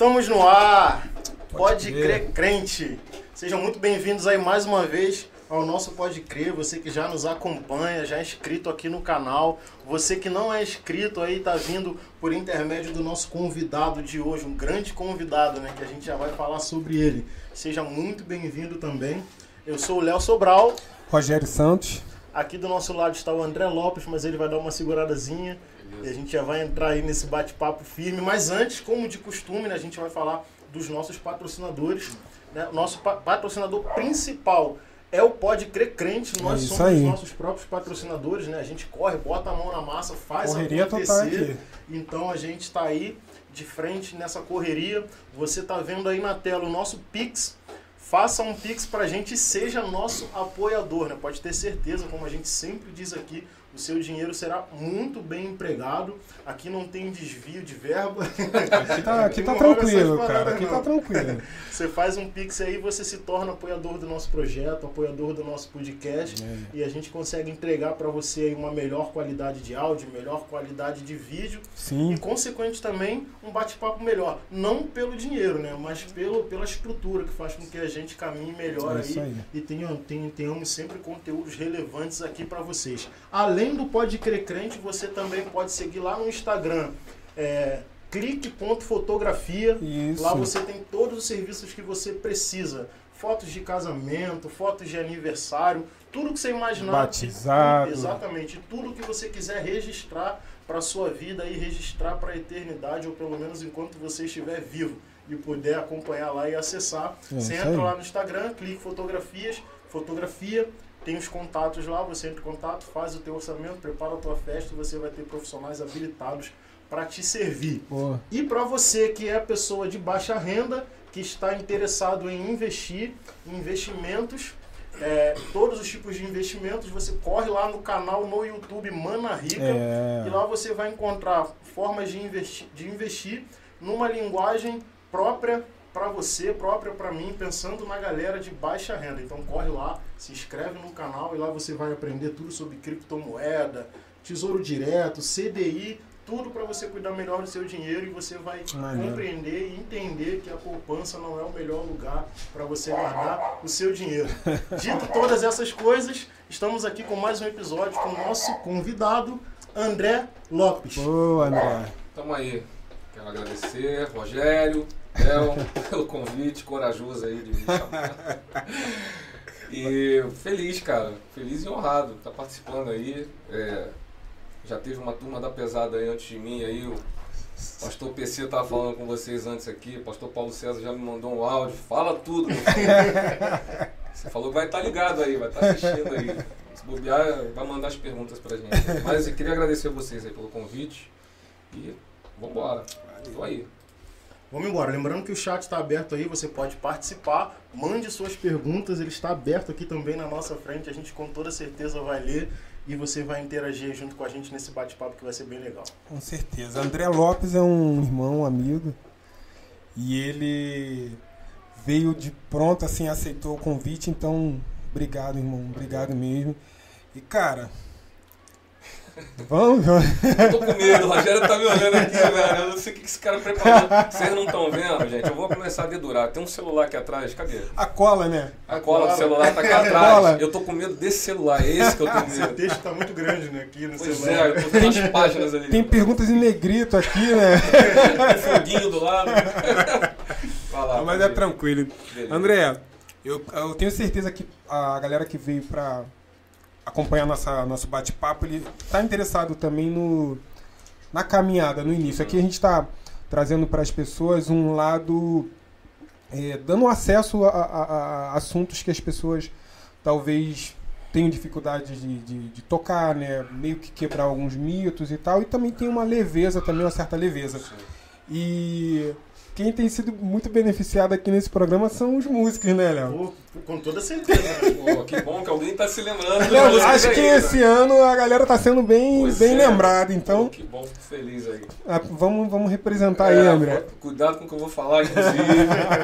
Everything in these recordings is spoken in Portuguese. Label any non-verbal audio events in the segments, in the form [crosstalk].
Estamos no ar. Pode, crer crente. Sejam muito bem-vindos aí mais uma vez ao nosso Pode Crer, você que já nos acompanha, já é inscrito aqui no canal, você que não é inscrito aí está vindo por intermédio do nosso convidado de hoje, um grande convidado, né, que a gente já vai falar sobre ele. Seja muito bem-vindo também. Eu sou o Léo Sobral. Rogério Santos. Aqui do nosso lado está o André Lopes, mas ele vai dar uma seguradazinha. E a gente já vai entrar aí nesse bate-papo firme. Mas antes, como de costume, né, a gente vai falar dos nossos patrocinadores. Né? O nosso pa patrocinador principal é o Pode Crer Crente. Nós É somos aí. os nossos próprios patrocinadores, né? A gente corre, bota a mão na massa, faz Correria acontecer. Então a gente está aí de frente nessa correria. Você está vendo aí na tela o nosso Pix. Faça um Pix pra gente e seja nosso apoiador, né? Pode ter certeza, como a gente sempre diz aqui, o seu dinheiro será muito bem empregado. Aqui não tem desvio de verba. Aqui tá, aqui tá tranquilo, cara. Aqui não. tá tranquilo. [laughs] Você faz um Pix aí, você se torna apoiador do nosso projeto, apoiador do nosso podcast. É. E a gente consegue entregar para você uma melhor qualidade de áudio, melhor qualidade de vídeo Sim, e consequente também um bate-papo melhor, não pelo dinheiro, né, mas pelo pela estrutura que faz com que a gente caminhe melhor É aí, aí. e tenha, tenha, tenhamos sempre conteúdos relevantes aqui para vocês. Além do Pode Crer Crente, você também pode seguir lá no Instagram, é, clique.fotografia. Lá você tem todos os serviços que você precisa. Fotos de casamento, fotos de aniversário, tudo que você imaginar. Batizado. Exatamente. Tudo que você quiser registrar para sua vida e registrar para a eternidade, ou pelo menos enquanto você estiver vivo e puder acompanhar lá e acessar. É, você entra aí. lá no Instagram, clique fotografias, fotografia, tem os contatos lá, você entra em contato, faz o teu orçamento, prepara a tua festa você vai ter profissionais habilitados para te servir. Boa. E para você que é pessoa de baixa renda, que está interessado em investir em investimentos, é, todos os tipos de investimentos, você corre lá no canal no YouTube Mana Rica É. e lá você vai encontrar formas de investir, de investir numa linguagem própria para você, própria para mim, pensando na galera de baixa renda. Então corre lá, se inscreve no canal e lá você vai aprender tudo sobre criptomoeda, tesouro direto, CDI, tudo para você cuidar melhor do seu dinheiro e você vai Maneiro. compreender e entender que a poupança não é o melhor lugar para você guardar o seu dinheiro. [laughs] Dito todas essas coisas, estamos aqui com mais um episódio com o nosso convidado André Lopes. Boa, André. Tamo aí. Quero agradecer, Rogério, Léo, [laughs] pelo convite corajoso aí de me chamar. [laughs] E feliz, cara. Feliz e honrado tá participando aí. É, já teve uma turma da pesada aí antes de mim aí. O pastor PC tava falando com vocês antes aqui. O pastor Paulo César já me mandou um áudio. Fala tudo. [laughs] Você falou que vai estar ligado aí, vai estar assistindo aí. Se bobear, vai mandar as perguntas pra gente. Mas eu queria agradecer vocês aí pelo convite. E vambora. Tô aí. Vamos embora. Lembrando que o chat está aberto aí, você pode participar, mande suas perguntas, ele está aberto aqui também na nossa frente. A gente com toda certeza vai ler e você vai interagir junto com a gente nesse bate-papo que vai ser bem legal. Com certeza. André Lopes é um irmão, um amigo. E ele veio de pronto, assim, aceitou o convite. Então, obrigado, irmão. Obrigado mesmo. E, cara. Vamos, vamos. Eu tô com medo, o Rogério tá me olhando aqui, velho. Eu não sei o que esse cara preparou. Vocês não estão vendo, gente? Eu vou começar a dedurar. Tem um celular aqui atrás, cadê? A cola, né? A cola do celular tá aqui atrás. Cola. Eu tô com medo desse celular, é esse que eu tenho Esse medo. texto está muito grande né, aqui no Pois celular. é, eu tô vendo as páginas ali. Tem perguntas em negrito aqui, né? Tem [laughs] foguinho do lado. [laughs] Vai lá. Mas é tranquilo. Beleza. André, eu, eu tenho certeza que a galera que veio pra acompanhar nossa, nosso bate-papo, ele tá interessado também no, na caminhada, no início. Aqui a gente está trazendo para as pessoas um lado, é, dando acesso a, a- a assuntos que as pessoas talvez tenham dificuldade de, de, de tocar, né? Meio que quebrar alguns mitos e tal. E também tem uma leveza, também uma certa leveza. E quem tem sido muito beneficiado aqui nesse programa são os músicos, né, Léo? Com toda certeza. né? [laughs] Pô, que bom que alguém tá se lembrando. Léo, acho aí, que né? esse ano a galera tá sendo bem, Pois bem é. lembrada, então Pô, que bom, fico feliz aí. ah, vamos, vamos representar aí, É, André. Cuidado com o que eu vou falar, inclusive.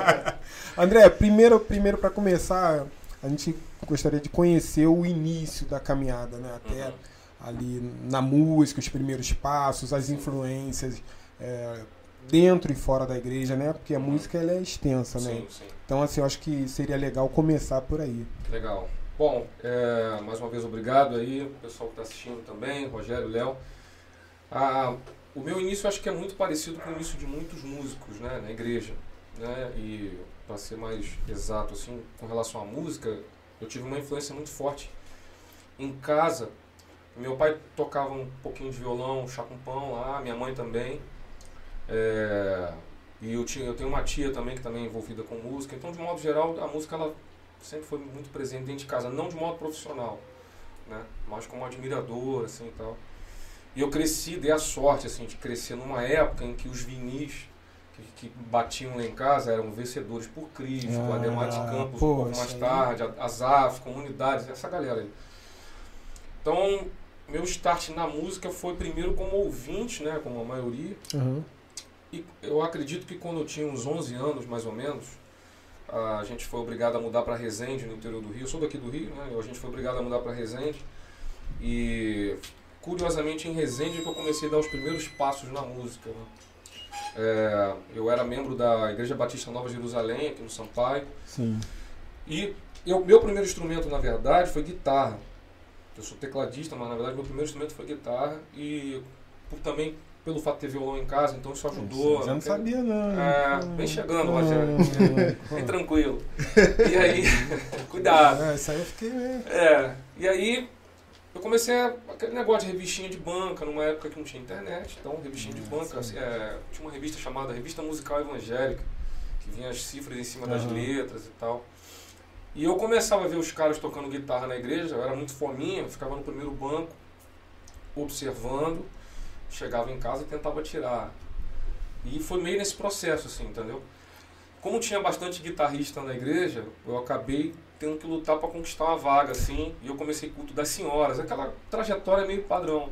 [laughs] André, primeiro, primeiro para começar, a gente gostaria de conhecer o início da caminhada, né? Até Uhum. ali na música, os primeiros passos, as influências. é, dentro e fora da igreja, né? Porque a música ela é extensa, né? Sim, sim. Então, assim, eu acho que seria legal começar por aí. Legal. Bom, é, mais uma vez obrigado aí, o pessoal que está assistindo também, Rogério, Léo. Ah, o meu início acho que é muito parecido com o início de muitos músicos né, na igreja. Né? E para ser mais exato assim, com relação à música, eu tive uma influência muito forte em casa. Meu pai tocava um pouquinho de violão, chá com pão lá, minha mãe também. É, e eu, tinha, eu tenho uma tia também que também é envolvida com música. Então, de modo geral, a música ela sempre foi muito presente dentro de casa, não de modo profissional, né? mas como admirador assim e tal. E eu cresci, dei a sorte assim de crescer numa época em que os vinis que, que batiam lá em casa eram vencedores por Cristo, ah, Ademar de Campos, um pouco mais tarde, Azaf, comunidades, essa galera aí. Então, meu start na música foi primeiro como ouvinte, né, como a maioria. Uhum. E eu acredito que quando eu tinha uns 11 anos, mais ou menos, a gente foi obrigado a mudar para Resende, no interior do Rio. Eu sou daqui do Rio, né? A gente foi obrigado a mudar para Resende. E curiosamente em Resende que eu comecei a dar os primeiros passos na música. Né? É, eu era membro da Igreja Batista Nova Jerusalém, aqui no Sampaio. Sim. E eu, meu primeiro instrumento, na verdade, foi guitarra. Eu sou tecladista, mas na verdade meu primeiro instrumento foi guitarra. E por, também pelo fato de ter violão em casa, então isso ajudou. Eu não sabia, não. É, bem chegando, Rogério. bem [laughs] tranquilo. E aí, [laughs] cuidado. É, isso aí eu fiquei. É, e aí eu comecei a, aquele negócio de revistinha de banca, numa época que não tinha internet, então revistinha de banca, assim, é, tinha uma revista chamada Revista Musical Evangélica, que vinha as cifras em cima uhum. das letras e tal. E eu começava a ver os caras tocando guitarra na igreja, eu era muito fominha, eu ficava no primeiro banco, observando, chegava em casa e tentava tirar. E foi meio nesse processo, assim, entendeu? Como tinha bastante guitarrista na igreja, eu acabei tendo que lutar para conquistar uma vaga, assim, e eu comecei culto das senhoras, aquela trajetória meio padrão,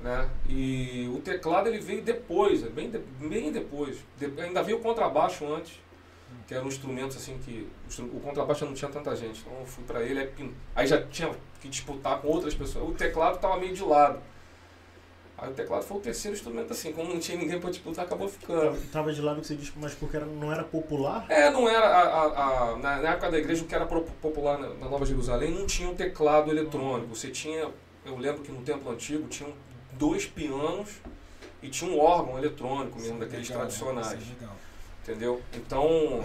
né? E o teclado ele veio depois, bem, de, bem depois, de, ainda veio o contrabaixo antes, que era um instrumento assim que o contrabaixo não tinha tanta gente, então eu fui para ele, aí já tinha que disputar com outras pessoas, o teclado estava meio de lado. Aí o teclado foi o terceiro instrumento, assim, como não tinha ninguém para disputar, acabou ficando. Tava de lado que você disse, mas porque era, não era popular? É, não era. A, a, a, na, época da igreja, o que era popular na, na, Nova Jerusalém não tinha um teclado eletrônico. Você tinha, eu lembro que no templo antigo tinham dois pianos e tinha um órgão eletrônico mesmo, Sim, daqueles legal, tradicionais. Entendeu? Então,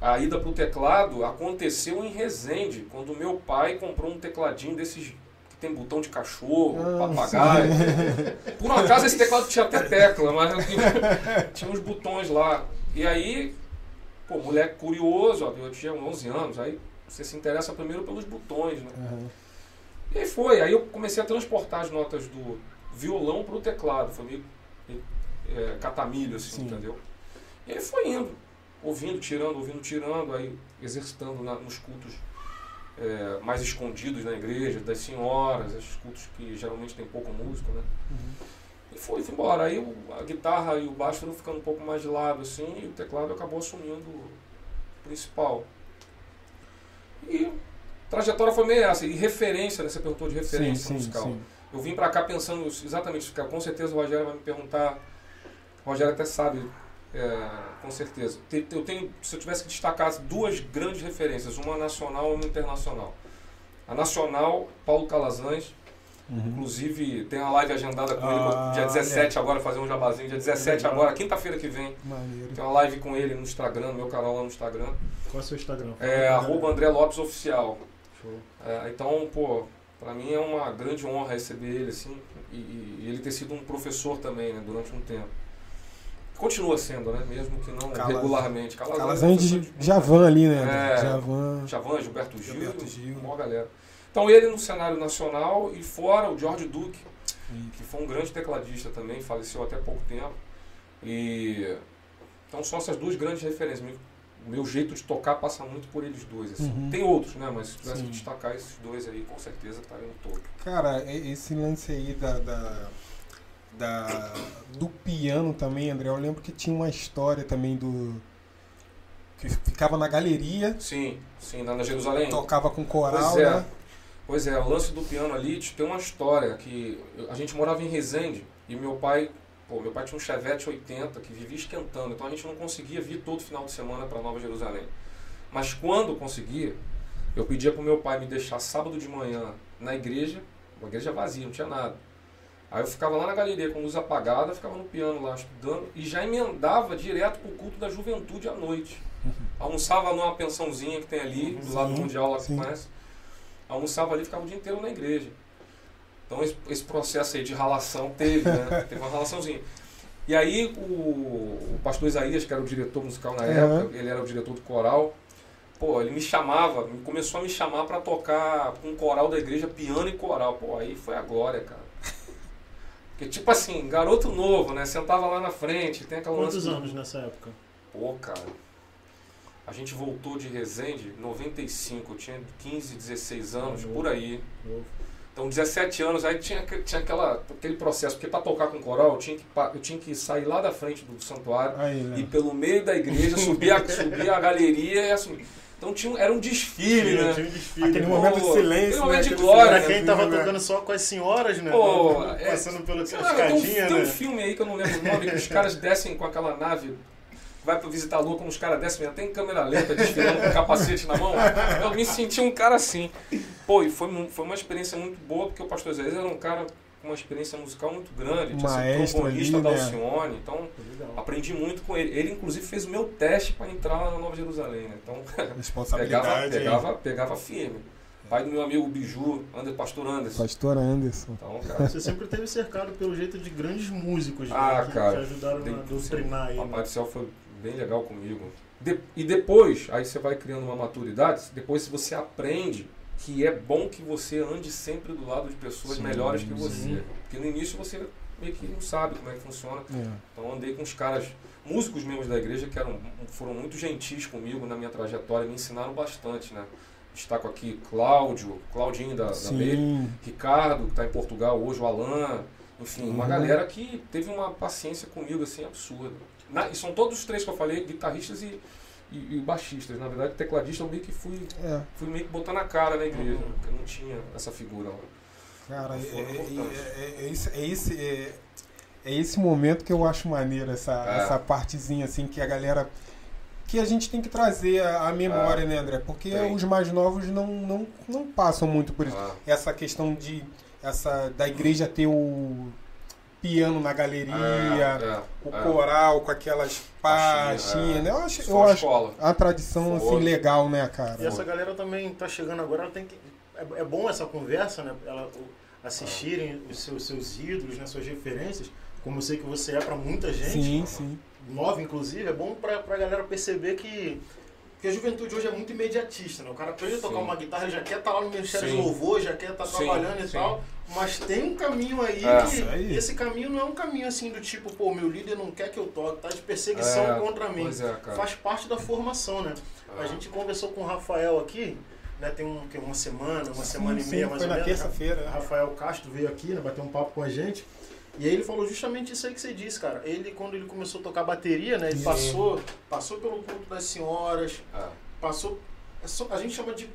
a, a ida para o teclado aconteceu em Resende, quando meu pai comprou um tecladinho desses tem botão de cachorro, ah, papagaio. Por um acaso esse teclado tinha até tecla, mas tinha uns botões lá. E aí, pô, moleque curioso, ó, eu tinha 11 anos, aí você se interessa primeiro pelos botões, né? Uhum. E aí foi, aí eu comecei a transportar as notas do violão para o teclado, foi meio é, catamilho, assim, Sim. entendeu? E aí foi indo, ouvindo, tirando, ouvindo, tirando, aí exercitando na, nos cultos é, mais escondidos na igreja, das senhoras, esses cultos que geralmente tem pouco músico, né? Uhum. E foi, foi embora. Aí o, a guitarra e o baixo foram ficando um pouco mais de lado, assim, e o teclado acabou assumindo o principal. E a trajetória foi meio essa. E referência, né? Você perguntou de referência sim, musical. Sim, sim. Eu vim para cá pensando exatamente isso, com certeza o Rogério vai me perguntar. O Rogério até sabe é, com certeza. Eu tenho, se eu tivesse que destacar duas grandes referências, uma nacional e uma internacional. A nacional, Paulo Calazans, uhum. inclusive tem uma live agendada com ah, ele dia 17 é. agora, fazer um jabazinho, dia 17 agora, quinta-feira que vem. Maneiro. Tem uma live com ele no Instagram, no meu canal lá no Instagram. Qual é o seu Instagram? É, arroba André Lopes Oficial. É, então, pô, para mim é uma grande honra receber ele, assim, e, e, ele ter sido um professor também, né, durante um tempo. Continua sendo, né? Mesmo que não Calazan. regularmente. Calazan, Calazan de Javan ali, né? É, Javan. Javan, Gilberto Gil, Gilberto Gil. Uma galera. Então ele no cenário nacional e fora o George Duke, Sim. que foi um grande tecladista também, faleceu até pouco tempo. E então são essas duas grandes referências. O meu jeito de tocar passa muito por eles dois. Assim. Uhum. Tem outros, né? Mas se tivesse Sim. que destacar esses dois aí, com certeza estaria no topo. Cara, esse lance aí da, da da, do piano também, André. Eu lembro que tinha uma história também do. que ficava na galeria. Sim, sim, na Jerusalém. Tocava com coral, pois é. né? Pois é, o lance do piano ali tem uma história que a gente morava em Resende e meu pai Pô, meu pai tinha um Chevette 80 que vivia esquentando, então a gente não conseguia vir todo final de semana para Nova Jerusalém. Mas quando conseguia, eu pedia pro meu pai me deixar sábado de manhã na igreja, uma igreja vazia, não tinha nada. Aí eu ficava lá na galeria com luz apagada, ficava no piano lá estudando e já emendava direto pro culto da juventude à noite. Almoçava numa pensãozinha que tem ali, do lado do Mundial lá que conhece. Almoçava ali e ficava o dia inteiro na igreja. Então esse, esse processo aí de ralação teve, né? [laughs] teve uma ralaçãozinha. E aí o, o pastor Isaías, que era o diretor musical na Uhum. época, ele era o diretor do coral, pô, ele me chamava, me- começou a me chamar para tocar com o coral da igreja, piano e coral. Pô, aí foi a glória, cara. Porque tipo assim, garoto novo, né? Sentava lá na frente, tem aquela Quantos lance anos nessa época? Pô, cara. A gente voltou de Resende em 95, eu tinha 15, 16 anos, Novo. por aí. Novo. Então, 17 anos, aí tinha, tinha aquela, aquele processo, porque para tocar com coral, eu tinha, que, eu tinha que sair lá da frente do santuário, Aí, né? ir pelo meio da igreja, subir a, [laughs] subir a galeria e assim. Então tinha, era um desfile, Tinha- né? tinha um desfile. Aquele Pô, momento de silêncio, aquele momento né? de glória, Pra né? quem tava né? tocando só com as senhoras, né? Pô, é- Passando pela Sei lá, tem, um, escadinha, tem um né? filme aí que eu não lembro o nome, que os caras descem com aquela nave, vai pro visitar a lua, como os caras descem, mesmo, tem câmera lenta desfilando com capacete na mão. Eu me senti um cara assim. Pô, e foi, foi uma experiência muito boa, porque o pastor Zé era um cara uma experiência musical muito grande, tinha sido Maestro trombonista ali, da né? Alcione, então Legal. aprendi muito com ele. Ele, inclusive, fez o meu teste para entrar lá na Nova Jerusalém, né? Então, [laughs] pegava, pegava, pegava firme. Pai do meu amigo Biju, Ander, pastor Anderson. Pastor Anderson. Então, cara, Você sempre teve cercado, pelo jeito, de grandes músicos né, Ah, que, cara. que ajudaram a doutrinar aí. O né? Papai do Céu foi bem legal comigo. De- e depois, aí você vai criando uma maturidade, depois você aprende que é bom que você ande sempre do lado de pessoas Sim, melhores que você. sim. Porque no início você meio que não sabe como é que funciona. É. Então andei com os caras, músicos membros da igreja, que eram, foram muito gentis comigo na minha trajetória, me ensinaram bastante, né? Destaco aqui Cláudio, Claudinho da, da. Ricardo, que está em Portugal hoje, o Alan, enfim, uma Uhum. galera que teve uma paciência comigo assim absurda. Na- e são todos os três que eu falei, guitarristas e, e, e baixistas. Na verdade, tecladista eu meio que fui, É. fui meio que botar na cara na igreja, Uhum. porque não tinha essa figura lá. Cara, é, Foi é- importante. é- é esse, é, esse, é, é esse momento que eu acho maneiro, essa, É. essa partezinha assim que a galera. Que a gente tem que trazer à à memória, É. né, André? Porque Tem. os mais novos não, não, não passam muito por isso. Ah, Essa questão de. Essa, da igreja ter o piano na galeria, é, é, o é. coral com aquelas pastinhas, é. né? Eu acho, Isso eu acho a tradição assim, legal, né, cara? E essa galera também tá chegando agora, ela tem que. É, é bom essa conversa, né? Ela, assistirem os seus, seus ídolos, né? suas referências, como eu sei que você é pra muita gente, Sim, sim. nova inclusive, é bom pra, pra galera perceber que. Que a juventude hoje é muito imediatista, né? O cara aprende a tocar Sim. uma guitarra, ele já quer estar lá no Ministério Sim. de Louvor, já quer estar Sim, trabalhando e sim. tal. Mas tem um caminho aí É. que. Isso aí. E esse caminho não é um caminho assim do tipo, pô, meu líder não quer que eu toque, tá de perseguição É, contra mim. Pois é, cara. Faz parte da formação, né? A gente conversou com o Rafael aqui, né? Tem um, que uma semana, uma semana Sim, e meia sim, mais foi ou na menos. terça-feira. né? Rafael Castro veio aqui, né? Bater um papo com a gente. E aí ele falou justamente isso aí que você disse, cara. Ele, quando ele começou a tocar bateria, né? Ele passou, passou pelo culto das senhoras, Ah, passou. é só- A gente chama de.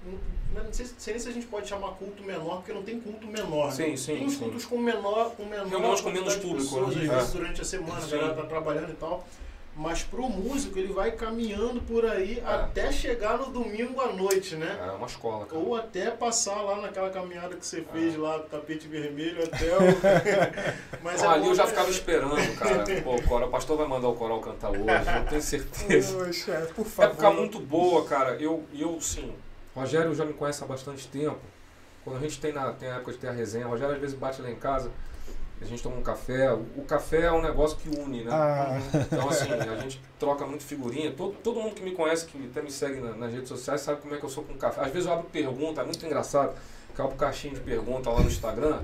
Não sei, sei nem se a gente pode chamar culto menor, porque não tem culto menor. né? Sim, sim, Tem uns sim. cultos com menor, com menor Reuniões com menos público, pessoas, né? às É. vezes durante a semana, a Sim. galera tá trabalhando e tal. Mas pro músico, ele vai caminhando por aí É. até chegar no domingo à noite, né? é uma escola, cara. Ou até passar lá naquela caminhada que você É. fez lá, do tapete vermelho, até o. [laughs] Mas é ali eu já que- ficava esperando, cara. [laughs] Pô, o, coral, o pastor vai mandar o coral cantar hoje, eu tenho certeza. Poxa, por favor. Época muito boa, cara. Eu, eu sim. Rogério já me conhece há bastante tempo. Quando a gente tem, na, tem a época de ter a resenha, o Rogério às vezes bate lá em casa, a gente toma um café. O, o café é um negócio que une, né? Ah, Então, assim, [laughs] a gente troca muito figurinha. Todo, todo mundo que me conhece, que até me segue na- nas redes sociais, sabe como é que eu sou com café. Às vezes eu abro pergunta, é muito engraçado. Que eu abro caixinha de pergunta lá no Instagram.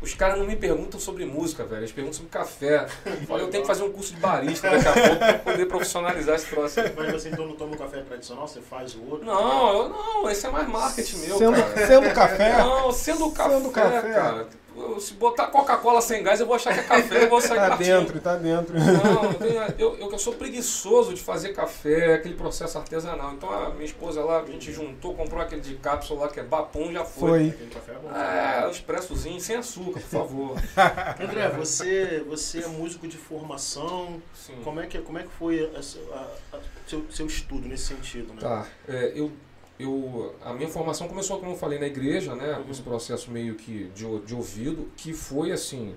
Os caras não me perguntam sobre música, velho. Eles perguntam sobre café. Falo, eu tenho que fazer um curso de barista daqui a pouco pra poder profissionalizar esse troço. aí. Mas você então não toma o café tradicional, você faz o outro. Não, eu não, esse é mais marketing meu, sendo, cara. sendo café. Não, sendo café, Sendo café. cara. Se botar Coca-Cola sem gás, eu vou achar que é café e vou sair Tá partindo. dentro, tá dentro. Não, eu, eu, eu sou preguiçoso de fazer café, aquele processo artesanal. Então a minha esposa lá, a gente juntou, comprou aquele de cápsula lá que é Bapum, já foi. Foi. Aquele café é bom. É, o expressozinho sem açúcar, por favor. [laughs] André, você, você é músico de formação. Sim. Como é que, como é que foi essa- a- a- seu, seu estudo nesse sentido? Né? Tá, é, eu, eu, a minha formação começou, como eu falei, na igreja, né? Uhum. Esse processo meio que de, de ouvido, que foi, assim,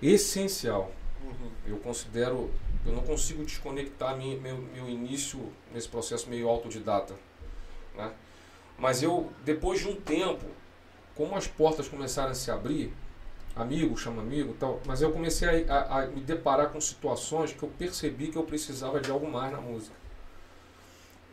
essencial. Uhum. Eu considero, eu não consigo desconectar minha, meu, meu início nesse processo meio autodidata, né? Mas eu, depois de um tempo, como as portas começaram a se abrir, amigo chama amigo tal, mas eu comecei a, a- a me deparar com situações que eu percebi que eu precisava de algo mais na música.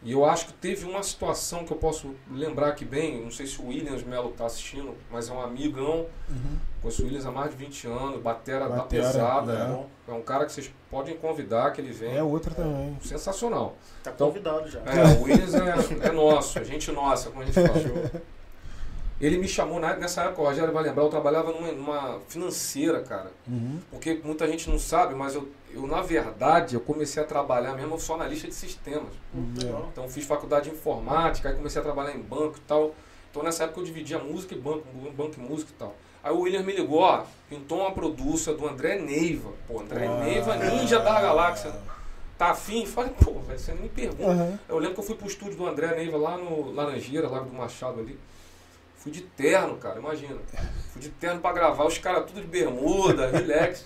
E eu acho que teve uma situação que eu posso lembrar aqui bem, não sei se o Williams Melo está assistindo, mas é um amigão, Uhum. conheço o Williams há mais de 20 anos, batera, da Batera, pesada, é. É um cara que vocês podem convidar, que ele vem. É outra também. Sensacional. tá Então- convidado já. É, o Williams é, é nosso, é gente nossa, como a gente [laughs] fala. Ele me chamou, na- nessa época, o Rogério vai lembrar, eu trabalhava numa, numa financeira, cara. Uhum. Porque muita gente não sabe, mas eu, eu, na verdade, eu comecei a trabalhar mesmo, eu sou analista de sistemas. Legal. Então fiz faculdade de informática, aí comecei a trabalhar em banco e tal. Então nessa época eu dividia música e banco, banco e música e tal. Aí o William me ligou, ó, pintou uma produça do André Neiva. Pô, André Ah. Neiva, ninja da galáxia. Tá afim? Falei, pô, você nem me pergunta. Uhum. Eu lembro que eu fui pro estúdio do André Neiva lá no Laranjeira, Lago do Machado ali. Fui de terno, cara, imagina. Fui de terno pra gravar, os caras tudo de bermuda, [laughs] relax.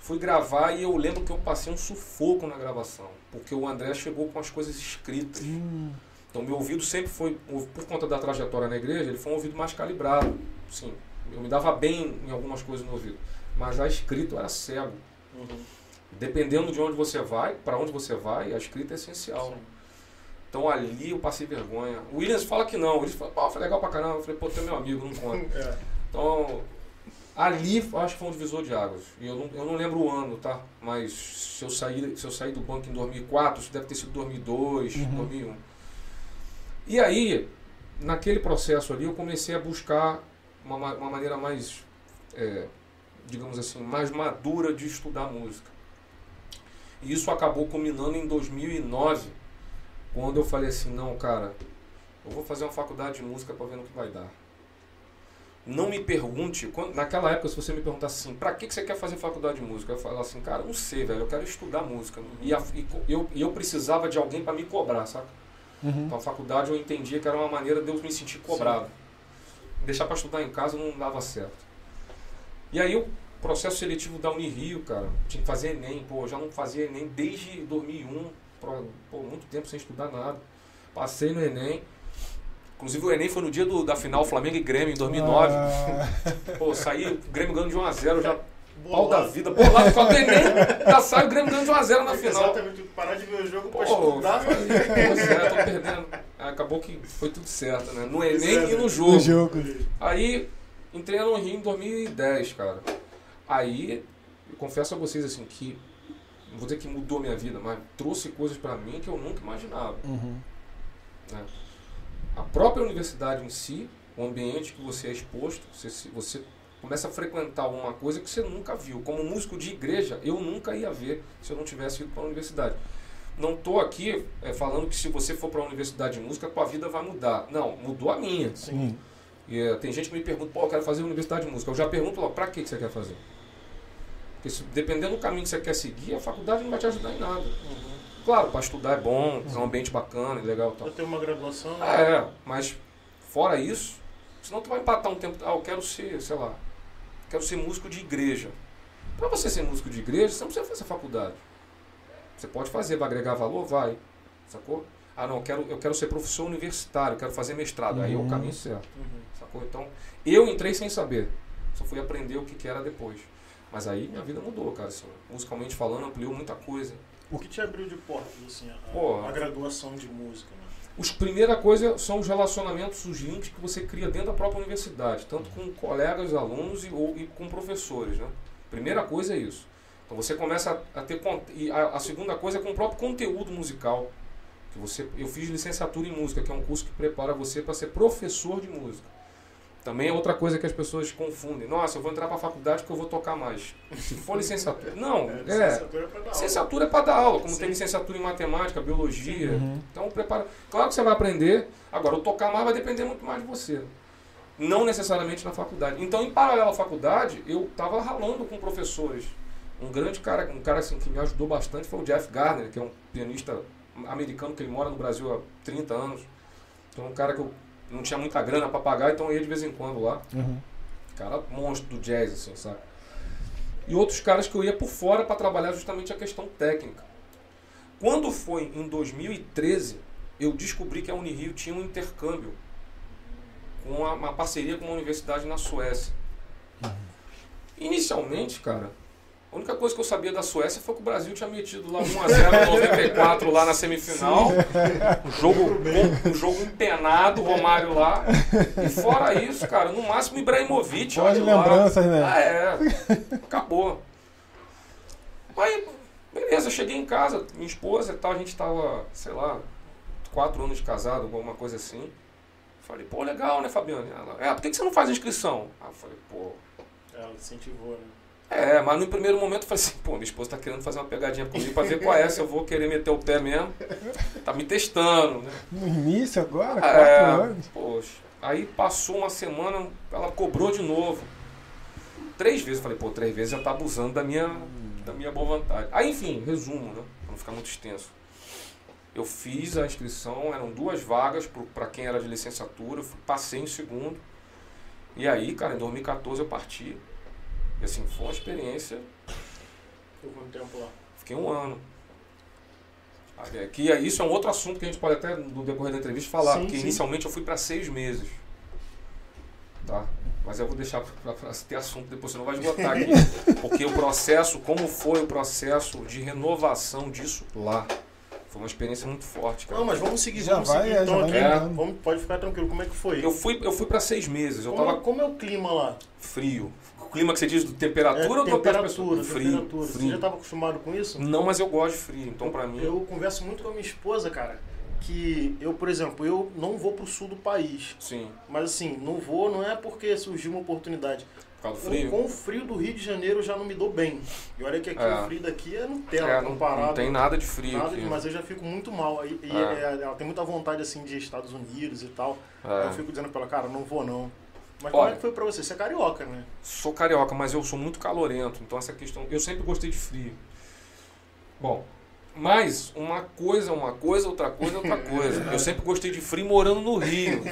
Fui gravar e eu lembro que eu passei um sufoco na gravação. Porque o André chegou com as coisas escritas. Hum. Então meu ouvido sempre foi, por conta da trajetória na igreja, ele foi um ouvido mais calibrado. Sim, eu me dava bem em algumas coisas no ouvido. Mas já escrito eu era cego. Uhum. Dependendo de onde você vai, para onde você vai, a escrita é essencial. Sim. Então ali eu passei vergonha. O Williams fala que não. Ele fala, pô, foi legal pra caramba. Eu falei, pô, tu é meu amigo, não conta. É. Então, ali eu acho que foi um divisor de águas. E eu não, eu não lembro o ano, tá? Mas se eu saí, se eu saí do banco em 2004, isso deve ter sido 2002, Uhum. 2001. E aí, naquele processo ali, eu comecei a buscar uma, ma- uma maneira mais, é, digamos assim, mais madura de estudar música. E isso acabou culminando em 2009, quando eu falei assim, não, cara, eu vou fazer uma faculdade de música para ver no que vai dar. Não me pergunte, quando- naquela época, se você me perguntasse assim, pra que, que você quer fazer faculdade de música? Eu falar assim, cara, não sei, velho, eu quero estudar música. E, a- e eu, eu precisava de alguém para me cobrar, saca? Uhum. Então a faculdade eu entendia que era uma maneira de eu me sentir cobrado. Deixar para estudar em casa não dava certo. E aí o processo seletivo da Unirio, cara, tinha que fazer Enem. Pô, eu já não fazia Enem desde 2001, pô, muito tempo sem estudar nada. Passei no Enem. Inclusive o Enem foi no dia do- da final Flamengo e Grêmio, em 2009. Ah, Pô, saí, o Grêmio ganhando de 1x0, já pau Bolado. da vida. Bolado com o Enem, já sai o Grêmio ganhando de 1x0 na final. Exatamente, parar de ver o jogo pra Pô, estudar. pois é, tô perdendo. Acabou que foi tudo certo, né? No Enem Certo. e no no jogo. jogo. Aí entrei no Rio em 2010, cara. Aí, eu confesso a vocês assim que vou dizer que mudou minha vida, mas trouxe coisas pra mim que eu nunca imaginava. Uhum. né? A própria universidade em si, o ambiente que você é exposto, você, você começa a frequentar uma coisa que você nunca viu. Como músico de igreja, eu nunca ia ver se eu não tivesse ido para a universidade. Não estou aqui é, falando que se você for para a universidade de música, a tua vida vai mudar. Não, mudou a minha. Sim. E, é, tem gente que me pergunta, pô, eu quero fazer universidade de música. Eu já pergunto logo, para que que você quer fazer? Porque se, dependendo do caminho que você quer seguir, a faculdade não vai te ajudar em nada. Uhum. Claro, para estudar é bom, é um ambiente bacana e legal e tal. Eu tenho uma graduação. Ah, é, mas fora isso, senão tu vai empatar um tempo. Ah, eu quero ser, sei lá, quero ser músico de igreja. Para você ser músico de igreja, você não precisa fazer faculdade. Você pode fazer, vai agregar valor? Vai. Sacou? Ah, não, eu quero, eu quero ser professor universitário, eu quero fazer mestrado. Aí é o Uhum. caminho certo. Uhum. Sacou? Então, eu entrei sem saber. Só fui aprender o que, que era depois. Mas aí minha vida mudou, cara. Assim, musicalmente falando, ampliou muita coisa. O que te abriu de portas, assim, a, Pô. a graduação de música, né? Os primeira coisa são os relacionamentos, os links que você cria dentro da própria universidade, tanto com colegas, alunos e, ou, e com professores, né? Primeira coisa é isso. Então você começa a, a ter e a, a segunda coisa é com o próprio conteúdo musical. Que você, eu fiz licenciatura em música, que é um curso que prepara você para ser professor de música. Também é outra coisa que as pessoas confundem. Nossa, eu vou entrar para a faculdade porque eu vou tocar mais. Se for licenciatura. Não, é. licenciatura é pra dar aula. É para dar aula, como Sim. tem licenciatura em matemática, biologia. Uhum. Então, prepara. Claro que você vai aprender. Agora, o tocar mais vai depender muito mais de você. Não necessariamente na faculdade. Então, em paralelo à faculdade, eu estava ralando com professores. Um grande cara, um cara assim, que me ajudou bastante foi o Jeff Gardner, que é um pianista americano que ele mora no Brasil há 30 anos. Então, um cara que eu não tinha muita grana para pagar, então eu ia de vez em quando lá. Uhum. Cara monstro do jazz, assim, sabe? E outros caras que eu ia por fora para trabalhar justamente a questão técnica. Quando foi em 2013, eu descobri que a Unirio tinha um intercâmbio com uma, uma parceria com uma universidade na Suécia. Inicialmente, cara, a única coisa que eu sabia da Suécia foi que o Brasil tinha metido lá 1x0 no 94 lá na semifinal. Um jogo, um jogo empenado, Romário lá. E fora isso, cara, no máximo Ibrahimovic. Boas olha lá. lembranças, né? Ah, é. Acabou. Aí, beleza, cheguei em casa, minha esposa e tal, a gente tava, sei lá, quatro anos de casado, alguma coisa assim. Falei, pô, legal, né, Fabiano? Ela, é, por que que você não faz inscrição? Aí eu falei, pô, Ela incentivou, né? É, mas no primeiro momento eu falei assim, pô, minha esposa tá querendo fazer uma pegadinha comigo pra ver qual é, se eu vou querer meter o pé mesmo. Tá me testando, né? No início agora, quatro É, anos. poxa. Aí passou uma semana, ela cobrou de novo. Três vezes, eu falei, pô, três vezes já tá abusando da minha, da minha boa vontade. Aí, enfim, resumo, né? Pra não ficar muito extenso. Eu fiz a inscrição, eram duas vagas para quem era de licenciatura, eu passei em segundo. E aí, cara, em 2014 eu parti. E assim, foi uma experiência Ficou quanto tempo lá? Fiquei um ano. Aí, Aqui, isso é um outro assunto que a gente pode até no decorrer da entrevista falar, Sim, porque sim. inicialmente eu fui para seis meses. Tá? Mas eu vou deixar para ter assunto depois, você não vai esgotar aqui. [laughs] porque o processo, como foi o processo de renovação disso lá, foi uma experiência muito forte. Cara. Não, mas vamos seguir, Já vamos vai, seguir é, então já vai. Vamos, pode ficar tranquilo, como é que foi? Eu fui, eu fui para seis meses, eu como, tava como é o clima lá? frio. Clima que você diz do temperatura É, ou temperatura, Frio, temperatura. Você já frio. estava acostumado com isso? Não, mas eu gosto de frio, então para mim... Eu converso muito com a minha esposa, cara, que eu, por exemplo, eu não vou pro sul do país. Sim, Mas assim, não vou, não é porque surgiu uma oportunidade. por causa do Com- frio. Com o frio do Rio de Janeiro eu já não me dou bem. E olha que aqui É. o frio daqui é Nutella É, não, comparado. não tem nada de frio nada de- mas eu já fico muito mal. E, e É. é, ela tem muita vontade assim de Estados Unidos e tal. É. Eu fico dizendo pra ela, cara, não vou não. Mas Olha. como é que foi pra você? Você é carioca, né? Sou carioca, mas eu sou muito calorento, então essa questão. Eu sempre gostei de frio. Bom, mas uma coisa é uma coisa, outra coisa é outra [laughs] coisa. Eu sempre gostei de frio morando no Rio.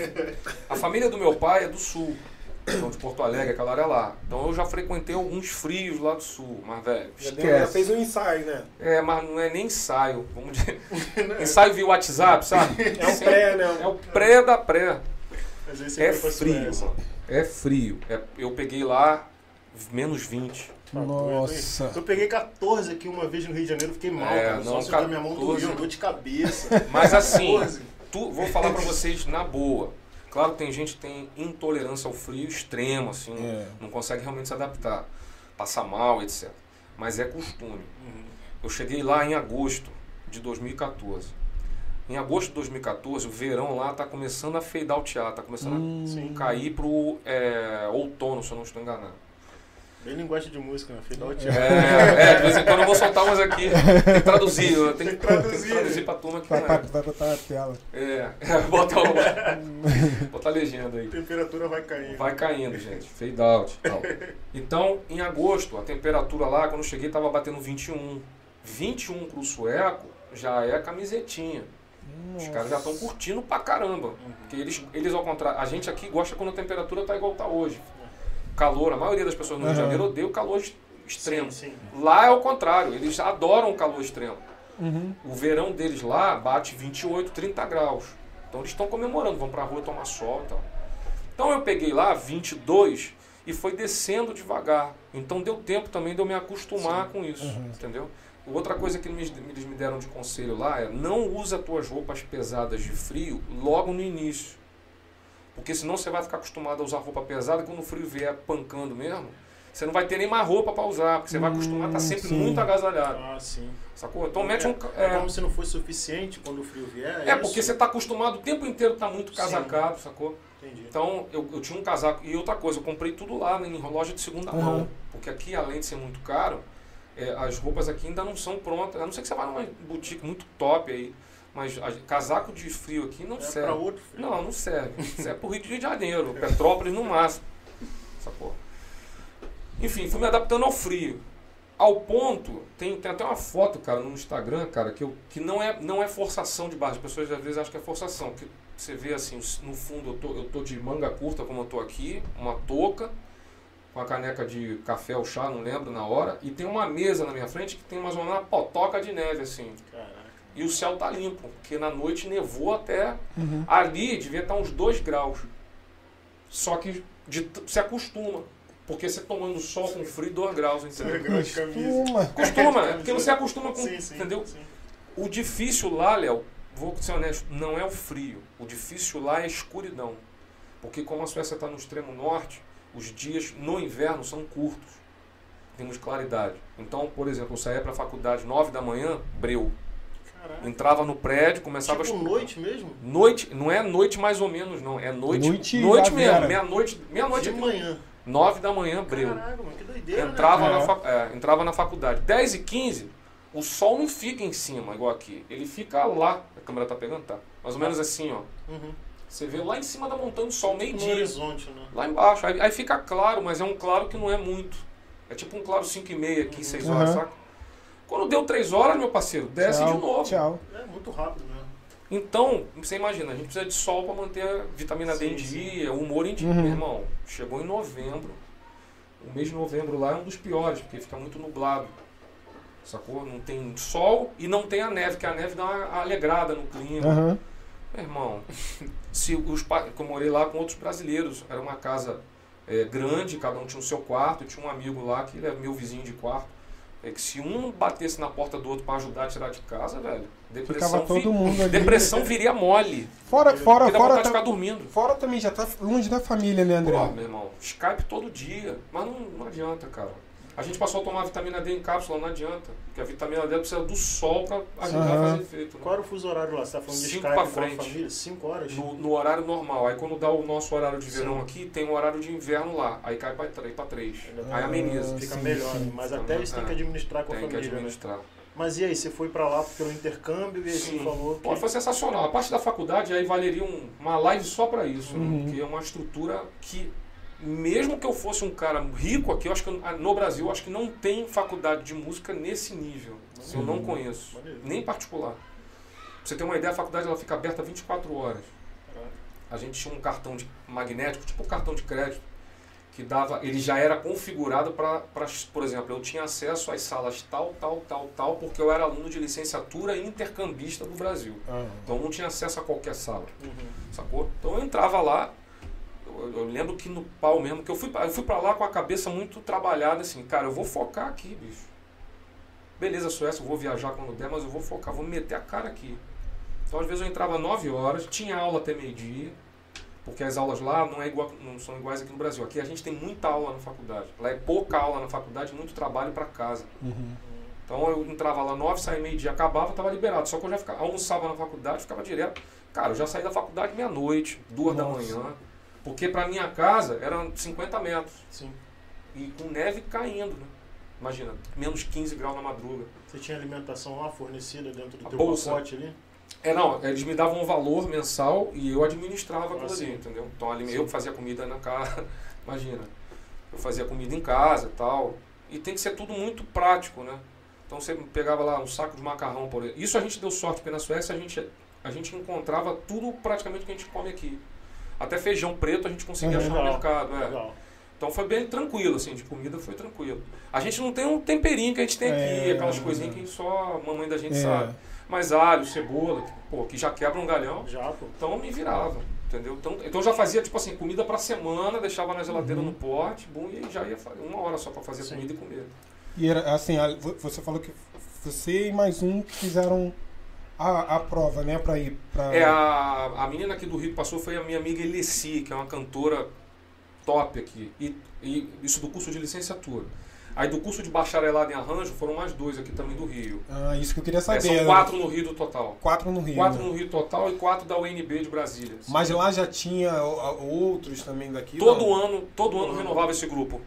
A família do meu pai é do sul, então de Porto Alegre, aquela área lá. Então eu já frequentei alguns frios lá do sul, mas velho. Já, Esquece. já fez um ensaio, né? É, mas não é nem ensaio, vamos dizer. [laughs] ensaio via WhatsApp, sabe? É um pré, né? É o pré da pré. Mas aí você É frio, mano. É frio. É- eu peguei lá menos 20. Nossa. Eu peguei 14 aqui uma vez no Rio de Janeiro, fiquei mal, É, cara. não, Só minha mão 14. doía, dor de cabeça. [laughs] Mas assim, 14. tu, vou falar pra vocês na boa. Claro que tem gente que tem intolerância ao frio extremo, assim, É. não consegue realmente se adaptar, passa mal, etc. Mas é costume. Uhum. Eu cheguei lá em agosto de 2014. Em agosto de 2014, o verão lá tá começando a feidar o teatro, tá começando Hum. Sim. a cair pro é, outono, se eu não estou enganado. Bem linguagem de música, né? Feito ao teatro. É, é, de vez em quando eu vou soltar umas aqui. Tem que traduzir, eu tenho que Tem que traduzir, que traduzir né? pra turma que Vai, não vai, é. vai botar na tela. É, é [laughs] bota, o- [laughs] bota a legenda aí. A temperatura vai cair. Vai caindo, gente. Fade out. Tal. Então, em agosto, a temperatura lá, quando eu cheguei, tava batendo 21. 21 pro sueco já é camisetinha. Os caras já estão curtindo pra caramba. Porque eles, eles, ao contrário, a gente aqui gosta quando a temperatura tá igual tá hoje. Calor, a maioria das pessoas no Rio de. Janeiro odeia o calor ex- extremo. Sim, sim. Lá é o contrário, eles adoram o calor extremo. Uhum. O verão deles lá bate 28, 30 graus. Então eles estão comemorando, vão pra rua tomar sol e tal. Então eu peguei lá 22 e foi descendo devagar. Então deu tempo também de eu me acostumar com isso, Uhum. entendeu? Outra coisa que eles me- deram de conselho lá é não usa tuas roupas pesadas de frio logo no início. Porque senão você vai ficar acostumado a usar roupa pesada e quando o frio vier pancando mesmo, você não vai ter nem mais roupa para usar, porque você vai acostumar a estar Hum, sempre sim. muito agasalhado. Ah, sim. Sacou? Então mete um. ca- É, É, como se não fosse suficiente quando o frio vier. é isso? porque você está acostumado o tempo inteiro a estar muito Sim. casacado, sacou? Entendi. Então, eu, eu tinha um casaco. E outra coisa, eu comprei tudo lá em loja de segunda Uhum. mão. Porque aqui, além de ser muito caro, é, as roupas aqui ainda não são prontas. A não ser que você vá numa boutique muito top aí. Mas a- casaco de frio aqui não É serve. pra outro frio. Não, não serve. Isso é pro Rio de Janeiro, Petrópolis no máximo. Essa porra. Enfim, fui me adaptando ao frio. Ao ponto, tem, tem até uma foto, cara, no Instagram, cara, que, eu, que não, é, não é forçação de barra. As pessoas às vezes acham que é forçação. Que você vê assim, no fundo eu tô, eu tô de manga curta, como eu tô aqui, uma touca, com a caneca de café ou chá, não lembro na hora, e tem uma mesa na minha frente que tem mais ou menos uma potoca de neve, assim. Caraca. E o céu tá limpo, porque na noite nevou até Uhum. Ali devia estar uns 2 graus. Só que de se acostuma. Porque você tomando sol com frio, 2 graus, entendeu? Grau de camisa. Uma. Acostuma, é porque você acostuma com. Sim, sim. entendeu? sim. O difícil lá, Léo, vou ser honesto, não é o frio. O difícil lá é a escuridão. Porque como a Suécia está no extremo norte, os dias no inverno são curtos. Temos claridade. Então, por exemplo, eu saía para a faculdade 9 da manhã, breu. Caraca. Entrava no prédio, começava Tipo a noite mesmo? Noite, não é noite mais ou menos, não. É noite. Noite Noite, mesmo. Meia-noite. Meia-noite de manhã. Nove da manhã, breu. Caraca, mano, que doideira, Entrava, né? na É. fa- é, entrava na faculdade. 10 e 15, o sol não fica em cima, igual aqui. Ele fica lá. A câmera tá pegando, tá? Mais ou menos assim, ó. Uhum. Você vê lá em cima da montanha o sol, No meio-dia. horizonte, né? Lá embaixo. Aí, aí fica claro, mas é um claro que não é muito. É tipo um claro 5 e meia aqui, 6 horas, Uhum. saca? Quando deu 3 horas, meu parceiro, desce tchau, de novo. Tchau. É muito rápido, né? Então, você imagina, a gente precisa de sol para manter a vitamina D em Sim, sim. dia, o humor em dia. Uhum. Meu irmão, chegou em novembro. O mês de novembro lá é um dos piores, porque fica muito nublado. Sacou? Não tem sol e não tem a neve, que a neve dá uma alegrada no clima. Aham. Meu irmão, se os que eu morei lá com outros brasileiros, era uma casa é, grande, cada um tinha o seu quarto, tinha um amigo lá que ele é meu vizinho de quarto. É que se um batesse na porta do outro para ajudar a tirar de casa, velho, depressão, Ficava todo vi- mundo ali. depressão viria mole. Fora, fora, fora, ficar dormindo. fora também já tá longe da família, né, André? Pô, meu irmão, Skype todo dia. Mas não, não adianta, cara. A gente passou a tomar vitamina D em cápsula, não adianta. Porque a vitamina D precisa do sol para ajudar a Aham. fazer efeito. né? Qual era o fuso horário lá? Você tá falando de Cinco Skype pra com a frente. família? 5 horas? No, no horário normal. Aí quando dá o nosso horário de verão Sim. aqui, tem o horário de inverno lá. Aí cai para 3. Pra três. Aí Ah, ameniza. Fica sim, melhor, sim. mas até isso tem melhor. que administrar com a Tem que família. né? administrar. Mas e aí, você foi pra lá pelo intercâmbio e aí você falou que... Pô, foi sensacional. A parte da faculdade aí valeria um- uma live só para isso, né? Uhum. Porque é uma estrutura que, mesmo que eu fosse um cara rico aqui, eu acho que no Brasil, eu acho que não tem faculdade de música nesse nível. Eu não conheço. Maneiro. Nem particular. Pra você ter uma ideia, a faculdade ela fica aberta 24 horas. A gente tinha um cartão de magnético, tipo um cartão de crédito, que dava, ele já era configurado para, por exemplo, eu tinha acesso às salas tal, tal, tal, tal, porque eu era aluno de licenciatura e intercambista do Brasil. Ah, Então eu não tinha acesso a qualquer sala, Uhum. sacou? Então eu entrava lá, eu, eu lembro que no pau mesmo, que eu fui, eu fui pra lá com a cabeça muito trabalhada, assim, cara, eu vou focar aqui, bicho. Beleza, Suécia, eu vou viajar quando der, mas eu vou focar, vou meter a cara aqui. Então às vezes eu entrava 9 horas, tinha aula até meio-dia, porque as aulas lá não, é igual, não são iguais aqui no Brasil. Aqui a gente tem muita aula na faculdade. Lá é pouca aula na faculdade, muito trabalho para casa. uhum. Então eu entrava lá 9, saía meio-dia, acabava, estava liberado. Só que eu já ficava, almoçava na faculdade, ficava direto. Cara, eu já saí da faculdade meia-noite, duas da Nossa. manhã. Porque pra minha casa eram 50 metros. Sim. E com neve caindo, né? Imagina, menos 15 graus na madruga. Você tinha alimentação lá fornecida dentro do A teu bolsa. pacote ali? É, não, eles me davam um valor mensal e eu administrava aquilo Ah, sim. ali, entendeu? Então ali, eu fazia comida na casa, [laughs] imagina. Eu fazia comida em casa e tal. E tem que ser tudo muito prático, né? Então você pegava lá um saco de macarrão, por exemplo. Isso a gente deu sorte, porque na Suécia a gente, a gente encontrava tudo praticamente que a gente come aqui. Até feijão preto a gente conseguia Uhum. achar no mercado. é. Então foi bem tranquilo, assim, de comida foi tranquilo. A gente não tem um temperinho que a gente tem aqui, É. aquelas coisinhas que só a mamãe da gente É. sabe. Mas alho, cebola, que, pô, que já quebra um galhão. Já, pô. Então eu me virava, entendeu? Então, então eu já fazia, tipo assim, comida pra semana, deixava na geladeira Uhum. no pote, bum, e aí já ia uma hora só pra fazer Sim. comida e comer. E era assim, você falou que você e mais um fizeram a, a prova, né, pra ir pra... É, a, a menina aqui do Rio que passou foi a minha amiga Elessi, que é uma cantora top aqui. E, e isso do curso de licenciatura. Aí do curso de bacharelado em arranjo foram mais dois aqui também do Rio. Ah, isso que eu queria É, saber. são né? quatro no Rio do total. Quatro no Rio. Quatro né? no Rio total e quatro da UNB de Brasília. Mas lá já tinha outros também daqui? Todo não? ano, todo ano renovava esse grupo.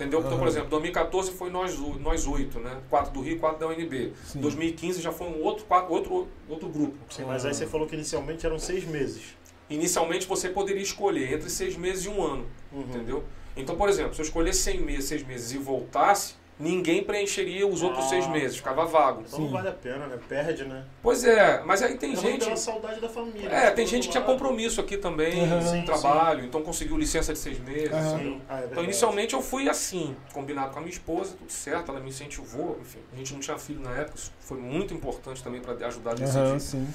Entendeu? Então, por exemplo, 2014 foi nós, nós oito, né? Quatro do Rio e quatro da UNB. Sim. 2015 já foi um outro, quatro- outro, outro grupo. Sim, mas aí você falou que inicialmente eram seis meses. Inicialmente você poderia escolher entre seis meses e um ano. Uhum. Entendeu? Então, por exemplo, se eu escolhesse seis meses, seis meses e voltasse, ninguém preencheria os outros Ah. seis meses, ficava vago. Então Sim. não vale a pena, né? Perde, né? Pois é, mas aí tem É gente. uma saudade da família. É, tem Por gente que tinha compromisso aqui também, sem Sim, trabalho, então conseguiu licença de seis meses. Sim. Ah, é Então, inicialmente eu fui assim, combinado com a minha esposa, tudo certo, ela me incentivou, enfim, a gente não tinha filho na época, isso foi muito importante também para ajudar a decidir. Aham, sim.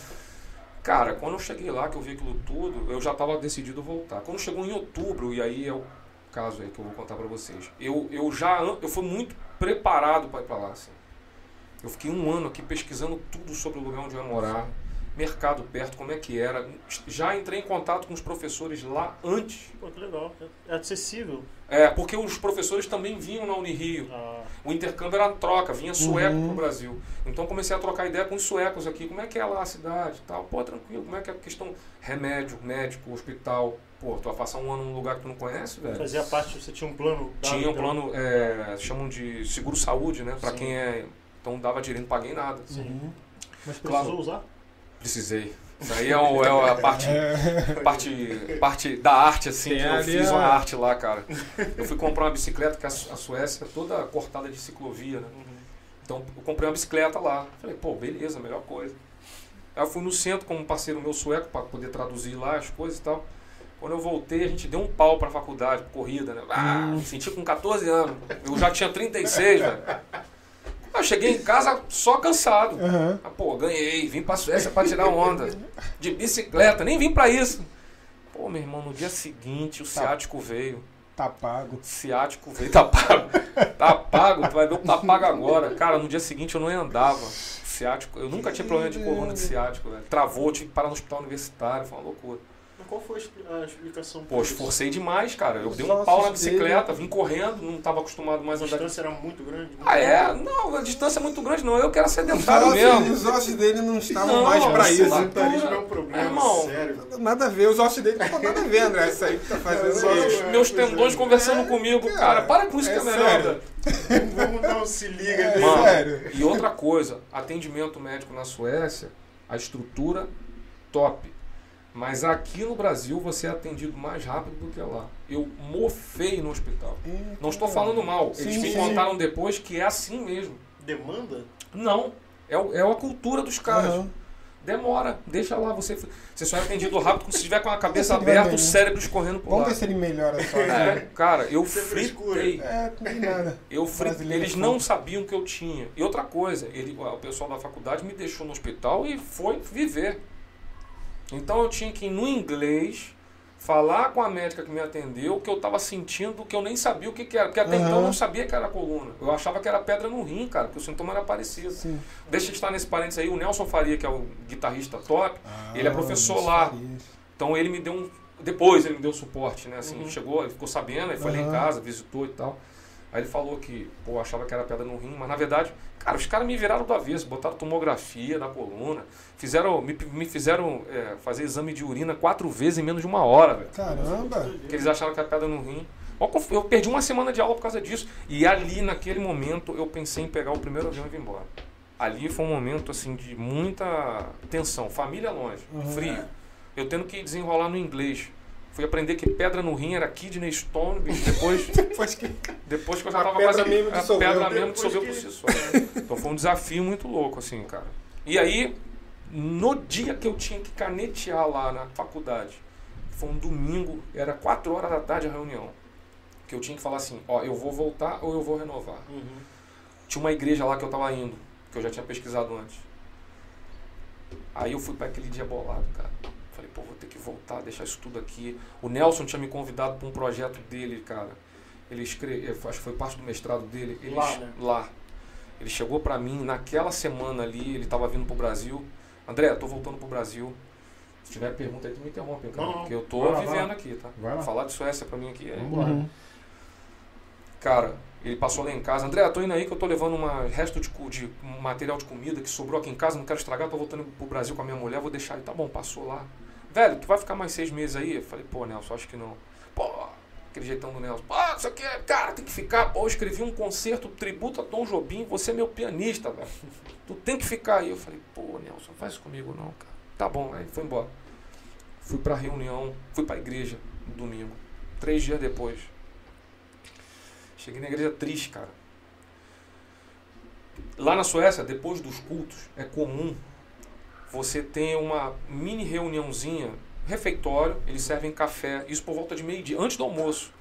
Cara, quando eu cheguei lá, que eu vi aquilo tudo, eu já estava decidido voltar. Quando chegou em outubro, e aí é o caso aí que eu vou contar para vocês, eu, eu já eu fui muito preparado para ir para lá. Assim. Eu fiquei um ano aqui pesquisando tudo sobre o lugar onde eu ia morar, mercado perto, como é que era. Já entrei em contato com os professores lá antes. Pô, que legal. É acessível. É, porque os professores também vinham na Unirio. Ah, O intercâmbio era troca, vinha sueco Uhum. pro Brasil. Então comecei a trocar ideia com os suecos aqui. Como é que é lá a cidade e tal? Pô, tranquilo. Como é que é a questão remédio, médico, hospital? Pô, tu vai passar um ano num lugar que tu não conhece, velho? fazia parte, você tinha um plano. Tinha um então? plano, é, chamam de seguro-saúde, né? Pra Sim. quem é... Então dava direito, não paguei nada. Sim. Uhum. Mas precisou Claro. usar? Precisei. Isso aí é, o- é a [laughs] parte, parte, parte da arte, assim, Tem que eu fiz a- uma arte lá, cara. Eu fui comprar uma bicicleta, que a Su- a Suécia é toda cortada de ciclovia, né? Então eu comprei uma bicicleta lá. Falei, pô, beleza, melhor coisa. Aí eu fui no centro com um parceiro meu sueco para poder traduzir lá as coisas e tal. Quando eu voltei, a gente deu um pau pra faculdade, corrida, né? Ah, me senti com 14 anos. Eu já tinha 36, velho. Eu cheguei em casa só cansado. Aham. Ah, pô, ganhei, vim pra Suécia pra tirar onda. De bicicleta, nem vim pra isso. Pô, meu irmão, no dia seguinte o ciático veio. Tá pago. Ciático veio, tá pago. Tá pago, tu vai ver o tá pago agora. Cara, no dia seguinte eu não andava. Ciático, eu nunca tinha problema de coluna de ciático, velho. Travou, tive que parar no hospital universitário, foi uma loucura. Qual foi a expli- a explicação? Pô, esforcei demais, cara. Eu dei um pau na dele- bicicleta, vim correndo, não tava acostumado mais A a andar. distância era muito grande? Ah, é? Não, a distância é muito grande, não. Eu que era sedentário mesmo. Os ossos dele não estavam Não, mais pra sei isso. Sedentarismo é um problema É, irmão. sério. Nada a ver, os ossos dele não tem nada a ver, André. Isso aí que tá fazendo os- Meus tendões conversando comigo, cara. Para com isso que é é melhor. [laughs] Vamos dar um se liga É ali. Mano, sério. e outra coisa, atendimento médico na Suécia, a estrutura top. Mas aqui no Brasil você é atendido mais rápido do que lá. Eu mofei no hospital. Não estou falando mal. Eles Sim, me sim. contaram depois que é assim mesmo. Demanda? Não. É, é a cultura dos caras. Aham. Demora. Deixa lá. Você, você só é atendido rápido quando você estiver com a cabeça Vamos aberta, o bem, né? cérebro escorrendo por Vamos lá. ver se ele melhora só. É, cara, eu é frescura. fritei. É, nada. Eu fri- Brasileiro Eles é não sabiam que eu tinha. E outra coisa, ele, o pessoal da faculdade me deixou no hospital e foi viver. Então eu tinha que ir no inglês falar com a médica que me atendeu o que eu estava sentindo, que eu nem sabia o que, que era. Porque até então eu não sabia que era coluna. Eu achava que era pedra no rim, cara, porque o sintoma era parecido. Sim. Deixa de estar nesse parênteses aí, o Nelson Faria, que é o guitarrista top, ele é Ah, professor lá. aí. então ele me deu um. Depois ele me deu suporte, né? Assim, Uhum. chegou, ele ficou sabendo, ele foi lá em casa, visitou e tal. Aí ele falou que, pô, achava que era pedra no rim, mas na verdade, cara, os caras me viraram do avesso, botaram tomografia na coluna, fizeram, me, me fizeram é, fazer exame de urina quatro vezes em menos de uma hora, velho. Caramba. Porque eles acharam que era pedra no rim. Eu perdi uma semana de aula por causa disso. E ali, naquele momento, eu pensei em pegar o primeiro avião e vir embora. Ali foi um momento, assim, de muita tensão. Família longe, Uhum. frio. Eu tendo que desenrolar no inglês. Fui aprender que pedra no rim era kidney stone, bicho. Depois, [laughs] Depois que. depois que eu já tava quase... mesmo a dissolveu. pedra mesmo dissolveu que- por si só. Então foi um desafio muito louco, assim, cara. E aí, no dia que eu tinha que canetear lá na faculdade, foi um domingo, era 4 horas da tarde a reunião. Que eu tinha que falar assim, ó, eu vou voltar ou eu vou renovar. Uhum. Tinha uma igreja lá que eu tava indo, que eu já tinha pesquisado antes. Aí eu fui para aquele dia bolado, cara. Falei, pô, vou ter que voltar, deixar isso tudo aqui. O Nelson tinha me convidado para um projeto dele, cara. Ele escreveu, acho que foi parte do mestrado dele. Ele, Lá, né? lá. Ele chegou para mim naquela semana ali, ele tava vindo pro Brasil. André, eu tô voltando pro Brasil. Se tiver pergunta aí, tu me interrompe, cara. Não, não. Porque eu tô Vai lá, vai vivendo aqui, tá? Vai lá. Falar de Suécia para mim aqui é. Vambora. Uhum. Cara, Ele passou lá em casa, André, tô indo aí que eu tô levando uma resto de, de um material de comida que sobrou aqui em casa, não quero estragar, tô voltando pro Brasil com a minha mulher, vou deixar ele. Tá bom, passou lá. Velho, tu vai ficar mais seis meses aí? Eu falei, pô, Nelson, acho que não. Pô, aquele jeitão do Nelson. Pô, isso aqui cara, tem que ficar. Pô, eu escrevi um concerto tributo a Tom Jobim, você é meu pianista, velho. Tu tem que ficar aí. Eu falei, pô, Nelson, faz isso comigo não, cara. Tá bom, aí foi embora. Fui pra reunião, fui pra igreja no domingo. Três dias depois. Cheguei na igreja triste, cara. Lá na Suécia, depois dos cultos, é comum você ter uma mini reuniãozinha, refeitório, eles servem café, isso por volta de meio-dia, antes do almoço.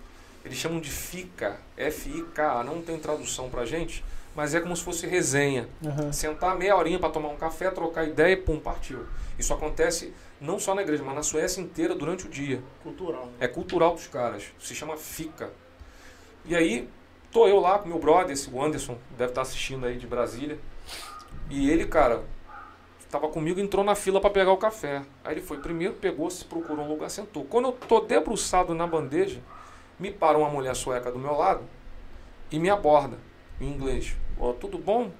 Eles chamam de FICA, F-I-K, não tem tradução pra gente, mas é como se fosse resenha. Aham. Sentar meia horinha para tomar um café, trocar ideia e pum, partiu. Isso acontece não só na igreja, mas na Suécia inteira durante o dia. Cultural. né? É cultural dos caras. Se chama FICA. E aí, tô eu lá com meu brother, esse o Anderson, deve estar assistindo aí de Brasília. E ele, cara, tava comigo, entrou na fila para pegar o café. Aí ele foi primeiro, pegou, se procurou um lugar, sentou. Quando eu tô debruçado na bandeja, me para uma mulher sueca do meu lado e me aborda em inglês. Ó, tudo bom?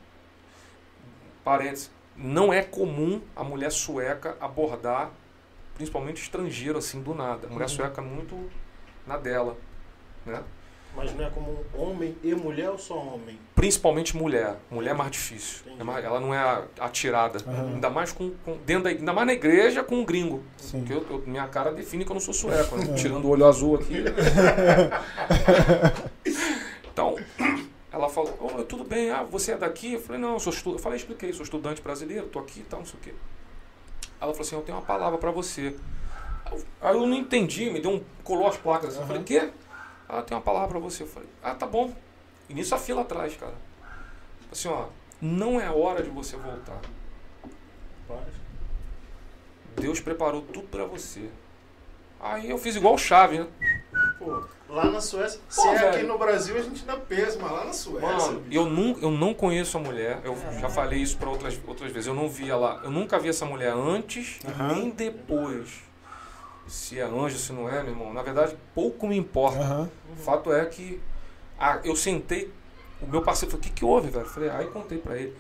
Parênteses. Não é comum a mulher sueca abordar, principalmente estrangeiro, assim, do nada. A mulher Uhum. sueca é muito na dela, né? Mas não é como homem e mulher ou só homem? Principalmente mulher. Mulher é mais difícil. É mais- ela não é atirada. Aham. Ainda mais com, com- dentro da, ainda mais na igreja com um gringo. Sim. Porque eu- eu- minha cara define que eu não sou sueco, né? [laughs] É. tirando o olho azul aqui. [laughs] então, ela falou, "Ô, tudo bem, ah, você é daqui? Eu falei, não, eu sou estu... eu falei, expliquei, sou estudante brasileiro, tô aqui e tal, não sei o quê. Ela falou assim, eu tenho uma palavra para você. Aí eu não entendi, me deu um. colou as placas assim. Eu falei, Aham. quê? Ela tem uma palavra para você. Eu falei, ah, tá bom. E nisso a fila atrás, cara. Assim, ó, não é hora de você voltar. Deus preparou tudo para você. Aí eu fiz igual o chave, né? Pô, lá na Suécia, se é aqui velho. no Brasil a gente ainda pensa, mas lá na Suécia. Mano, bicho. eu não, eu não conheço a mulher. Eu já falei isso para outras, outras vezes. Eu não vi ela. Eu nunca vi essa mulher antes Aham. nem depois. Se é anjo, se não é, meu irmão. Na verdade, pouco me importa. Aham. O fato é que ah, eu sentei, o meu parceiro falou, o que, que houve, velho? Eu falei, aí contei pra ele.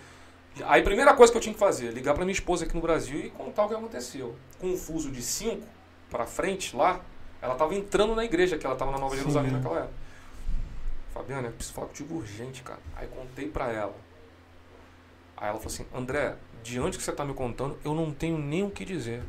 Aí a primeira coisa que eu tinha que fazer, ligar pra minha esposa aqui no Brasil e contar o que aconteceu. Com um fuso de 5 pra frente lá, ela tava entrando na igreja, que ela tava na Nova Sim. Jerusalém naquela época. Fabiana, eu preciso falar contigo urgente, cara. Aí contei pra ela. Aí ela falou assim, André, diante do que você tá me contando, eu não tenho nem o que dizer.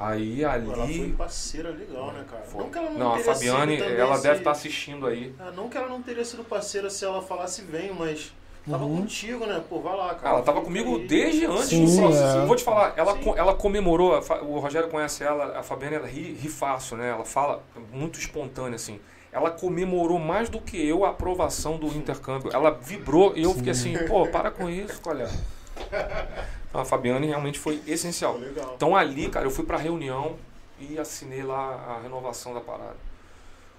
Aí ali. Ela foi parceira legal, né, cara? Foi. Não que ela não, Não, a teria Fabiane, sido também ela se- deve estar assistindo aí. Ah, não que ela não teria sido parceira se ela falasse venho, mas tava Uhum. contigo, né? Pô, vai lá, cara. ela tava comigo aí. desde antes Sim, do processo. é. Vou te falar, ela, Sim. co- ela comemorou, o Rogério conhece ela, a Fabiana ela ri, ri fácil, né? Ela fala muito espontânea, assim. Ela comemorou mais do que eu a aprovação do intercâmbio. Ela vibrou e eu fiquei assim, pô, para com isso, [laughs] A Fabiane realmente foi essencial. legal. Então ali, cara, eu fui pra reunião e assinei lá a renovação da parada.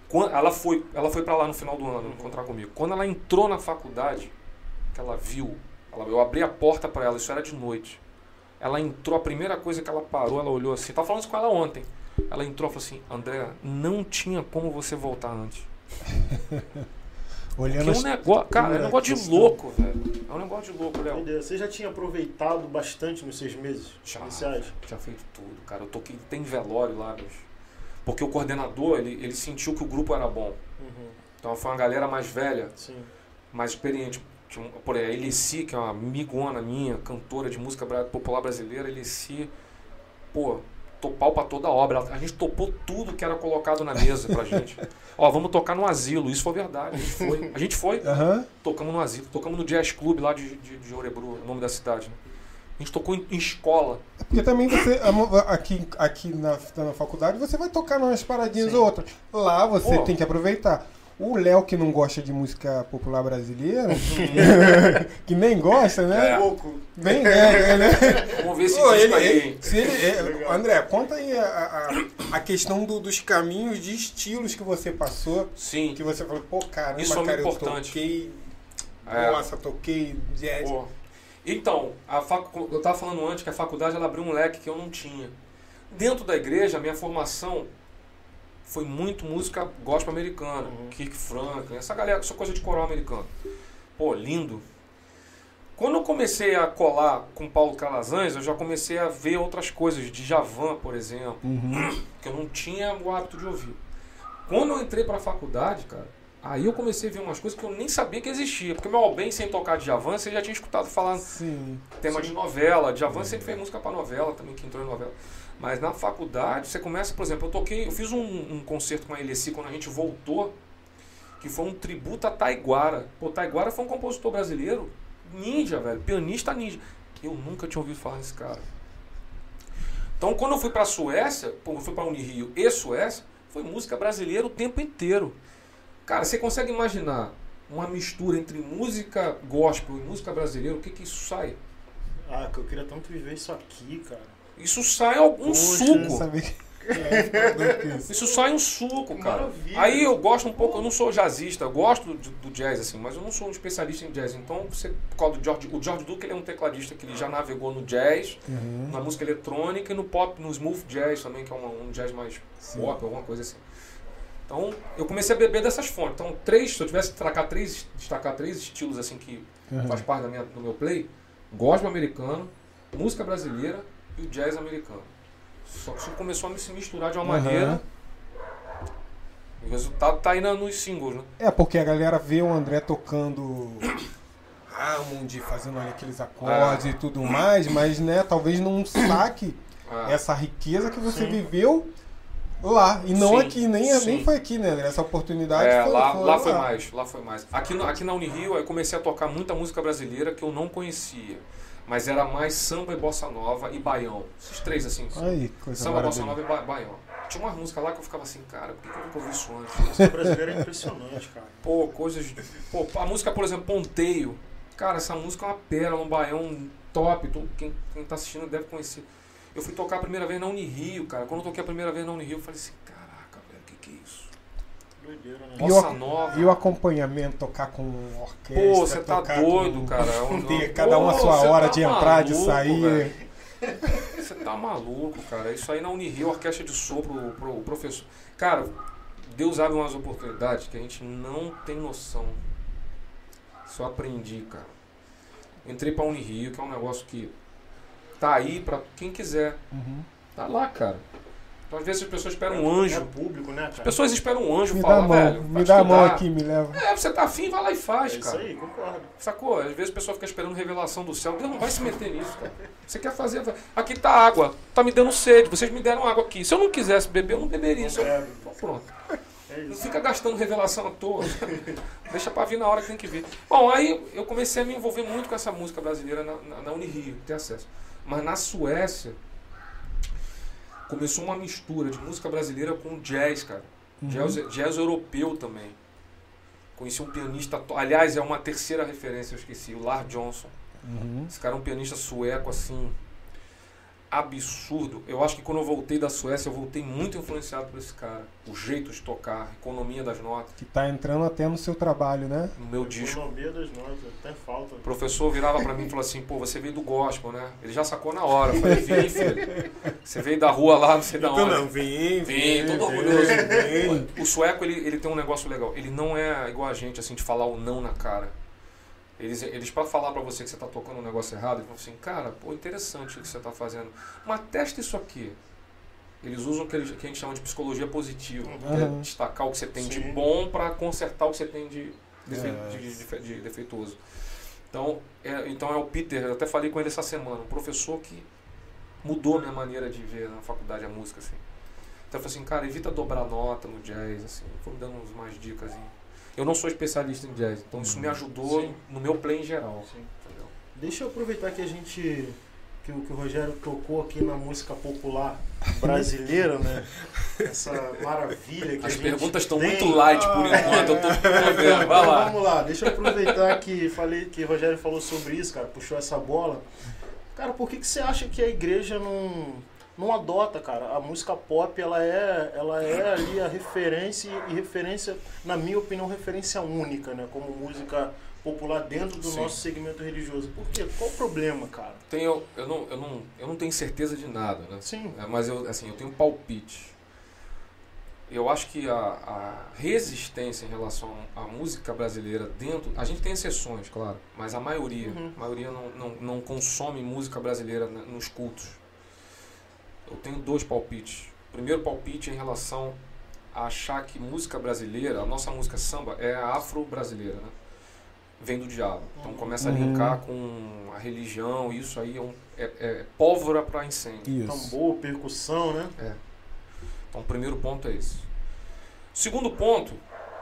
Quando, ela foi, ela foi para lá no final do ano encontrar comigo. Quando ela entrou na faculdade, que ela viu, ela- eu abri a porta para ela, isso era de noite. Ela entrou, a primeira coisa que ela parou, ela olhou assim, tava falando isso com ela ontem. Ela entrou e falou assim, André, não tinha como você voltar antes. [laughs] Olhando Que é um as- negócio, cara, é um negócio de louco, velho. É um negócio de louco, Léo. Entendeu? Você já tinha aproveitado bastante nos seis meses Já. iniciais? Já feito tudo, cara. Eu toquei, tem velório lá, bicho. Porque o coordenador, ele, ele sentiu que o grupo era bom. Uhum, Então foi uma galera mais velha, sim. mais experiente. Por aí, a Elisi, que é uma amigona minha, cantora de música popular brasileira, Elisi, pô, topau pra toda a obra. A gente topou tudo que era colocado na mesa pra gente. [laughs] Ó, vamos tocar no asilo, isso foi verdade. A gente foi. A gente foi, Aham. tocamos no asilo, tocamos no Jazz Club lá de, de, de Orebru, o nome da cidade. Né? A gente tocou em, em escola. Porque também você, aqui, aqui na, na faculdade, você vai tocar umas paradinhas Sim. ou outras. Lá você Pô. tem que aproveitar. O Léo, que não gosta de música popular brasileira, [laughs] que nem gosta, né? É. Pouco. Bem, é, é, né? Vamos ver se Pô, disco ele- se ele- é. André, conta aí a, a, a questão do- dos caminhos de estilos que você passou. Sim. Que você falou, pô, caramba, Isso é cara, muito eu importante. toquei. É. Nossa, toquei jazz. Pô. Então, a facu... eu estava falando antes que a faculdade ela abriu um leque que eu não tinha. Dentro da igreja, a minha formação foi muito música gospel americana, Uhum. Kirk Franklin, essa galera, essa coisa de coral americano. Pô, lindo. Quando eu comecei a colar com Paulo Calazans, eu já comecei a ver outras coisas, de Javan, por exemplo, Uhum. que eu não tinha o hábito de ouvir. Quando eu entrei pra faculdade, cara, aí eu comecei a ver umas coisas que eu nem sabia que existia. Porque meu bem sem tocar de Javan, você já tinha escutado falar Sim. tema de novela. Djavan sempre fez música pra novela, também que entrou em novela. Mas na faculdade, você começa, por exemplo, eu toquei, eu fiz um, um concerto com a Elessi quando a gente voltou, que foi um tributo a Taiguara. Pô, Taiguara foi um compositor brasileiro, ninja, velho, pianista ninja. Eu nunca tinha ouvido falar nesse cara. Então, quando eu fui pra Suécia, pô, eu fui pra Unirio e Suécia, foi música brasileira o tempo inteiro. Cara, você consegue imaginar uma mistura entre música gospel e música brasileira, o que que isso sai? Ah, que eu queria tanto viver isso aqui, cara. Isso sai algum Poxa, suco. [laughs] Isso. Sai um suco, cara. maravilha. Aí eu gosto um pouco, eu não sou jazzista, eu gosto do, do jazz, assim, mas eu não sou um especialista em jazz. Então, você, por causa do George, o George Duke ele é um tecladista que ele já navegou no jazz, Uhum. na música eletrônica e no pop, no smooth jazz também, que é uma- um jazz mais Sim. pop, alguma coisa assim. Então, eu comecei a beber dessas fontes. Então, três, se eu tivesse que destacar três, destacar três estilos assim que Uhum. faz parte da minha, do meu play, gospel americano, música brasileira e o jazz americano. Só que isso começou a se misturar de uma Aham. maneira. E o resultado tá aí nos singles, né? É, porque a galera vê o André tocando Hammond, fazendo aqueles acordes Ah. e tudo mais, mas né, talvez não saque Ah, essa riqueza que você Sim. viveu lá. E não Sim, aqui, nem, sim. nem foi aqui, né, André? Essa oportunidade é, foi, lá, foi lá foi mais, lá foi mais. Aqui, aqui na Unirio eu comecei a tocar muita música brasileira que eu não conhecia. Mas era mais samba e bossa nova e baião. Esses três assim. Aí, coisa Samba, bossa nova e ba- baião. Tinha uma música lá que eu ficava assim, cara, por que eu nunca ouvi isso antes? A música brasileira é impressionante, cara. Pô, coisas. de- Pô, a música, por exemplo, Ponteio. Cara, essa música é uma pérola, um baião top. todo- Quem, quem tá assistindo deve conhecer. Eu fui tocar a primeira vez na Unirio, cara. Quando eu toquei a primeira vez na Unirio, eu falei assim, caraca, velho, o que, que é isso? Doideira, né? E o, nova. e o acompanhamento, tocar com orquestra, Pô, você tá tocar doido, com- cara. [laughs] Ter cada um a Pô, sua hora tá de entrar, de maluco, sair. Você tá maluco, cara. Isso aí na Unirio, orquestra de sopro, o pro- o professor. Cara, Deus abre umas oportunidades que a gente não tem noção. Só aprendi, cara. Entrei pra Unirio, que é um negócio que tá aí pra quem quiser. Uhum. Tá lá, cara. Então, às vezes as pessoas esperam um É anjo. público, né, As cara? pessoas esperam um anjo Me dá falar, a mão, velho. me dá a mão aqui, me leva. É, você tá afim, vai lá e É faz, isso cara. aí, concordo. Sacou? Às vezes a pessoa fica esperando revelação do céu. Deus não vai se meter nisso, cara. Você quer fazer. Aqui tá água. Tá me dando sede. Vocês me deram água aqui. Se eu não quisesse beber, eu não beberia. Se eu- É, Então, Pronto. é Não isso. fica gastando revelação à toa. [laughs] Deixa pra vir na hora que tem que vir. Bom, aí eu comecei a me envolver muito com essa música brasileira na, na, na Unirio, ter acesso. Mas na Suécia, começou uma mistura de música brasileira com jazz, cara. Uhum. Jazz, jazz europeu também. Conheci um pianista. Aliás, é uma terceira referência, eu esqueci, o Lars Johnson. Uhum. Esse cara é um pianista sueco, assim, absurdo. Eu acho que quando eu voltei da Suécia, eu voltei muito influenciado por esse cara. O jeito de tocar, a economia das notas. Que tá entrando até no seu trabalho, né? No meu disco. Economia das notas, até falta. O professor virava pra mim e falou assim, pô, você veio do gospel, né? Ele já sacou na hora. Eu falei, vim, [laughs] filho. Você veio da rua lá, não sei da onde. vem, Vem, todo orgulhoso. O sueco, ele, ele tem um negócio legal. Ele não é igual a gente, assim, de falar o não na cara. Eles, eles para falar pra você que você tá tocando um negócio errado, eles falam assim, cara, pô, interessante o que você tá fazendo. Mas testa isso aqui. Eles usam o que, eles- que a gente chama de psicologia positiva. que é Uhum. destacar o que você tem de Sim. bom pra consertar o que você tem de, defe- É. de- de- de defeituoso. Então é, então é o Peter, eu até falei com ele essa semana, um professor que mudou a minha maneira de ver na faculdade a música, assim. Então eu falei assim, cara, evita dobrar nota no jazz, assim. Foi me dando uns mais dicas. Assim. Eu não sou especialista em jazz, então isso me ajudou Sim. no meu play em geral. Deixa eu aproveitar que a gente. Que o, que o Rogério tocou aqui na música popular brasileira, né? [laughs] Essa maravilha que a As gente perguntas estão muito light por enquanto, eu tô vendo. Vai lá. vamos lá, deixa eu aproveitar que falei que o Rogério falou sobre isso, cara, puxou essa bola. Cara, por que, que você acha que a igreja não, não adota, cara? A música pop, ela é, ela é ali a referência e referência, na minha opinião, referência única, né? Como música popular dentro do Sim. nosso segmento religioso. Por quê? Qual o problema, cara? Tenho, eu, não, eu, não, eu não tenho certeza de nada, né? Sim. É, mas eu, assim, eu tenho um palpite. eu acho que a, a, resistência em relação à música brasileira dentro. A gente tem exceções, claro, mas a maioria, uhum. a maioria não, não, não consome música brasileira nos cultos. Eu tenho dois palpites. O primeiro palpite é em relação a achar que música brasileira, a nossa música samba, é afro-brasileira, né? Vem do diabo. Então começa a uhum. linkar com a religião, isso aí é, um, é, é pólvora para incêndio. Isso. Tambor, percussão, né? É. Então, o primeiro ponto é esse. Segundo ponto,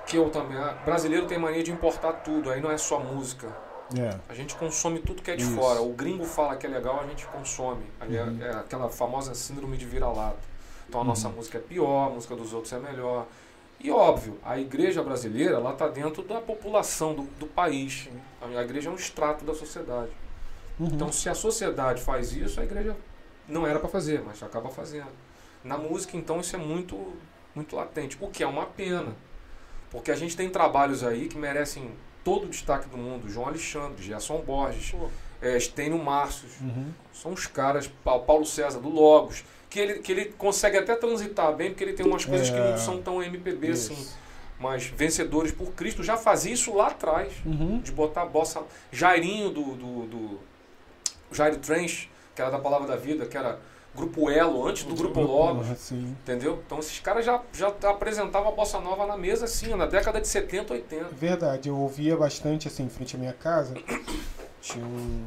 que eu também. Ah, brasileiro tem mania de importar tudo, aí não é só música. É. A gente consome tudo que é de Isso. fora. O gringo fala que é legal, a gente consome. É, uhum. é, aquela famosa síndrome de vira-lata. Então a uhum. nossa música é pior, a música dos outros é melhor. E óbvio, a igreja brasileira ela está dentro da população do, do país. A igreja é um extrato da sociedade. Uhum. Então se a sociedade faz isso, a igreja não era para fazer, mas acaba fazendo. Na música, então, isso é muito, muito latente, o que é uma pena. Porque a gente tem trabalhos aí que merecem todo o destaque do mundo. João Alexandre, Gerson Borges, é, Stênio Márcios. Uhum. São os caras, Paulo César, do Logos, que ele, que ele consegue até transitar bem, porque ele tem umas coisas é. que não são tão MPB isso. assim. Mas vencedores por Cristo já fazia isso lá atrás. Uhum. De botar a bossa. Jairinho do, do, do Jairo Trench, que era da Palavra da Vida, que era Grupo Elo, antes do Grupo Logos. Entendeu? Então esses caras já, já apresentavam a bossa nova na mesa, assim, na década de 70, 80. Verdade, eu ouvia bastante assim em frente à minha casa. [coughs] Tinha um.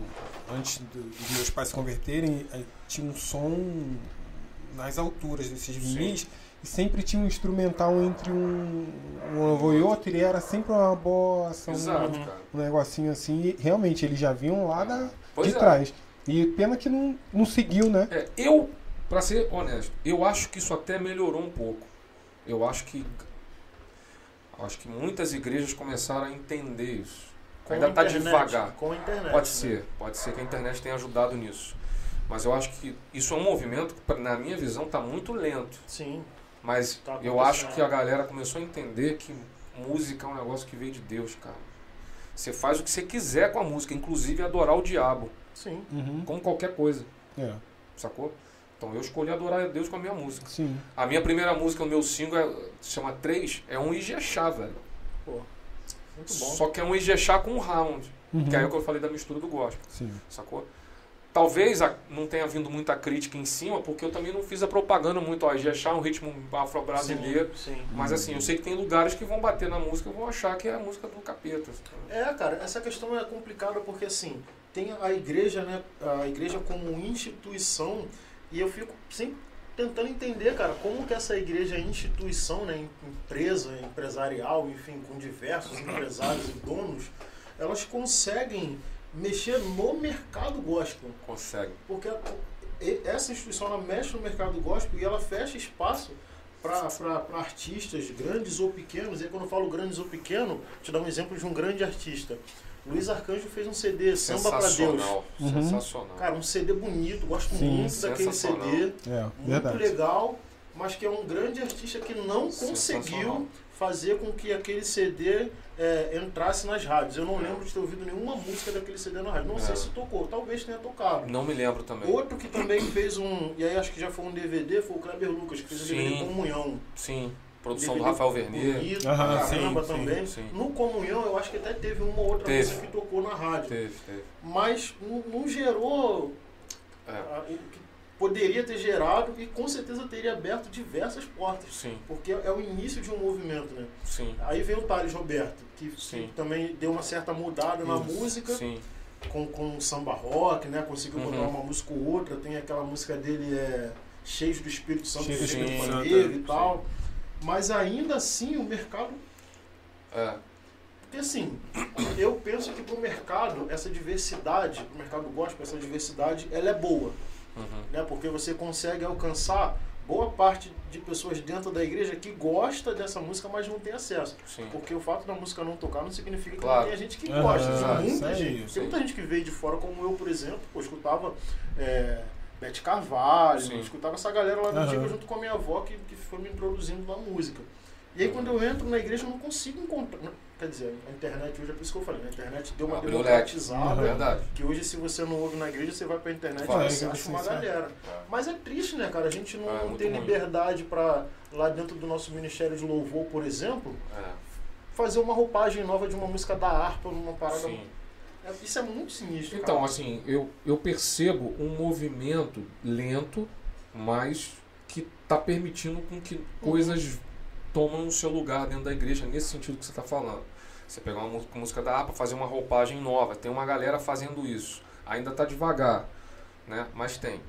Antes dos meus pais se converterem, tinha um som nas alturas desses vinis. E sempre tinha um instrumental entre um, um avô e outro, e era sempre uma bossa, Exato, um, um negocinho assim. E realmente, eles já vinham lá da, de é. trás. E pena que não, não seguiu, né? É, eu, para ser honesto, eu acho que isso até melhorou um pouco. Eu acho que acho que muitas igrejas começaram a entender isso. Com Ainda está devagar. Com a internet. Pode né? ser, pode ser que a internet tenha ajudado nisso. Mas eu acho que isso é um movimento que, na minha visão, está muito lento. Sim. Mas tá eu acho que a galera começou a entender que música é um negócio que veio de Deus, cara. Você faz o que você quiser com a música, inclusive adorar o diabo. Sim. Uhum. Como qualquer coisa. É. Sacou? Então eu escolhi adorar a Deus com a minha música. Sim. A minha primeira música no meu single é, se chama 3, é um Ijexá, velho. Pô. Muito bom. Só que é um Ijexá com um round. Uhum. Que é aí que eu falei da mistura do gospel. Sim. Sacou? Talvez a, não tenha vindo muita crítica em cima, porque eu também não fiz a propaganda muito. Ó, Ijexá é um ritmo afro-brasileiro. Sim, sim. Mas assim, eu sei que tem lugares que vão bater na música e vão achar que é a música do capeta. É, cara, essa questão é complicada porque assim, tem a igreja, né? A igreja como instituição, e eu fico sempre tentando entender, cara, como que essa igreja é instituição, né? Empresa, empresarial, enfim, com diversos empresários e donos, elas conseguem mexer no mercado gospel. Consegue. Porque essa instituição ela mexe no mercado gospel e ela fecha espaço para artistas grandes ou pequenos. E aí, quando eu falo grandes ou pequeno, vou te dar um exemplo de um grande artista. Luiz Arcanjo fez um CD, Samba pra Deus. Uhum. Sensacional. Cara, um CD bonito, gosto Sim. muito daquele CD. É, muito verdade. legal, mas que é um grande artista que não conseguiu fazer com que aquele CD é, entrasse nas rádios. Eu não lembro de ter ouvido nenhuma música daquele CD na rádio. Não é. sei se tocou, talvez tenha tocado. Não me lembro também. Outro que também fez um, e aí acho que já foi um DVD, foi o Kleber Lucas, que fez Sim. o DVD Comunhão. Sim. Produção do Rafael Vernier. Bonito, caramba sim, também. Sim, sim. No Comunhão, eu acho que até teve uma outra teve. música que tocou na rádio. Teve, teve. Mas não, não gerou é. a, o que poderia ter gerado e com certeza teria aberto diversas portas. Sim. Porque é o início de um movimento, né? Sim. Aí vem o Thales Roberto, que, que também deu uma certa mudada na música. Sim. Com, com samba rock, né? Conseguiu uhum. botar uma música ou outra. Tem aquela música dele, é Cheio do Espírito Santo, Cheio do Espírito Santo e tal. Sim. Mas ainda assim o mercado. É. Porque assim, eu penso que para o mercado, essa diversidade, o mercado gospel, essa diversidade, ela é boa. Uhum. Né? Porque você consegue alcançar boa parte de pessoas dentro da igreja que gosta dessa música, mas não tem acesso. Sim. Porque o fato da música não tocar não significa que claro. não tem gente que gosta. Uhum. Tem muita gente. Tem muita gente que veio de fora, como eu, por exemplo, pô, escutava. É, Bete Carvalho, Sim. escutava essa galera lá no uhum. junto com a minha avó que, que foi me introduzindo na música. E aí quando eu entro na igreja eu não consigo encontrar. Quer dizer, a internet hoje é por isso que eu falei, né? a internet deu uma Abriu democratizada. É verdade. Que hoje, se você não ouve na igreja, você vai pra internet e você acha uma galera. É. Mas é triste, né, cara? A gente não, É, não muito tem liberdade pra, lá dentro do nosso Ministério de Louvor, por exemplo, É, fazer uma roupagem nova de uma música da harpa numa parada. sim. É, Isso é muito sinistro. Então, cara. assim, eu, eu percebo um movimento lento, mas que está permitindo com que coisas tomem o seu lugar dentro da igreja, nesse sentido que você está falando. Você pegar uma música da APA, fazer uma roupagem nova, tem uma galera fazendo isso. Ainda está devagar, né? mas tem.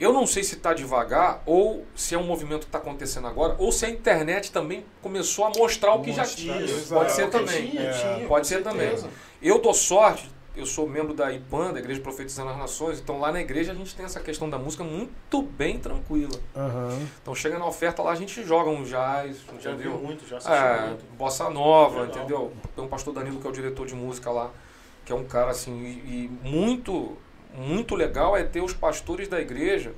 Eu não sei se está devagar ou se é um movimento que está acontecendo agora, ou se a internet também começou a mostrar o que já Mostrar, tinha. Pode ser É, também. tinha, É, tinha, pode ser também. certeza. Eu dou sorte, eu sou membro da IPAN, da Igreja Profetizando as Nações, então lá na igreja a gente tem essa questão da música muito bem tranquila. Aham. Então chega na oferta lá, a gente joga um jazz, Já vi entendeu? muito, já É, muito. bossa nova, Legal. entendeu? Tem um pastor Danilo que é o diretor de música lá, que é um cara assim, e, e muito, muito legal é ter os pastores da igreja,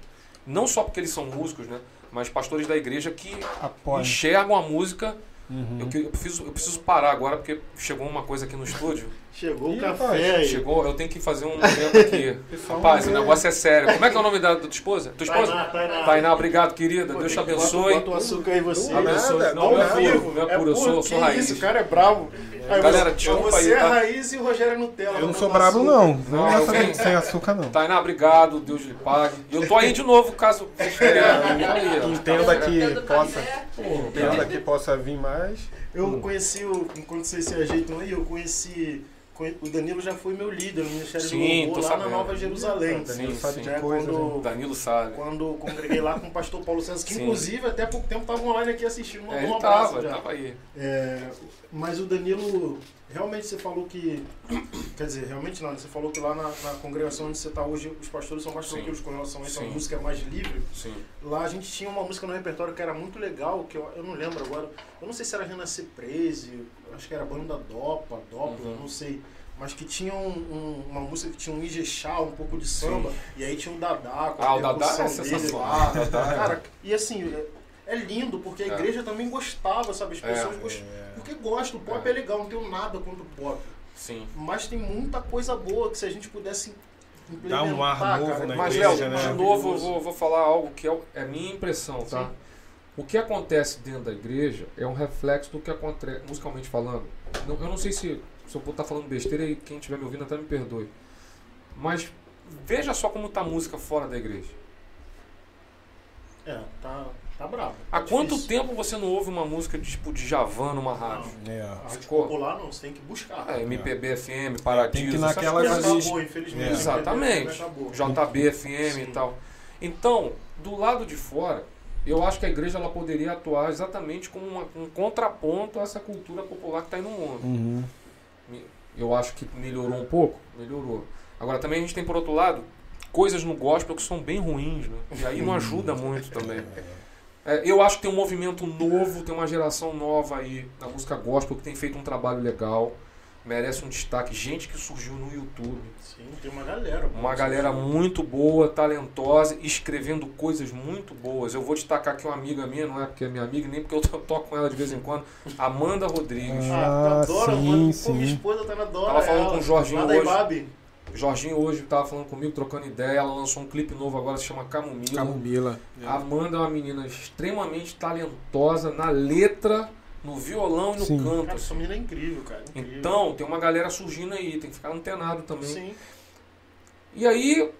não só porque eles são músicos, né? Mas pastores da igreja que Apoio. enxergam a música. Uhum. Eu, eu preciso, eu preciso parar agora porque chegou uma coisa aqui no estúdio. Chegou Ih, o café aí. Chegou, eu tenho que fazer um evento aqui. [laughs] Rapaz, o é- negócio é sério. Como é que é o nome da, tua esposa? Tua esposa? Tainá, Tainá. Tainá, obrigado, querida. Pô, Deus te abençoe. Bota o açúcar aí você. Abençoe. nada, Não, Ao meu nada. puro, vivo. meu É puro, eu sou, puro, sou raiz. isso, o cara é bravo. Aí Galera, você, desculpa você aí, é tá? raiz e o Rogério é Nutella. Eu não sou brabo, não. Não, Não eu nessa venho- sem açúcar, não. Tainá, obrigado. Deus lhe pague. E eu tô aí de novo, caso vocês. Tá. Entenda que possa, entenda que possa vir mais. Eu conheci, o, enquanto vocês se ajeitam aí, eu conheci. Conhe- O Danilo já foi meu líder no Ministério Sim, do Louvor lá sabendo. na Nova Jerusalém. Danilo Sim, sabe sim. de coisas. quando, né? Danilo sabe. quando congreguei lá com o pastor Paulo César, que Sim. inclusive até pouco tempo estava online aqui assistindo, mandou É, um abraço tava, já. tava aí. É, mas o Danilo, realmente você falou que. Quer dizer, realmente não, né? você falou que lá na, na congregação onde você está hoje, os pastores são mais tranquilos com relação a essa música é mais livre. Sim. Lá a gente tinha uma música no repertório que era muito legal, que eu, eu não lembro agora. Eu não sei se era Renascer Preze, acho que era a banda Dopa, Doppler, Uhum. não sei. Mas que tinha um- um- uma música que tinha um Ijexá, um pouco de samba, e aí tinha um Dadá com Ah, a o Dadá percussão é dele sensacional. lá. Dadá é- Cara, e assim, é, é lindo, porque a É. igreja também gostava, sabe? As pessoas É. gostam. Porque gostam, o pop É. é legal, não tenho nada contra o pop. Sim. Mas tem muita coisa boa que se a gente pudesse Dá um ar implementar, novo cara, na Mas, igreja, Léo, né? de novo, eu vou, vou falar algo que é, é minha impressão, tá? Sim. O que acontece dentro da igreja é um reflexo do que acontece, musicalmente falando. Não- eu não sei se, se eu vou estar falando besteira e quem estiver me ouvindo até me perdoe. Mas veja só como está a música fora da igreja. É, tá, tá bravo. Há Tá quanto difícil. tempo você não ouve uma música de, tipo de Javan numa rádio? É. A Ficou. popular não, você tem que buscar. É, MPB FM, Paradiso, Tem que naquelas acabou, infelizmente. É. Exatamente. JB FM e tal. Então, do lado de fora, eu acho que a igreja ela poderia atuar exatamente como uma- um contraponto a essa cultura popular que está aí no mundo. Uhum. Eu acho que melhorou um pouco, melhorou. Agora também a gente tem por outro lado coisas no gospel que são bem ruins, né? E aí não ajuda muito também. É, eu acho que tem um movimento novo, tem uma geração nova aí na música gospel que tem feito um trabalho legal, merece um destaque. Gente que surgiu no YouTube, Sim, tem uma galera. uma galera muito boa, talentosa, escrevendo coisas muito boas. Eu vou destacar aqui uma amiga minha, não é porque é minha amiga, nem porque eu [laughs] to- toco com ela de vez em quando, Amanda Rodrigues. Ah, Ah, adoro, sim. Pô, sim. minha esposa tá na adora Tava falando ela. com o Jorginho hoje. Ibabe. Jorginho hoje estava falando comigo, trocando ideia. Ela lançou um clipe novo agora, se chama Camomila. Camomila. A Amanda é uma menina extremamente talentosa na letra, no violão e no Sim. canto. Cara, assim. essa menina é incrível, cara. Incrível. Então, tem uma galera surgindo aí, tem que ficar antenado também. Sim. E aí,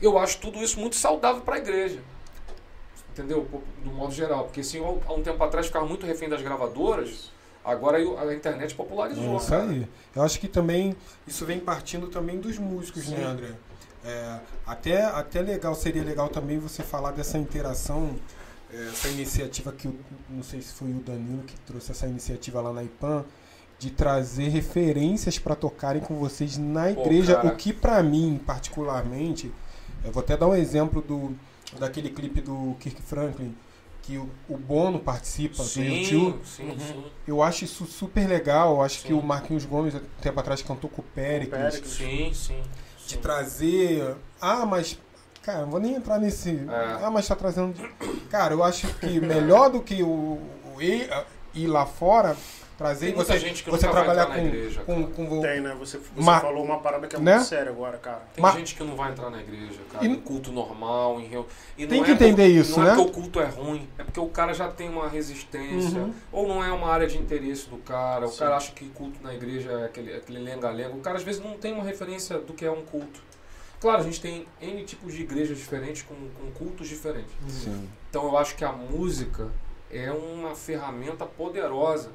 eu acho tudo isso muito saudável para a igreja. Entendeu? Do modo geral. Porque assim, há um tempo atrás ficava muito refém das gravadoras, agora a internet popularizou. É isso cara. aí. Eu acho que também isso vem partindo também dos músicos, né, Sim. André? É, até, até legal, seria legal também você falar dessa interação, essa iniciativa que não sei se foi o Danilo que trouxe essa iniciativa lá na IPAM, de trazer referências para tocarem com vocês na Pô, igreja, cara. o que para mim, particularmente, eu vou até dar um exemplo do daquele clipe do Kirk Franklin, que o, o Bono participa, do Sim, YouTube. sim, Uhum. sim. Eu acho isso super legal. Eu acho Sim. que o Marquinhos Gomes, há tempo atrás, cantou com o Péricles. Péricles. Sim, sim. De sim. trazer. Ah, mas. Cara, não vou nem entrar nesse. É. Ah, mas tá trazendo. Cara, eu acho que melhor do que o, ir, ir lá fora, trazer Tem muita você, gente que você trabalhar com, igreja, com, cara. com, Tem, né? Você, você Ma- falou uma parada que é Né? muito séria agora, cara. Tem Mas- gente que não vai entrar na igreja, cara, E- em culto normal, em reu... e Tem não que é entender por- isso, não né? é porque o culto é ruim, é porque o cara já tem uma resistência, Uhum. ou não é uma área de interesse do cara, o Sim. cara acha que culto na igreja é aquele, aquele lenga-lenga, o cara às vezes não tem uma referência do que é um culto. Claro, a gente tem N tipos de igrejas diferentes, com, com cultos diferentes. Sim. Então eu acho que a música é uma ferramenta poderosa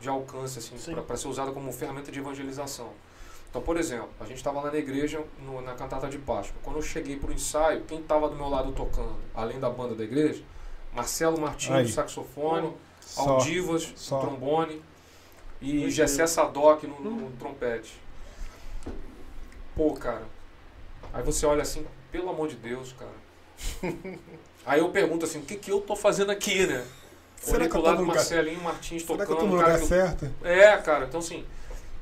de alcance, assim, Sim. para ser usada como ferramenta de evangelização. Então, por exemplo, a gente estava lá na igreja, no- na cantata de Páscoa. Quando eu cheguei para o ensaio, quem estava do meu lado tocando, além da banda da igreja, Marcelo Martins, saxofone, Só. Aldivas, só. trombone, e. Gessé Sadoc no, no trompete. Pô, cara, aí você olha assim, pelo amor de Deus, cara. [laughs] Aí eu pergunto assim, o que, que eu tô fazendo aqui, né? Será Olhei que pro eu tô lado no do lugar- Marcelinho Martins Será que eu tocando. tô no cara lugar que eu- certo? É, cara, então assim.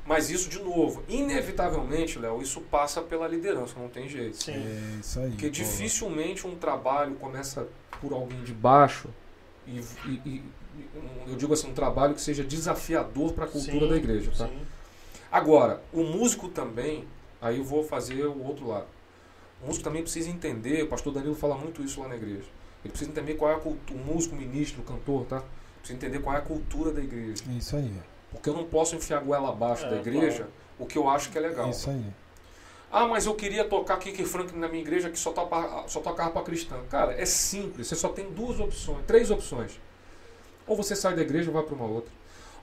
Mas isso, de novo, inevitavelmente, Léo, isso passa pela liderança, não tem jeito. Sim. É isso aí. Porque pô. dificilmente um trabalho começa por alguém de baixo e, e- e- um- eu digo assim, um trabalho que seja desafiador para a cultura Sim, da igreja. Tá? sim. Agora, o músico também, aí eu vou fazer o outro lado. O músico também precisa entender, o pastor Danilo fala muito isso lá na igreja. Ele precisa entender qual é a cultura, o músico, o ministro, o cantor, tá? Precisa entender qual é a cultura da igreja. É isso aí. Porque eu não posso enfiar a goela abaixo É, da igreja claro. o que eu acho que é É legal. isso aí. Ah, mas eu queria tocar Kiki Frank na minha igreja que só toca, só toca harpa cristã. Cara, é simples. Você só tem duas opções, três opções. Ou você sai da igreja ou vai para uma outra.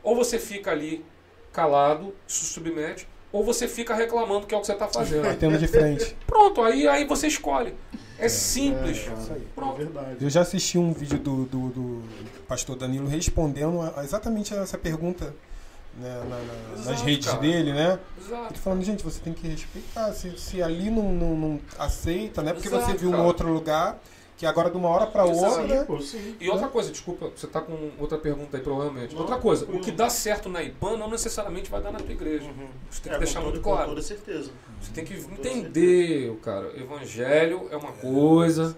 Ou você fica ali calado, se submete, ou você fica reclamando que é o que você está fazendo. Batendo de frente. Pronto, aí, aí você escolhe. É simples. É, cara, é Pronto. verdade. Eu já assisti um vídeo do, do, do pastor Danilo respondendo a- a exatamente essa pergunta né, na- na- nas Exato, redes cara. dele, né? Exato. Ele falando, gente, você tem que respeitar. Se, se ali não, não, não aceita, né? Porque Exato, você viu cara. em outro lugar, que agora de uma hora para outra. Sim, pô, sim. E outra coisa, desculpa, você tá com outra pergunta aí provavelmente. Não, outra coisa, o tranquilo. que dá certo na IPAN não necessariamente vai dar na tua igreja. Uhum. Você tem É, que deixar com muito toda- Com claro. toda certeza. Você tem que entender, cara. Evangelho é uma coisa,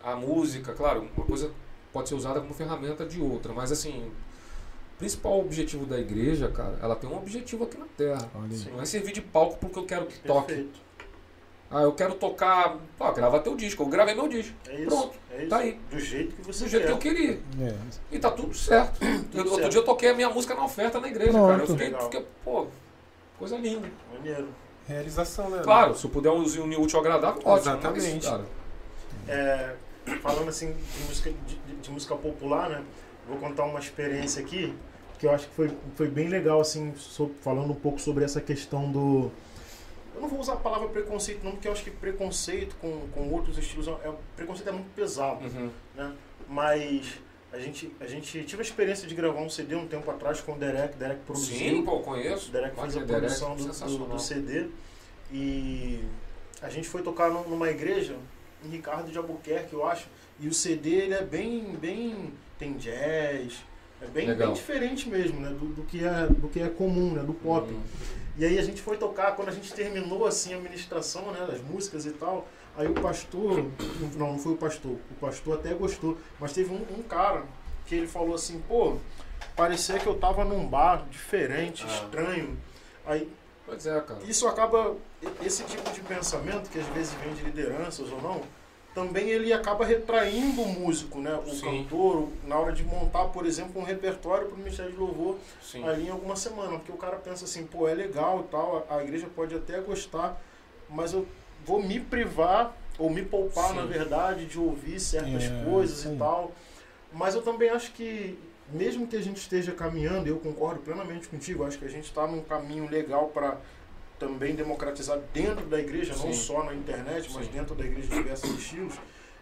a música, claro, uma coisa pode ser usada como ferramenta de outra, mas assim, o principal objetivo da igreja, cara, ela tem um objetivo aqui na Terra. Olha. Não é servir de palco porque eu quero que toque. Ah, eu quero tocar. Pô, grava teu disco. Eu gravei meu disco. É isso. Pronto, é isso. tá aí. Do jeito que você Do jeito que quer. eu queria. É. E tá tudo certo. Eu- outro certo. dia eu toquei a minha música na oferta na igreja, Pronto. cara. Eu fiquei, Legal. fiquei, pô, coisa linda. Maneiro. Realização, né? Claro, se eu puder unir útil ao agradável, ótimo. Exatamente. Mas, cara, É, falando assim de música, de, de- de música popular, né? Vou contar uma experiência aqui que eu acho que foi, foi bem legal, assim, so- falando um pouco sobre essa questão do. Eu não vou usar a palavra preconceito, não, porque eu acho que preconceito com, com outros estilos é, preconceito é muito pesado, uhum. né? Mas a gente, a gente tive a experiência de gravar um CD um tempo atrás com o Derek, Derek produziu. Sim, pô, conheço. O Derek fez a Derek, produção do, do, do CD. E a gente foi tocar num- numa igreja em Ricardo de Albuquerque, eu acho. E o CD ele é bem. bem tem jazz. É bem, bem diferente mesmo, né? Do, do que é, do que é comum, né? Do pop. Uhum. E aí a gente foi tocar, quando a gente terminou assim a ministração, né, das músicas e tal, aí o pastor, não, não foi o pastor, o pastor até gostou, mas teve um, um cara que ele falou assim, pô, parecia que eu tava num bar diferente, Ah. estranho. Aí Pois é, cara. isso acaba, esse tipo de pensamento, que às vezes vem de lideranças ou não, também ele acaba retraindo o músico, né? O Sim. cantor, na hora de montar, por exemplo, um repertório para o Ministério de Louvor Sim. ali em alguma semana. Porque o cara pensa assim, pô, é legal e tal, a a igreja pode até gostar, mas eu vou me privar, ou me poupar, Sim. na verdade, de ouvir certas É, coisas e tal. Mas eu também acho que, mesmo que a gente esteja caminhando, e eu concordo plenamente contigo, acho que a gente está num caminho legal para também democratizar dentro da igreja, não Sim. só na internet, mas Sim. dentro da igreja diversos estilos.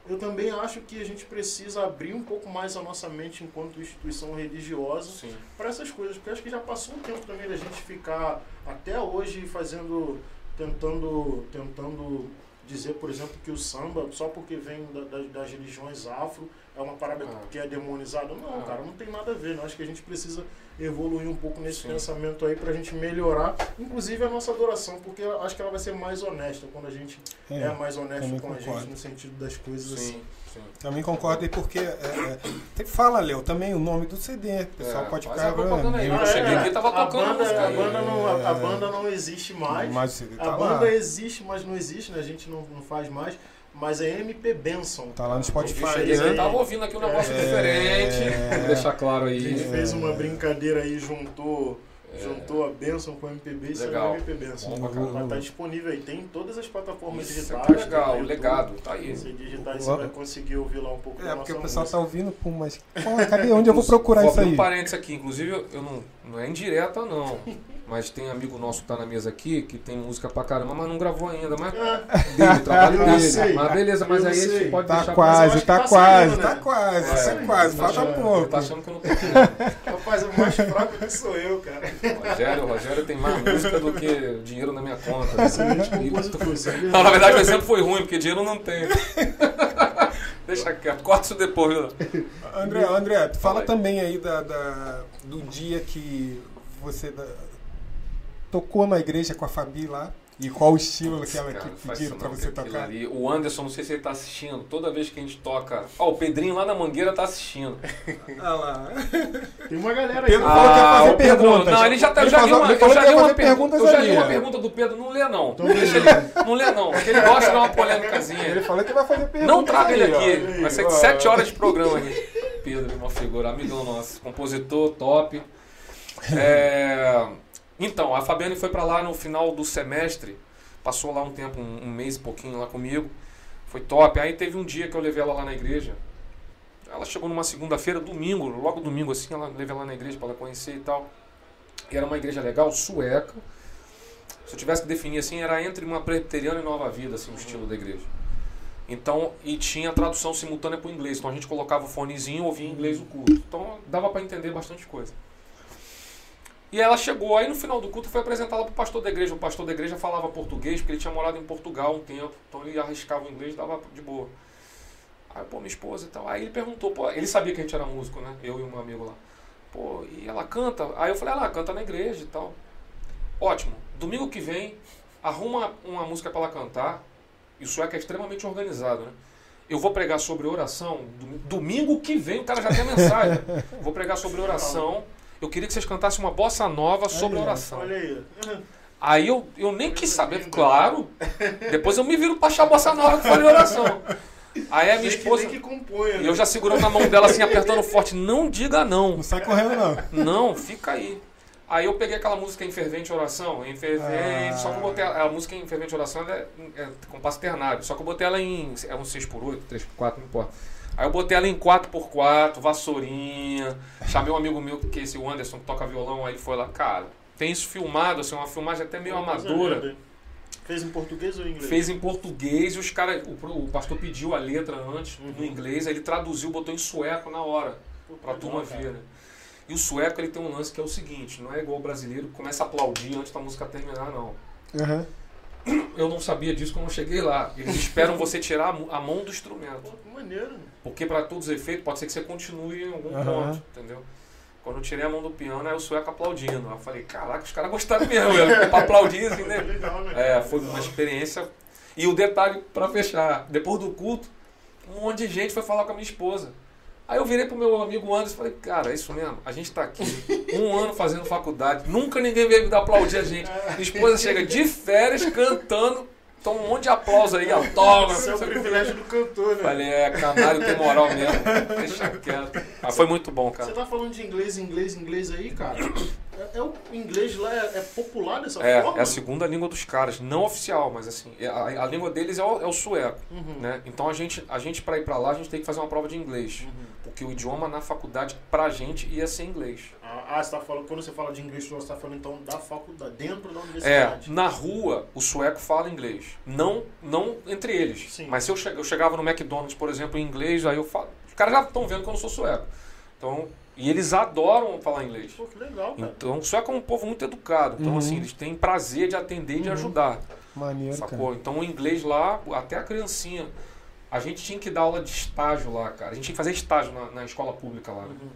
Eu também acho que a gente precisa abrir um pouco mais a nossa mente enquanto instituição religiosa para essas coisas, porque acho que já passou um tempo também da gente ficar até hoje fazendo, tentando, tentando dizer, por exemplo, que o samba, só porque vem da- da- das religiões afro, é uma parada Ah. que é demonizada. Não, Ah. cara, não tem nada a ver. Não. Acho que a gente precisa evoluir um pouco nesse Sim. pensamento aí pra gente melhorar, inclusive a nossa adoração, porque eu acho que ela vai ser mais honesta quando a gente é, É, mais honesto também com a concordo. gente no sentido das coisas assim. Sim, sim. Também concordo, e porque. É, é, fala, Léo, também o nome do CD. O pessoal É, pode ficar. a aí. Eu cheguei aqui, tava a tocando banda, música a aí. banda não, a, a É. banda não existe mais. Mas o CD A tá banda lá. existe, mas não existe, né? A gente não, não faz mais. Mas é MP Benson. Tá lá no Spotify. né? eu tava ouvindo aqui um negócio É. diferente. Vou deixar claro A gente aí. fez uma brincadeira aí, juntou, É. juntou a Benson com o MPB e saiu Legal. o MP Benson. Bom caramba. Mas tá disponível aí, tem em todas as plataformas Isso digitais. é legal, tá o YouTube. legado, tá aí. Você digitar e você vai conseguir ouvir lá um pouco da É, porque nossa o pessoal música. tá ouvindo, pô, mas. Pô, cadê? Onde eu vou procurar Vou isso aí? um parênteses aqui, inclusive eu não, não é indireta não, [laughs] mas tem amigo nosso que tá na mesa aqui que tem música pra caramba, mas não gravou ainda, mas Ah, dele, trabalho dele. sei. Mas beleza, mas aí a sei. gente pode Tá deixar quase, tá tá quase, saindo, tá né? quase, É, isso é quase, tá falta achando- pouco. Tá achando que eu não [laughs] tô rapaz, o mais fraco que sou eu, cara. Rogério, o Rogério tem mais música do que dinheiro na minha conta. Não, na verdade o exemplo foi ruim, porque dinheiro não tem. [laughs] Deixa quieto, corta isso depois. viu? André, André, tu fala Fala aí. também aí da, da- do dia que você da- tocou na igreja com a Fabi lá. E qual o estilo que ela Cara, que pediram não, você tocar? ali- O Anderson, não sei se ele tá assistindo, toda vez que a gente toca. Ó, o Pedrinho lá na Mangueira tá assistindo. [laughs] Ah lá. Tem uma galera aí. Pedro falou que ia fazer o Pedro, perguntas. Não, ele já tá. Ele eu já falou- uma, ele eu já li uma fazer pergunta. perguntas Eu já li uma pergunta do Pedro, não lê não. Então, Deixa ele. Não lê não, porque ele gosta de dar uma polêmicazinha. Ele falou que vai fazer perguntas. Não traga ele aí, ó. aqui. Vai ser Ó. sete horas de programa aqui. Pedro, uma figura, amigão nosso, compositor top. [laughs] É, Então, a Fabiane foi pra lá no final do semestre, passou lá um tempo, um, um mês e pouquinho lá comigo. Foi top. Aí teve um dia que eu levei ela lá na igreja. Ela chegou numa segunda-feira, domingo, logo domingo assim, ela levei ela na igreja pra ela conhecer e tal. E era uma igreja legal, sueca. Se eu tivesse que definir assim, era entre uma presbiteriana e nova vida, assim, o estilo da igreja. Então, e tinha tradução simultânea para o inglês. Então a gente colocava o fonezinho e ouvia em inglês o culto. Então dava para entender bastante coisa. E ela chegou, aí no final do culto foi apresentada para o pastor da igreja. O pastor da igreja falava português, porque ele tinha morado em Portugal um tempo. Então ele arriscava o inglês e dava de boa. Aí, pô, minha esposa e tal. Aí ele perguntou, pô, ele sabia que a gente era músico, né? Eu e um amigo lá. Pô, e ela canta? Aí eu falei, ela canta na igreja e tal. Ótimo. Domingo que vem, arruma uma música para ela cantar. Isso é que é extremamente organizado, né? Eu vou pregar sobre oração. dom- Domingo que vem, o cara já tem a mensagem. [laughs] Vou pregar sobre oração. Eu queria que vocês cantassem uma bossa nova sobre Aí, oração. Olha aí. Aí eu, eu nem quis saber, claro. Depois eu me viro pra achar a bossa nova que foi de oração. Aí a minha que- esposa. que componha, E né? eu já segurando na mão dela assim, apertando forte. Não diga não. Não sai correndo, não. Não, fica aí. Aí eu peguei aquela música em fervente oração, em fervente, Ah. só que eu botei a, a música em fervente oração é, é compasso ternário, só que eu botei ela em é um 6x8, 3x4, não importa. Aí eu botei ela em 4x4, vassourinha, chamei um amigo meu que é esse o Anderson que toca violão, aí ele foi lá, cara, tem isso filmado, assim, uma filmagem até meio amadora. Fez em português ou em inglês? Fez em português e os caras, o, o pastor pediu a letra antes Uhum. no inglês, aí ele traduziu, botou em sueco na hora Pô, pra legal, turma ver, né? E o sueco ele tem um lance que é o seguinte, não é igual o brasileiro que começa a aplaudir antes da música terminar, não. Aham. Eu não sabia disso quando eu cheguei lá. Eles esperam [laughs] você tirar a mão do Pô, instrumento. que maneiro. Porque para todos os efeitos pode ser que você continue em algum Aham. ponto, entendeu? Quando eu tirei a mão do piano, aí o sueco aplaudindo. Aí eu falei, caraca, os caras gostaram mesmo, pra aplaudir, assim, né? [laughs] legal, né? É, foi uma experiência. E o detalhe, pra fechar, depois do culto, um monte de gente foi falar com a minha esposa. Aí eu virei pro meu amigo Anderson e falei, cara, é isso mesmo, a gente tá aqui um ano fazendo faculdade, nunca ninguém veio me dar aplaudir a gente. Minha esposa chega de férias cantando, toma um monte de aplauso aí, autógrafo. Esse é o privilégio do cantor, né? Falei, é, canário tem moral mesmo. Deixa quieto. Ah, foi muito bom, Você cara. tá falando de inglês, inglês, inglês aí, cara? É, é o inglês lá é, é popular dessa É, forma? é a segunda língua dos caras, não oficial, mas assim, é- a, a língua deles é o, é o sueco, Uhum. né? Então a gente, a gente para ir para lá, a gente tem que fazer uma prova de inglês, Uhum. porque o idioma na faculdade pra gente ia ser inglês. Ah, ah, você tá falando, quando você fala de inglês, você tá falando então da faculdade, dentro da É, universidade. na rua o sueco fala inglês, não, não entre eles. Sim. Mas se eu, che- eu chegava no McDonald's, por exemplo, em inglês, aí eu falo, os caras já estão vendo que eu não sou sueco. Então, e eles adoram falar inglês. Pô, que legal, cara. Então, o sueco é um povo muito educado. Então, Uhum. assim, eles têm prazer de atender e de Uhum. ajudar. Maneiro, Sacou? cara. Então o inglês lá, até a criancinha a gente tinha que dar aula de estágio lá, cara. A gente tinha que fazer estágio na, na escola pública lá. Né? Uhum.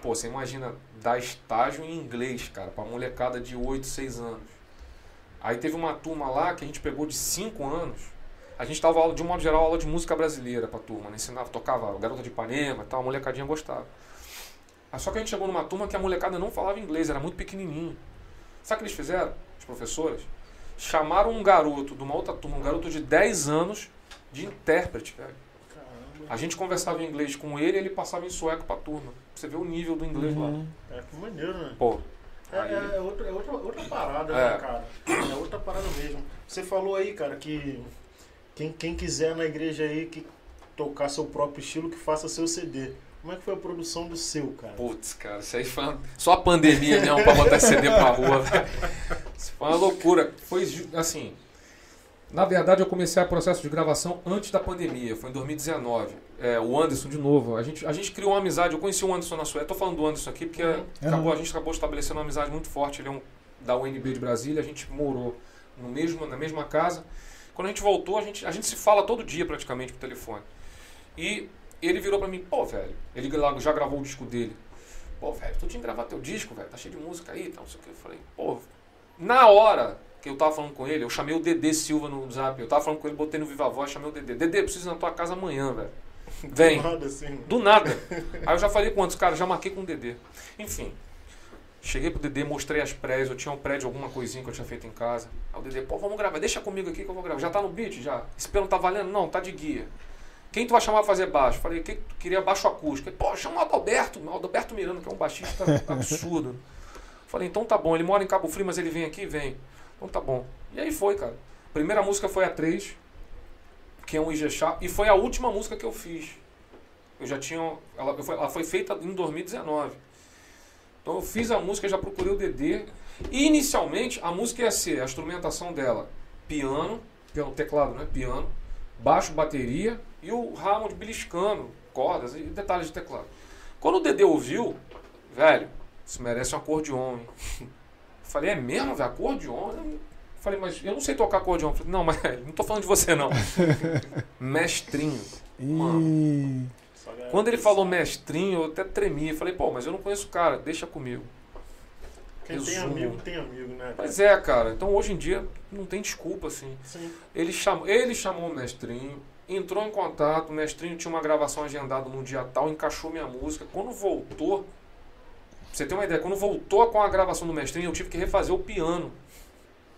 Pô, você imagina dar estágio em inglês, cara, pra molecada de 8, 6 anos. Aí teve uma turma lá que a gente pegou de 5 anos. A gente dava aula, de um modo geral, aula de música brasileira pra turma. Né? Ensinava, tocava Garota de Ipanema e tal, a molecadinha gostava. Aí só que a gente chegou numa turma que a molecada não falava inglês, era muito pequenininho. Sabe o que eles fizeram, os professores? Chamaram um garoto de uma outra turma, um garoto de 10 anos, de intérprete, velho. Caramba. A gente conversava em inglês com ele e ele passava em sueco pra turma. Pra você ver o nível do inglês lá. Uhum. É que maneiro, né? Pô, É, Aí- é, é outra, é outra, outra parada, É. né, cara? É outra parada mesmo. Você falou aí, cara, que quem, quem quiser na igreja aí que tocar seu próprio estilo, que faça seu CD. Como é que foi a produção do seu, cara? Putz, cara, isso aí foi uma... só a pandemia mesmo pra botar CD pra rua. velho. Isso foi uma loucura. Foi assim. Na verdade, eu comecei o processo de gravação antes da pandemia, foi em 2019. É, o Anderson, de novo, a gente, a gente criou uma amizade. Eu conheci o Anderson na Suécia. Tô falando do Anderson aqui porque Uhum. acabou, a gente acabou estabelecendo uma amizade muito forte. Ele é um da UNB de Brasília, a gente morou no mesmo, na mesma casa. Quando a gente voltou, a gente, a gente se fala todo dia praticamente por telefone. E ele virou pra mim, pô, velho, ele já gravou o disco dele. Pô, velho, tu tinha que gravar teu disco, velho, tá cheio de música aí tal, não sei o que. Eu falei, pô, na hora que eu tava falando com ele, eu chamei o Dedê Silva no zap. Eu tava falando com ele, botei no Viva Voz, chamei o Dedê. Dedê, preciso ir na tua casa amanhã, velho. [laughs] Vem. Nada assim, mano. Do nada. Aí eu já falei com outros caras, já marquei com o Dedê. Enfim. Cheguei pro Dedê, mostrei as prés, eu tinha um pré de alguma coisinha que eu tinha feito em casa. Aí o Dedê, pô, vamos gravar, deixa comigo aqui que eu vou gravar. Já tá no beat, já? Esse pelo tá valendo? Não, tá de guia. Quem tu vai chamar pra fazer baixo? Falei, que tu queria baixo acústico? Pô, chama o Adalberto, o Adalberto Miranda, que é um baixista [laughs] absurdo. Falei, então tá bom, ele mora em Cabo Frio, mas ele vem aqui? Vem. Então tá bom. E aí foi, cara. Primeira música foi a 3, que é um Ijexá, e foi a última música que eu fiz. Eu já tinha. Ela foi, ela foi feita em 2019. Então eu fiz a música, já procurei o DD. E inicialmente a música ia ser a instrumentação dela: piano, piano, teclado, né? Piano, baixo, bateria e o Hammond beliscando, cordas e detalhes de teclado. Quando o DD ouviu, velho, isso merece um acordeon, hein? [laughs] Falei, é mesmo, velho? Acordeon? Eu Falei, mas eu não sei tocar acordeon. Falei, não, mas [laughs] não tô falando de você, não. [laughs] Mestrinho. Galera Quando ele falou mestrinho, eu até tremi. Falei, pô, mas eu não conheço o cara, deixa comigo. Quem tem resumo. amigo, tem amigo, né? cara? Mas é, cara. Então hoje em dia não tem desculpa, assim. Sim. Ele chamou, ele chamou o mestrinho, entrou em contato, o mestrinho tinha uma gravação agendada num dia tal, encaixou minha música. Quando voltou, pra você ter uma ideia, quando voltou com a gravação do mestrinho, eu tive que refazer o piano.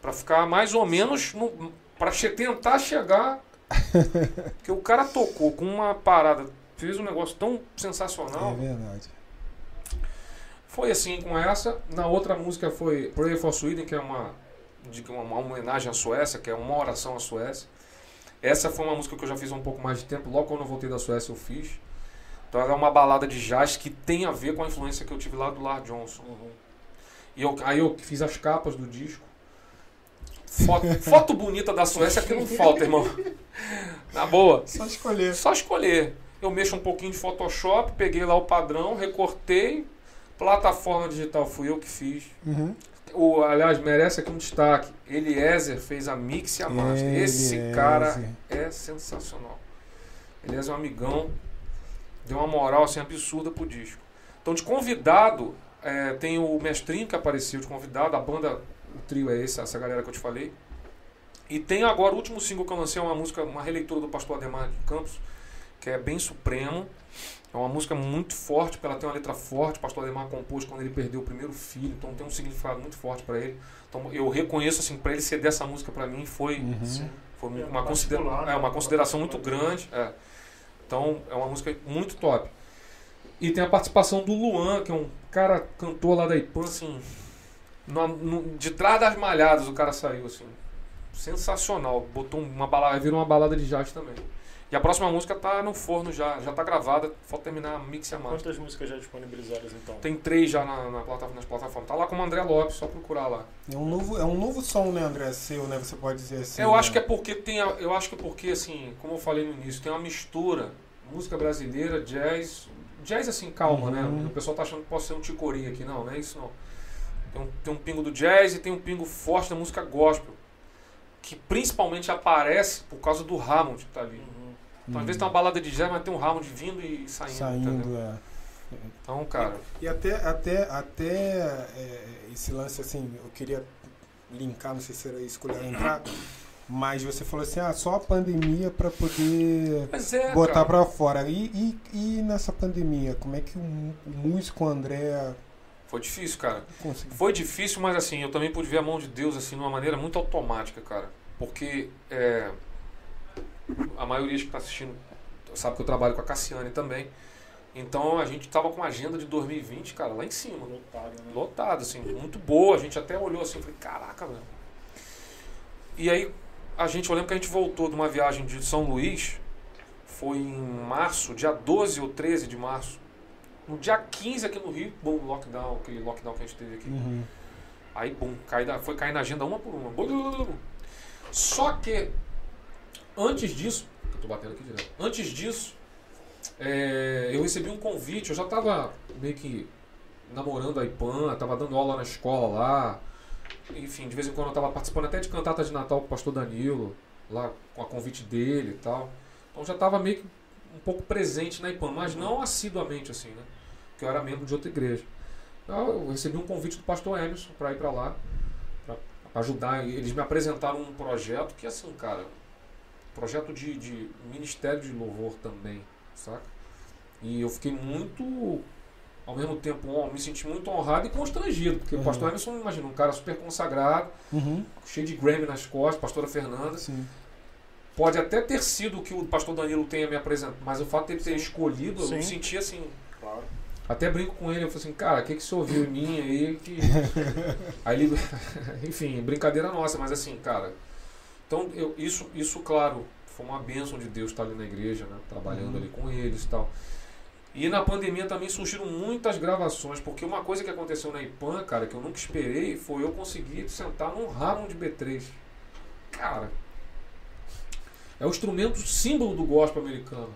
Pra ficar mais ou menos no, pra che- tentar chegar. [laughs] que o cara tocou com uma parada, fez um negócio tão sensacional. É verdade. Foi assim com essa. Na outra música foi Pray for Sweden, que é uma, de- uma, uma homenagem à Suécia, que é uma oração à Suécia. Essa foi uma música que eu já fiz há um pouco mais de tempo. Logo quando eu voltei da Suécia eu fiz. Então ela é uma balada de jazz que tem a ver com a influência que eu tive lá do Lar Johnson. E eu, aí eu fiz as capas do disco. Foto, [laughs] foto bonita da Suécia que não falta, irmão. [laughs] Na boa. Só escolher. Só escolher. Eu mexo um pouquinho de Photoshop, peguei lá o padrão, recortei. Plataforma digital fui eu que fiz. Uhum. O, aliás, merece aqui um destaque. Eliezer fez a mix e a master. Esse cara é sensacional. Eliezer é um amigão. Deu uma moral assim absurda pro disco. Então, de convidado, é, tem o Mestrinho que apareceu de convidado. A banda, o trio é esse, essa galera que eu te falei. E tem agora o último single que eu lancei, é uma música, uma releitura do Pastor Ademar de Campos, que é bem supremo. É uma música muito forte, porque ela tem uma letra forte. O Pastor Ademar compôs quando ele perdeu o primeiro filho, então tem um significado muito forte para ele. Então eu reconheço assim, para ele ceder essa música para mim foi Uhum. Sim. foi É, uma, considera né? é, uma consideração muito grande. é. Então é uma música muito top. E tem a participação do Luan, que é um cara cantor lá da IPAN, assim. no- no- de trás das malhadas o cara saiu, assim. Sensacional. Botou uma balada, virou uma balada de jazz também. E a próxima música tá no forno já, já tá gravada, falta terminar a mix e a master. Quantas músicas já disponibilizadas então? Tem três já na, na plataforma, nas plataformas. Tá lá com o André Lopes, só procurar lá. É um novo, é um novo som, né, André? Seu, né? Você pode dizer assim. eu né? acho que é porque tem, a- eu acho que é porque assim, como eu falei no início, tem uma mistura, música brasileira, jazz, jazz assim calma, Uhum. né? O pessoal tá achando que pode ser um ticori aqui, não, não é isso não. Tem um, tem um pingo do jazz e tem um pingo forte da música gospel, que principalmente aparece por causa do Hammond que tá ali. Então, às vezes tem uma balada de jazz, mas tem um Hammond vindo e saindo. Saindo, entendeu? é. Então, cara, E até, até, até é, esse lance, assim, eu queria linkar, não sei se era isso que eu ia entrar, mas você falou assim, ah, só a pandemia para poder é, botar cara. pra fora. E, e, e nessa pandemia, como é que o, o músico André Foi difícil, cara. conseguiu? Foi difícil, mas assim, eu também pude ver a mão de Deus assim, de uma maneira muito automática, cara. Porque é, a maioria que está assistindo sabe que eu trabalho com a Cassiane também. Então a gente tava com a agenda de 2020, cara, lá em cima. Lotado, né? Lotado, assim, muito boa. A gente até olhou assim e falei, caraca, velho. E aí, a gente, eu lembro que a gente voltou de uma viagem de São Luís, foi em março, dia 12 ou 13 de março. No dia 15 aqui no Rio, bom, lockdown, aquele lockdown que a gente teve aqui. Uhum. Aí, cai na- foi cair na agenda uma por uma. Só que, antes disso, eu tô batendo aqui direto. Antes disso, é, eu recebi um convite, eu já tava meio que namorando a IPAN, tava dando aula na escola lá. Enfim, de vez em quando eu tava participando até de cantata de Natal com o pastor Danilo, lá com a convite dele e tal. Então já tava meio que um pouco presente na IPAN, mas não assiduamente assim, né? Porque eu era membro de outra igreja. Então, Eu recebi um convite do pastor Emerson para ir para lá, para ajudar. Eles me apresentaram um projeto que, assim, cara, projeto de, de ministério de louvor também, saca? E eu fiquei muito, ao mesmo tempo, me senti muito honrado e constrangido, porque o Uhum. pastor Emerson, imagina, um cara super consagrado, Uhum. cheio de Grammy nas costas, pastora Fernanda. Sim. Pode até ter sido o que o pastor Danilo tenha me apresentado, mas o fato de ele ter escolhido, eu Sim. me senti assim, Claro. até brinco com ele, eu falei assim, cara, o que, que você ouviu em mim aí que. [laughs] aí ele. [laughs] Enfim, brincadeira nossa, mas assim, cara. Então, eu, isso, isso, claro, foi uma bênção de Deus estar ali na igreja, né? Trabalhando Uhum. ali com eles e tal. E na pandemia também surgiram muitas gravações, porque uma coisa que aconteceu na IPAN, cara, que eu nunca esperei, foi eu conseguir sentar num Hammond B3. Cara, é o instrumento símbolo do gospel americano.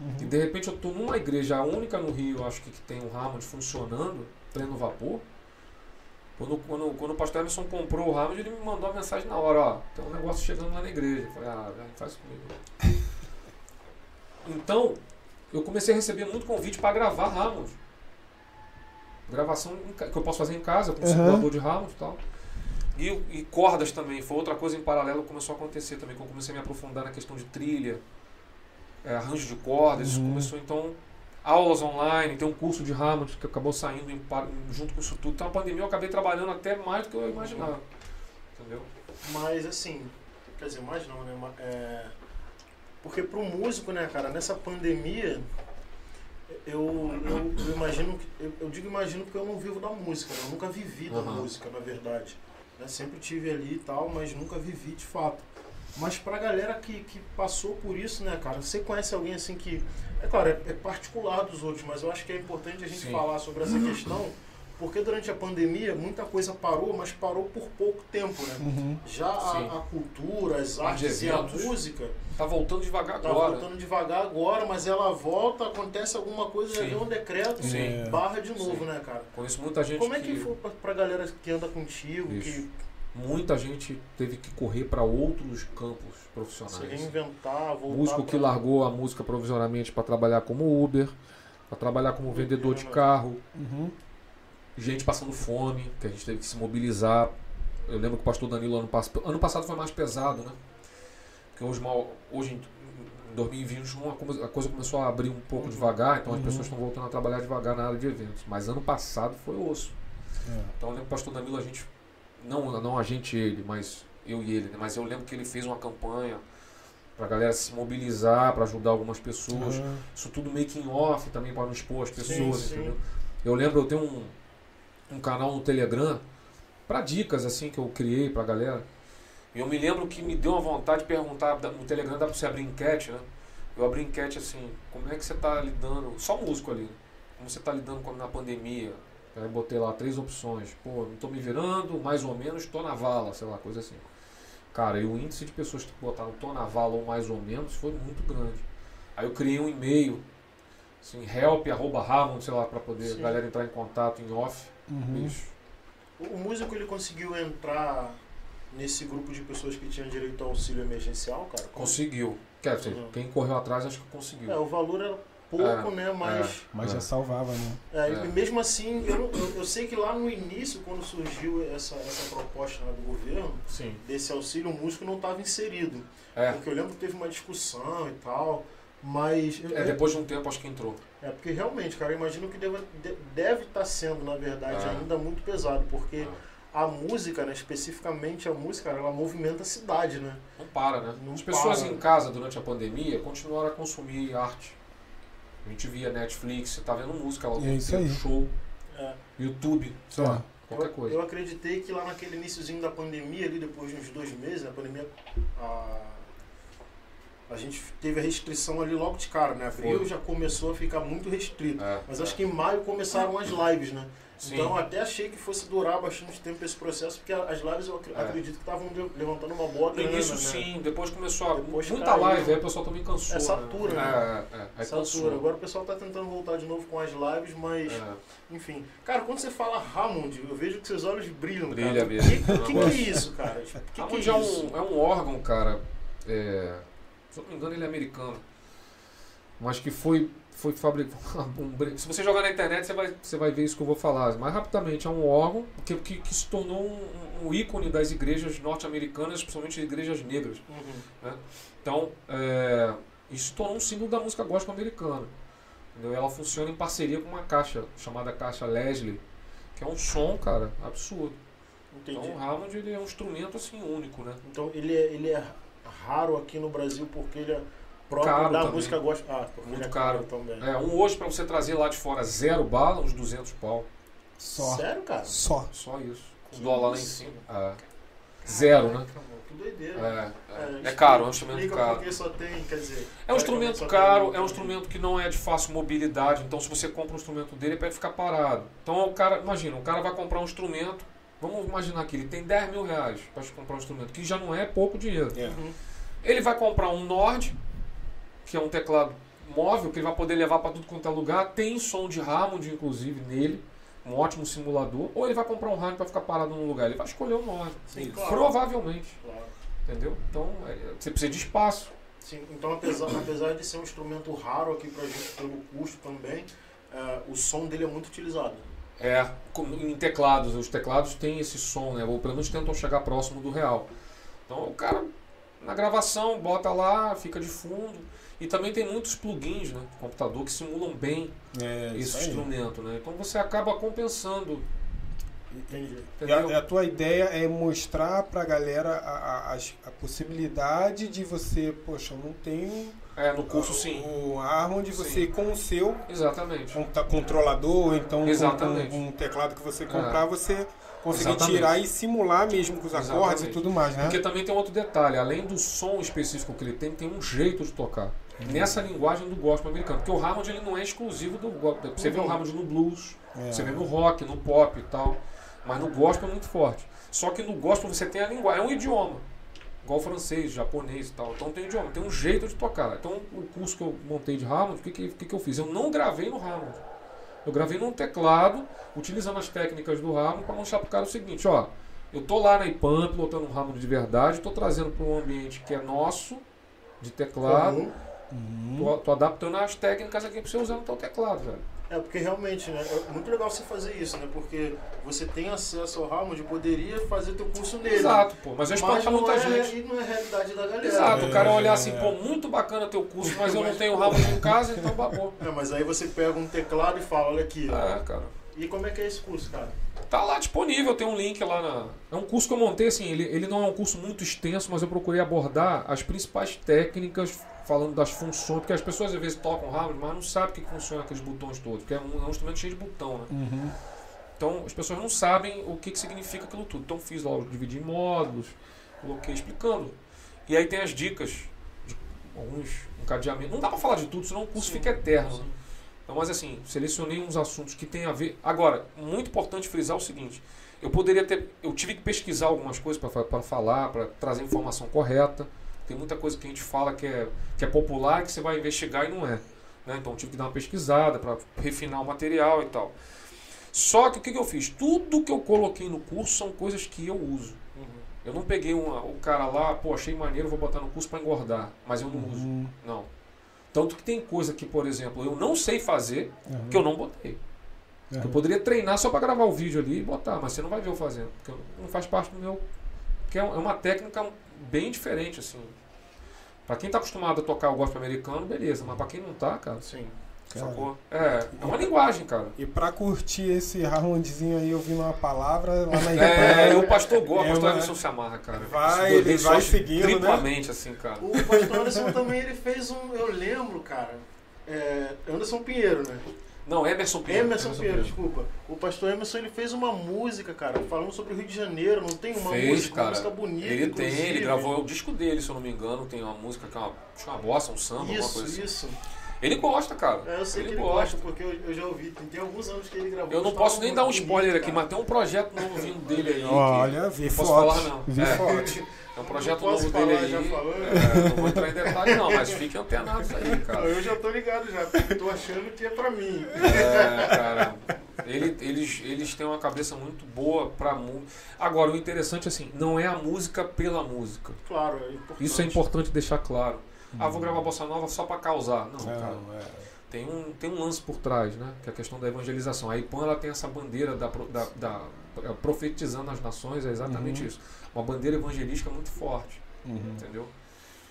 E Uhum. de repente eu tô numa igreja, a única no Rio, acho que, que tem um Hammond funcionando, pleno vapor. Quando, quando, quando o pastor Emerson comprou o Hammond, ele me mandou uma mensagem na hora, ó, tem um negócio chegando lá na igreja. Eu falei, ah, velho, faz isso comigo. [laughs] Então, eu comecei a receber muito convite para gravar Hammond. Gravação que eu posso fazer em casa, com Uhum. simulador de Hammond e tal. E, e cordas também, foi outra coisa em paralelo que começou a acontecer também, quando eu comecei a me aprofundar na questão de trilha, é, arranjo de cordas, isso Uhum. começou então aulas online, tem um curso de Hammond que acabou saindo em junto com isso tudo. Então a pandemia eu acabei trabalhando até mais do que eu imaginava. Entendeu? Mas assim, quer dizer, mais não, né? É... Porque pro músico, né, cara, nessa pandemia, eu, eu, eu imagino, eu, eu digo imagino porque eu não vivo da música, né? Eu nunca vivi da Aham. música, na verdade. Né? Sempre tive ali e tal, mas nunca vivi de fato. Mas pra galera que, que passou por isso, né, cara? Você conhece alguém assim que. É claro, é, é particular dos outros, mas eu acho que é importante a gente Sim. falar sobre essa questão, porque durante a pandemia muita coisa parou, mas parou por pouco tempo, né? Uhum. Já a, a cultura, as artes e a música Tá voltando devagar tá agora. voltando devagar agora, mas ela volta, acontece alguma coisa, já vem um decreto, Sim. Barra de novo, Sim. né, cara? Conheço muita gente Como é que foi pra, pra galera que anda contigo, Isso. que Muita gente teve que correr para outros campos se profissionais. reinventar, voltar Músico que pra- largou a música provisoriamente para trabalhar como Uber, para trabalhar como vendedor de carro, Uhum. gente passando fome, que a gente teve que se mobilizar. Eu lembro que o pastor Danilo ano passado, ano passado foi mais pesado, né? Porque hoje, mal- hoje em- em 2021 a come- a coisa começou a abrir um pouco Uhum. devagar, então as Uhum. pessoas estão voltando a trabalhar devagar na área de eventos. Mas ano passado foi osso. É. Então eu lembro que o pastor Danilo, a gente, não, não a gente ele, mas eu e ele, né? mas eu lembro que ele fez uma campanha pra galera se mobilizar, para ajudar algumas pessoas. Uhum. Isso tudo meio que em off também para não expor as pessoas, sim. entendeu? Eu lembro, eu tenho um, um canal no Telegram para dicas assim que eu criei pra galera. E eu me lembro que me deu uma vontade de perguntar, no Telegram dá pra você abrir enquete, né? Eu abri enquete assim, como é que você tá lidando, só músico ali, né? Como você tá lidando com, na pandemia? Aí botei lá três opções. Pô, não tô me virando, mais ou menos, tô na vala, sei lá, coisa assim. Cara, e o índice de pessoas que botaram tô na vala ou mais ou menos foi muito grande. Aí eu criei um e-mail, assim, help, arroba Ramon, sei lá, pra poder Sim. a galera entrar em contato em off. Uhum. O músico ele conseguiu entrar nesse grupo de pessoas que tinham direito ao auxílio emergencial, cara? Como- Conseguiu. Quer dizer, Uhum. quem correu atrás acho que conseguiu. É, o valor era pouco, É, né? Mas. Mas É. já salvava, né? É, É. E mesmo assim, eu, eu, eu sei que lá no início, quando surgiu essa, essa proposta né, do governo, Sim. desse auxílio, o músico não estava inserido. É. Porque eu lembro que teve uma discussão e tal, mas. É, depois de um tempo acho que entrou. É, porque realmente, cara, eu imagino que deva, de- deve estar sendo, na verdade, É. ainda muito pesado, porque É. a música, né, especificamente a música, ela movimenta a cidade, né? Não para, né? Não As pessoas para. em casa durante a pandemia continuaram a consumir arte. A gente via Netflix, você tá vendo música lá É isso aí. show, É. YouTube, sei É. lá, qualquer eu, coisa. eu acreditei que lá naquele iníciozinho da pandemia, ali depois de uns dois meses, a pandemia. A, a gente teve a restrição ali logo de cara, né? Abril já começou a ficar muito restrito. É, Mas é. acho que em maio começaram as lives, né? Sim. Então até achei que fosse durar bastante tempo esse processo, porque as lives eu É. acredito que estavam le- levantando uma boa No grana, início né? sim, depois começou a. Depois muita caiu. live, aí o pessoal também cansou. É, satura, né? né? É, é, Satura. cansou. Agora o pessoal tá tentando voltar de novo com as lives, mas É, enfim. Cara, quando você fala Hammond, eu vejo que seus olhos brilham, Brilha cara. mesmo. O que, que, que é isso, cara? Tipo, que, que é Hammond é, isso? um, é um órgão, cara. é, se eu não me engano, ele é americano. Mas que foi, foi fabricado. [laughs] Um, se você jogar na internet, você vai, você vai ver isso que eu vou falar. Mas rapidamente, é um órgão que, que, que se tornou um, um ícone das igrejas norte-americanas, principalmente igrejas negras. Uhum. Então, é, isso se tornou um símbolo da música gospel americana. Entendeu? Ela funciona em parceria com uma caixa chamada caixa Leslie, que é um som, cara, absurdo. Entendi. Então, o Hammond ele é um instrumento assim único, né? Então ele é, ele é raro aqui no Brasil porque ele é próprio Caro da também. música gospel. Ah, Muito ele é caro. também. É, um hoje pra você trazer lá de fora zero bala, uns 200 pau. Só. Sério, cara? Só. Só isso. Os Que dólar lá em cima. É. Zero, né? Que doideira. É, é. explica- é caro, é um instrumento caro. tem, quer dizer... É um instrumento praticamente só caro, é um instrumento que não é de fácil mobilidade, então se você compra um instrumento dele, é para ele ficar parado. Então o cara, imagina, o cara vai comprar um instrumento, vamos imaginar que ele tem 10 mil reais para comprar um instrumento, que já não é pouco dinheiro. É. Uhum. Ele vai comprar um Nord, que é um teclado móvel, que ele vai poder levar para tudo quanto é lugar, tem som de Hammond, inclusive, nele, um ótimo simulador, ou ele vai comprar um Hammond para ficar parado num lugar, ele vai escolher um Nord. Sim, claro. Provavelmente, Claro. entendeu? Então, é, você precisa de espaço. Sim, então apesar, apesar de ser um instrumento raro aqui pra gente pelo custo também, é, o som dele é muito utilizado. É, em teclados, os teclados têm esse som, né? Ou pelo menos tentam chegar próximo do real. Então o cara, na gravação, bota lá, fica de fundo. E também tem muitos plugins, né? de Computador que simulam bem É, esse instrumento, né? Então você acaba compensando. Entendi. A, a tua ideia é mostrar pra galera a, a, as- a possibilidade de você, poxa, eu não tenho É, no curso sim. o arma onde você com o seu Exatamente. com- tá, controlador, então Exatamente. com um teclado que você comprar, você conseguir Exatamente. tirar e simular mesmo com os acordes Exatamente. e tudo mais, né? Porque também tem outro detalhe, além do som específico que ele tem, tem um jeito de tocar. Nessa linguagem do gospel americano. Porque o Hammond ele não é exclusivo do gospel. Você vê o Hammond no blues, É. você vê no rock, no pop e tal. Mas no gospel é muito forte. Só que no gospel você tem a linguagem, é um idioma. Igual o francês, japonês e tal. Então tem um idioma, tem um jeito de tocar. Então o curso que eu montei de Hammond, o que, que, que que eu fiz? Eu não gravei no Hammond. Eu gravei num teclado, utilizando as técnicas do Hammond para mostrar pro cara o seguinte, ó. Eu tô lá na IPAM, pilotando um Hammond de verdade, tô trazendo para um ambiente que é nosso, de teclado, Comum. Uhum. tô, tô adaptando as técnicas aqui para você usar no teu teclado, velho. É, porque realmente, né? É muito legal você fazer isso, né? Porque você tem acesso ao Hammond e poderia fazer teu curso nele. Exato, pô. Mas eu Mas espanto não muita é, gente. e não é realidade da galera. Exato, É, o cara olhar assim, é. pô, muito bacana teu curso, [laughs] mas eu não tenho ramo em casa, então babou. É, mas aí você pega um teclado e fala, olha aqui. É, cara. E como é que é esse curso, cara? Tá lá disponível, tem um link lá na. É um curso que eu montei, assim, ele, ele não é um curso muito extenso, mas eu procurei abordar as principais técnicas, falando das funções, porque as pessoas às vezes tocam rápido, mas não sabem o que funciona aqueles botões todos, porque é um, é um instrumento cheio de botão, né? Uhum. Então as pessoas não sabem o que, que significa aquilo tudo. Então fiz lá, eu dividi em módulos, coloquei explicando. E aí tem as dicas de alguns encadeamentos. Não dá pra falar de tudo, senão o curso Sim. fica eterno. né? Então, mas assim, selecionei uns assuntos que tem a ver. Agora, muito importante frisar o seguinte: eu poderia ter. Eu tive que pesquisar algumas coisas para falar, para trazer a informação correta. Tem muita coisa que a gente fala que é, que é popular que você vai investigar e não é. Né? Então, eu tive que dar uma pesquisada para refinar o material e tal. Só que o que, que eu fiz? Tudo que eu coloquei no curso são coisas que eu uso. Eu não peguei uma, o cara lá, pô, achei maneiro, vou botar no curso para engordar, mas eu não uso. Uhum. Não. Tanto que tem coisa que, por exemplo, eu não sei fazer, Uhum. que eu não botei. Uhum. Eu poderia treinar só para gravar o vídeo ali e botar, mas você não vai ver eu fazendo, porque não faz parte do meu. Porque é é uma técnica bem diferente, assim. Pra quem tá acostumado a tocar o gospel americano, beleza, mas pra quem não tá, cara, Sim. Cara, sacou? É, é uma linguagem, cara. E pra curtir esse Harlandzinho aí ouvindo uma palavra lá na É, igreja. o pastor gosta, o É pastor uma- Emerson se amarra, cara. Vai, doido, ele vai seguindo, né? triplamente, assim, cara. O pastor Anderson também ele fez um. Eu lembro, cara. É, Anderson Pinheiro, né? Não, Emerson Pinheiro. Emerson Pinheiro, desculpa. O pastor Emerson ele fez uma música, cara, falando sobre o Rio de Janeiro. Não tem uma Fez, música, cara. uma música bonita. Ele tem, inclusive. ele gravou o disco dele, se eu não me engano, tem uma música que é uma, acho é uma bossa, um samba, alguma Isso, coisa assim. isso. Ele gosta, cara. É, eu sei ele que ele gosta. gosta, porque eu, eu já ouvi. Tem, tem alguns anos que ele gravou. Eu não posso nem dar um bonito, spoiler aqui, cara. mas tem um projeto novo vindo dele aí. que- Olha, vi Não posso fotos. falar, não. Vi É. fotos. [laughs] É um projeto novo falar, dele já aí. falou. É, não vou entrar em detalhe não, mas fiquem antenados aí, cara. Eu já tô ligado já, porque tô achando que é pra mim. É, cara. ele- eles, eles têm uma cabeça muito boa pra música. Agora, o interessante assim, não é a música pela música. Claro, é importante. Isso é importante deixar claro. Ah, vou gravar bossa nova só pra causar. Não, cara. Não, é. Tem um, tem um lance por trás, né? Que é a questão da evangelização. A IPAN ela tem essa bandeira da, da, da- é, profetizando as nações, é exatamente Uhum. isso. Uma bandeira evangelística muito forte, Uhum. entendeu?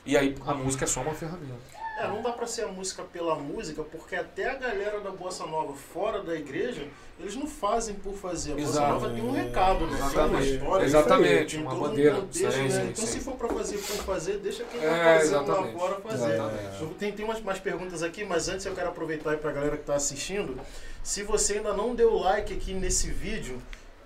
E aí a música é só uma ferramenta. É, não dá pra ser a música pela música, porque até a galera da Bossa Nova fora da igreja, eles não fazem por fazer. A Bossa Exato. Nova tem um recado, né? Tem uma Exatamente. história. Exatamente, uma um bandeira. contexto, Sim, né? sim, Então sim. se for pra fazer por fazer, deixa quem É, tá fazendo exatamente. lá fora fazer. Exatamente. Tem, tem umas mais perguntas aqui, mas antes eu quero aproveitar aí pra galera que tá assistindo. Se você ainda não deu like aqui nesse vídeo,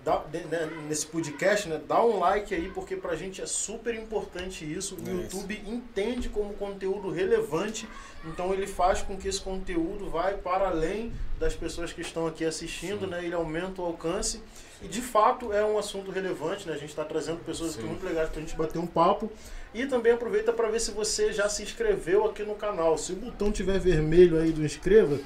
dá- né, nesse podcast, né, dá um like aí, porque pra gente é super importante isso. O É YouTube entende como conteúdo relevante, então ele faz com que esse conteúdo vai para além das pessoas que estão aqui assistindo, Sim. né? Ele aumenta o alcance. E de fato é um assunto relevante, né? A gente está trazendo pessoas aqui Sim. muito legais para a gente bater um papo. E também aproveita para ver se você já se inscreveu aqui no canal. Se o botão tiver vermelho aí do inscreva,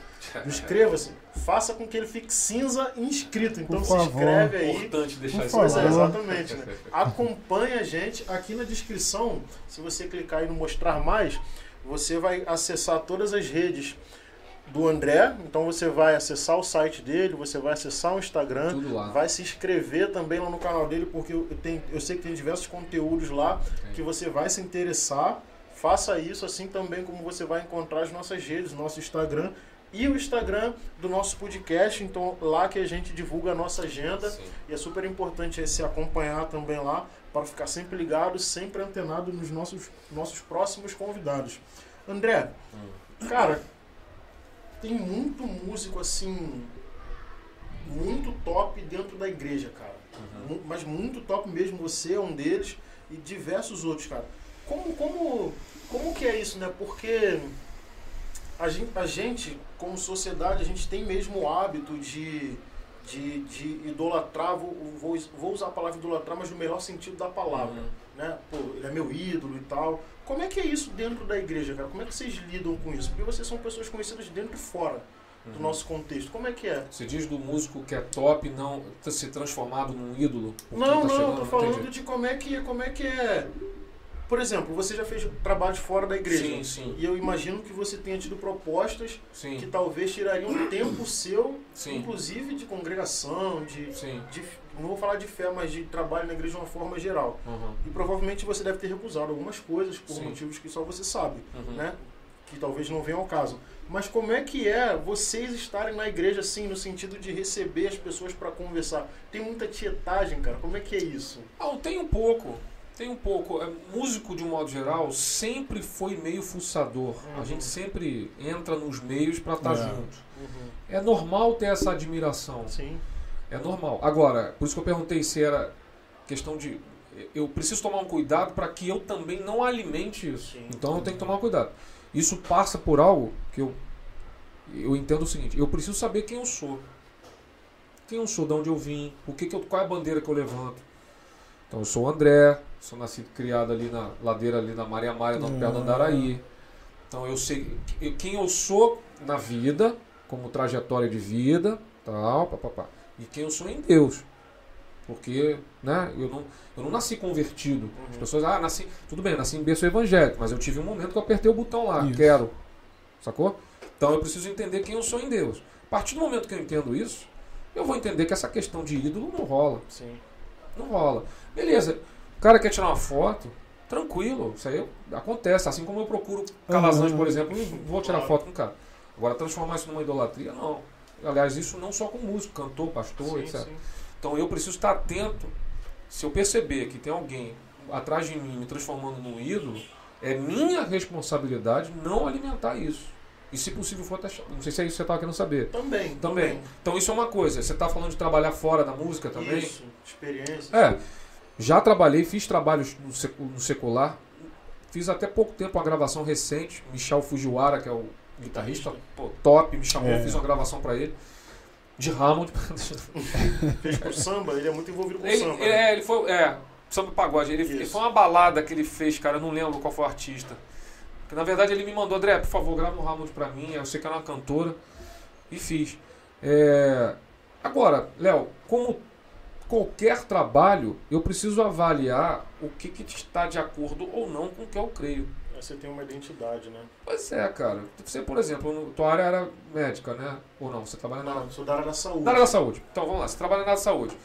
inscreva-se, faça com que ele fique cinza inscrito. Então Por se favor. inscreve aí. Importante deixar Por isso é, exatamente. Né? Acompanhe a gente aqui na descrição. Se você clicar aí no mostrar mais, você vai acessar todas as redes do André. Então você vai acessar o site dele, você vai acessar o Instagram, vai se inscrever também lá no canal dele, porque eu, tenho, eu sei que tem diversos conteúdos lá que você vai se interessar. Faça isso assim também como você vai encontrar as nossas redes, nosso Instagram e o Instagram do nosso podcast. Então lá que a gente divulga a nossa agenda. Sim. E é super importante se acompanhar também lá para ficar sempre ligado, sempre antenado nos nossos, nossos próximos convidados. André, cara, tem muito músico assim, muito top dentro da igreja, cara. Uhum. Mas muito top mesmo, você é um deles e diversos outros, cara. Como, como, como que é isso, né? Porque a gente, a gente, como sociedade, a gente tem mesmo o hábito de, de, de idolatrar, vou, vou, vou usar a palavra idolatrar, mas no melhor sentido da palavra, Uhum. Né? Pô, ele é meu ídolo e tal. Como é que é isso dentro da igreja, cara? Como é que vocês lidam com isso? Porque vocês são pessoas conhecidas dentro e fora do Uhum. nosso contexto. Como é que é? Você diz do músico que é top não ter se transformado num ídolo? Não, tá não, chegando? tô falando Entendi. de como é que como é que é. Por exemplo, você já fez trabalhos fora da igreja. Sim, sim. E eu imagino que você tenha tido propostas que Sim, talvez tirariam tempo seu, sim, inclusive de congregação, de, sim. de- Não vou falar de fé, mas de trabalho na igreja de uma forma geral. Uhum. E provavelmente você deve ter recusado algumas coisas por Sim. motivos que só você sabe, Uhum. né? Que talvez não venham ao caso. Mas como é que é vocês estarem na igreja assim, no sentido de receber as pessoas para conversar? Tem muita tietagem, cara. Como é que é isso? Ah, tem um pouco. Tem um pouco. É, músico, de um modo geral, sempre foi meio fuçador. A Uhum. gente sempre entra nos meios para estar É. junto. É normal ter essa admiração. Sim. É normal. Agora, por isso que eu perguntei se era questão de. Eu preciso tomar um cuidado para que eu também não alimente isso. Sim. Então eu tenho que tomar cuidado. Isso passa por algo que eu, eu entendo o seguinte: eu preciso saber quem eu sou. Quem eu sou, de onde eu vim, o que que eu, qual é a bandeira que eu levanto. Então eu sou o André, sou nascido e criado ali na ladeira ali na Maria Maria, no pé do Andaraí. Então eu sei que- quem eu sou na vida, como trajetória de vida, tal, papapá. E quem eu sou em Deus. Porque, né, eu não, eu não nasci convertido. As pessoas, ah, nasci. Tudo bem, nasci em berço evangélico, mas eu tive um momento que eu apertei o botão lá, Isso. quero. Sacou? Então eu preciso entender quem eu sou em Deus. A partir do momento que eu entendo isso, eu vou entender que essa questão de ídolo não rola. Sim. Não rola. Beleza. O cara quer tirar uma foto, tranquilo. Isso aí acontece. Assim como eu procuro calazans, Uhum. por exemplo, não vou tirar foto com o cara. Agora, transformar isso numa idolatria, não. Aliás, isso não só com músico, cantor, pastor, Sim, etc. sim. Então eu preciso estar atento. Se eu perceber que tem alguém atrás de mim me transformando num ídolo, é minha responsabilidade não alimentar isso. E se possível for Não sei se é isso que você estava querendo saber. Também. Também. Então isso é uma coisa. Você está falando de trabalhar fora da música também? Isso. Experiência. É, já trabalhei, fiz trabalhos no secular. Fiz até pouco tempo uma gravação recente. Michel Fujiwara, que é o guitarrista pô, top, me chamou, É. fiz uma gravação pra ele. De Hammond. [laughs] Fez com samba, ele é muito envolvido com ele, samba. ele- né? é, ele foi. É, samba pagode. Ele, ele foi uma balada que ele fez, cara. Eu não lembro qual foi o artista. Porque, na verdade, ele me mandou, André, por favor, grava um Hammond pra mim. Eu sei que ela é uma cantora. E fiz. É, Agora, Léo, como qualquer trabalho, eu preciso avaliar o que, que está de acordo ou não com o que eu creio. Você tem uma identidade, né? Pois é, cara. Você, por exemplo, tua área era médica, né? Ou não? Você trabalha na Não, sou da área da saúde. na área da saúde. Então vamos lá, você trabalha na área da saúde.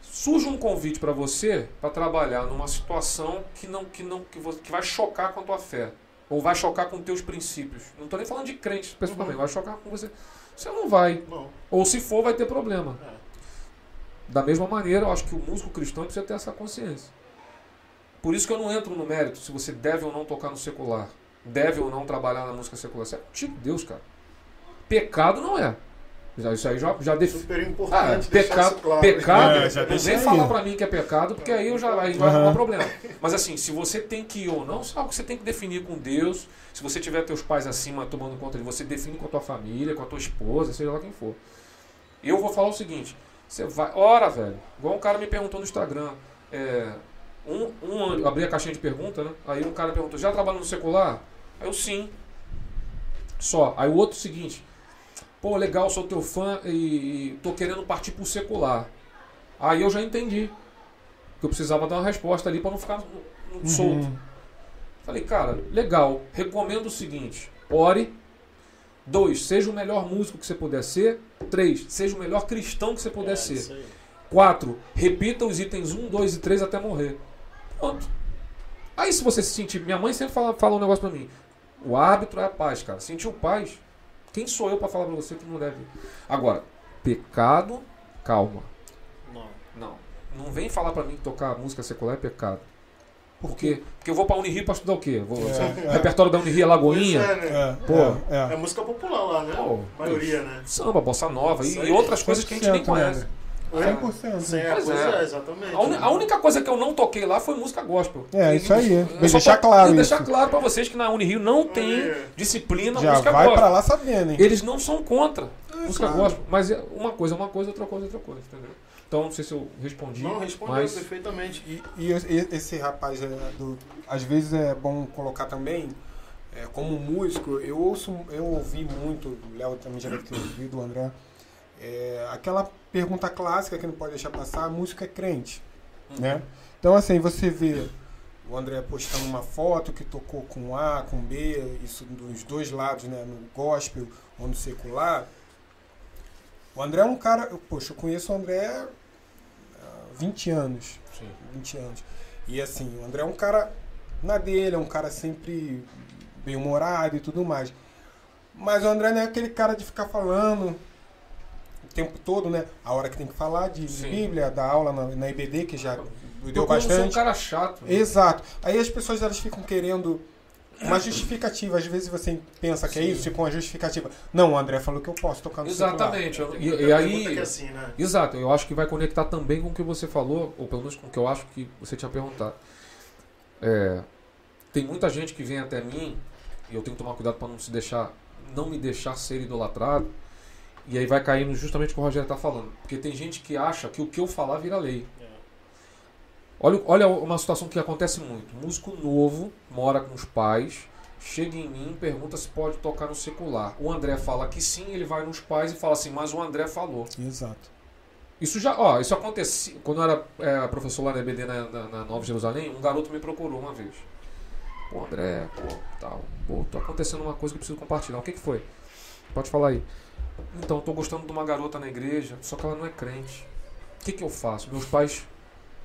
Surge um convite para você para trabalhar numa situação que não que não que, que vai chocar com a tua fé ou vai chocar com teus princípios. Não estou nem falando de crente especificamente, Uhum. vai chocar com você. Você não vai, Não. ou se for vai ter problema. É. Da mesma maneira, eu acho que o músico cristão precisa ter essa consciência. Por isso que eu não entro no mérito se você deve ou não tocar no secular, deve ou não trabalhar na música secular. Isso é contigo, Deus, cara. Pecado não é. Já- Isso aí já, já define. Super Ah, importante deixar pecado, claro. pecado É, já não deixa vem falar pra mim que é pecado, porque aí eu já aí vai Aham. arrumar problema. Mas assim, se você tem que ir ou não, isso é algo que você tem que definir com Deus. Se você tiver teus pais acima tomando conta de você, define com a tua família, com a tua esposa, seja lá quem for. Eu vou falar o seguinte: você vai. Ora, velho, igual um cara me perguntou no Instagram. é, um, um, eu abri a caixinha de pergunta, né? Aí um cara perguntou: já trabalha no secular? Aí eu sim. Só. Aí o outro seguinte: pô, legal, sou teu fã e, e tô querendo partir pro secular. Aí eu já entendi. Que eu precisava dar uma resposta ali para não ficar no- no solto. Uhum. Falei, cara, legal. Recomendo o seguinte: ore. Dois, seja o melhor músico que você puder ser. Três, seja o melhor cristão que você puder É, ser. Quatro, repita os itens 1, 2 e 3 até morrer. Pronto. Aí se você se sentir. Minha mãe sempre fala, fala um negócio pra mim. O árbitro é a paz, cara. Sentiu paz. Quem sou eu pra falar pra você que não deve? Agora, pecado, calma. Não. Não. Não vem falar pra mim que tocar música secular é pecado. Por quê? Porque eu vou pra Unirio pra estudar o quê? Vou, É, o repertório da Unirio é Lagoinha? É, né? É, Pô. é, É música popular lá, né? Pô, A maioria, né? Samba, bossa nova e, e outras coisas que a gente nem 100%, conhece. Né? Oi? 100%. Sim, é, Pois pois é. é, exatamente. A, uni- a única coisa que eu não toquei lá foi música gospel. É, isso aí. é só deixar claro e deixar claro pra vocês que na Unirio não tem É. disciplina Já música vai gospel. pra lá sabendo, hein? Eles não são contra música claro. gospel. Mas é uma coisa é uma coisa, outra coisa é outra coisa, entendeu? Então, não sei se eu respondi. Não, respondeu mas... perfeitamente. E, e esse- esse rapaz, é, do, às vezes é bom colocar também, é, como músico, eu ouço, eu ouvi muito, o Léo também já deve ter ouvido, o André, é, aquela pergunta clássica que não pode deixar passar, a música é crente, né? Então assim, você vê o André postando uma foto que tocou com A, com B, isso dos dois lados, né, no gospel ou no secular. O André é um cara, eu, poxa, eu conheço o André há 20 anos. Sim. 20 anos. E assim, o André é um cara na dele, é um cara sempre bem humorado e tudo mais. Mas o André não é aquele cara de ficar falando tempo todo, né? A hora que tem que falar de, de. Bíblia, da aula na, na IBD, que já deu Eu como sou um bastante. cara chato. né? Exato. Aí as pessoas elas ficam querendo uma justificativa. Às vezes você pensa que é Sim. isso, fica uma justificativa. Não, o André falou que eu posso tocar no Exatamente. eu- Tem E, e aí. que é assim, né? Exato, eu acho que vai conectar também com o que você falou, ou pelo menos com o que eu acho que você tinha perguntado. É, tem muita gente que vem até mim, e eu tenho que tomar cuidado para não se deixar, não me deixar ser idolatrado, e aí vai cair no justamente o que o Rogério está falando. Porque tem gente que acha que o que eu falar vira lei. É. Olha, olha uma situação que acontece muito. Músico novo, mora com os pais, chega em mim e pergunta se pode tocar no secular. O André fala que sim, ele vai nos pais e fala assim, mas o André falou. Exato. Isso já, ó, isso acontecia. Quando eu era é, professor lá na EBD na, na, na Nova Jerusalém, um garoto me procurou uma vez. Pô, André, pô, tal. Pô, tô acontecendo uma coisa que eu preciso compartilhar. O que, que foi? Pode falar aí. Então, tô gostando de uma garota na igreja, só que ela não é crente. O que, que eu faço? Meus pais.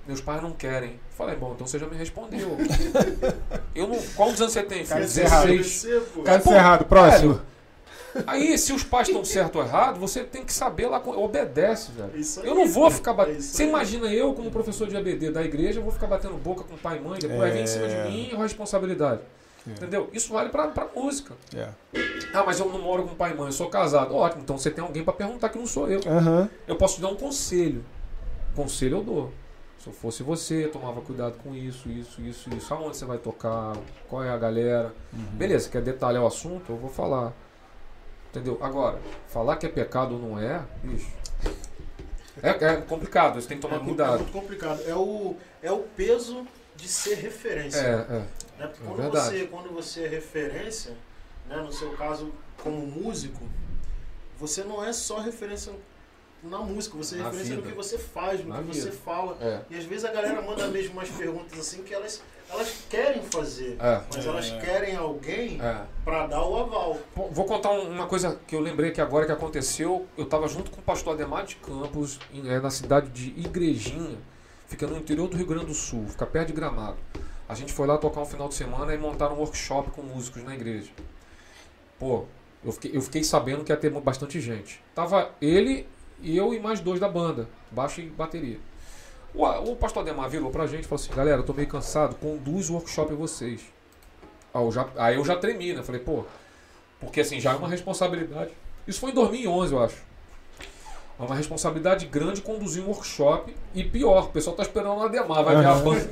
Meus pais não querem. Falei, bom, então você já me respondeu. [laughs] Eu não. Quantos anos você tem, filho? Cara, 16. Você, pô. Cara, Pô, errado. Próximo. Aí, se os pais estão certo ou errado, você tem que saber lá, obedece, velho. Isso aí, Eu não vou ficar É batendo. isso Você aí. imagina eu, como professor de ABD da igreja, eu vou ficar batendo boca com pai e mãe, depois vai vir em cima de É. mim e a responsabilidade. É. Entendeu? Isso vale pra, pra música. É. Ah, mas eu não moro com pai e mãe, eu sou casado. Ótimo, então você tem alguém pra perguntar que não sou eu. Aham. Eu posso te dar um conselho. Conselho eu dou. Se eu fosse você, tomava cuidado com isso, isso, isso, isso. Aonde você vai tocar? Qual é a galera? Beleza, quer detalhar o assunto? Eu vou falar. Entendeu? Agora, falar que é pecado ou não é, bicho. É, é complicado, você tem que tomar é muito, é cuidado. muito complicado. É o, é o peso de ser referência. É, é. Né? Porque É quando, verdade. você, quando você é referência, né, no seu caso como músico, você não é só referência na música, você é Na referência no vida. que você faz, no Na que vida. você fala. É. E às vezes a galera manda mesmo umas perguntas assim que elas, elas querem fazer, É. mas É. elas querem alguém É. pra dar o aval. Vou contar um- uma coisa que eu lembrei que agora que aconteceu. Eu estava junto com o pastor Ademar de Campos, em- é, na cidade de Igrejinha, fica no interior do Rio Grande do Sul, fica perto de Gramado. A gente foi lá tocar um final de semana e montaram um workshop com músicos na igreja. Pô, eu fiquei, eu fiquei sabendo que ia ter bastante gente. Tava ele, eu e mais dois da banda, baixo e bateria. O, o pastor Ademar virou pra gente e falou assim: galera, eu tô meio cansado, conduz o workshop vocês. Aí eu já, aí eu já tremi, né? Falei, pô, porque assim, já é uma responsabilidade. Isso foi em 2011, eu acho. É uma responsabilidade grande conduzir um workshop. E pior, o pessoal tá esperando o Ademar, vai ver a banda.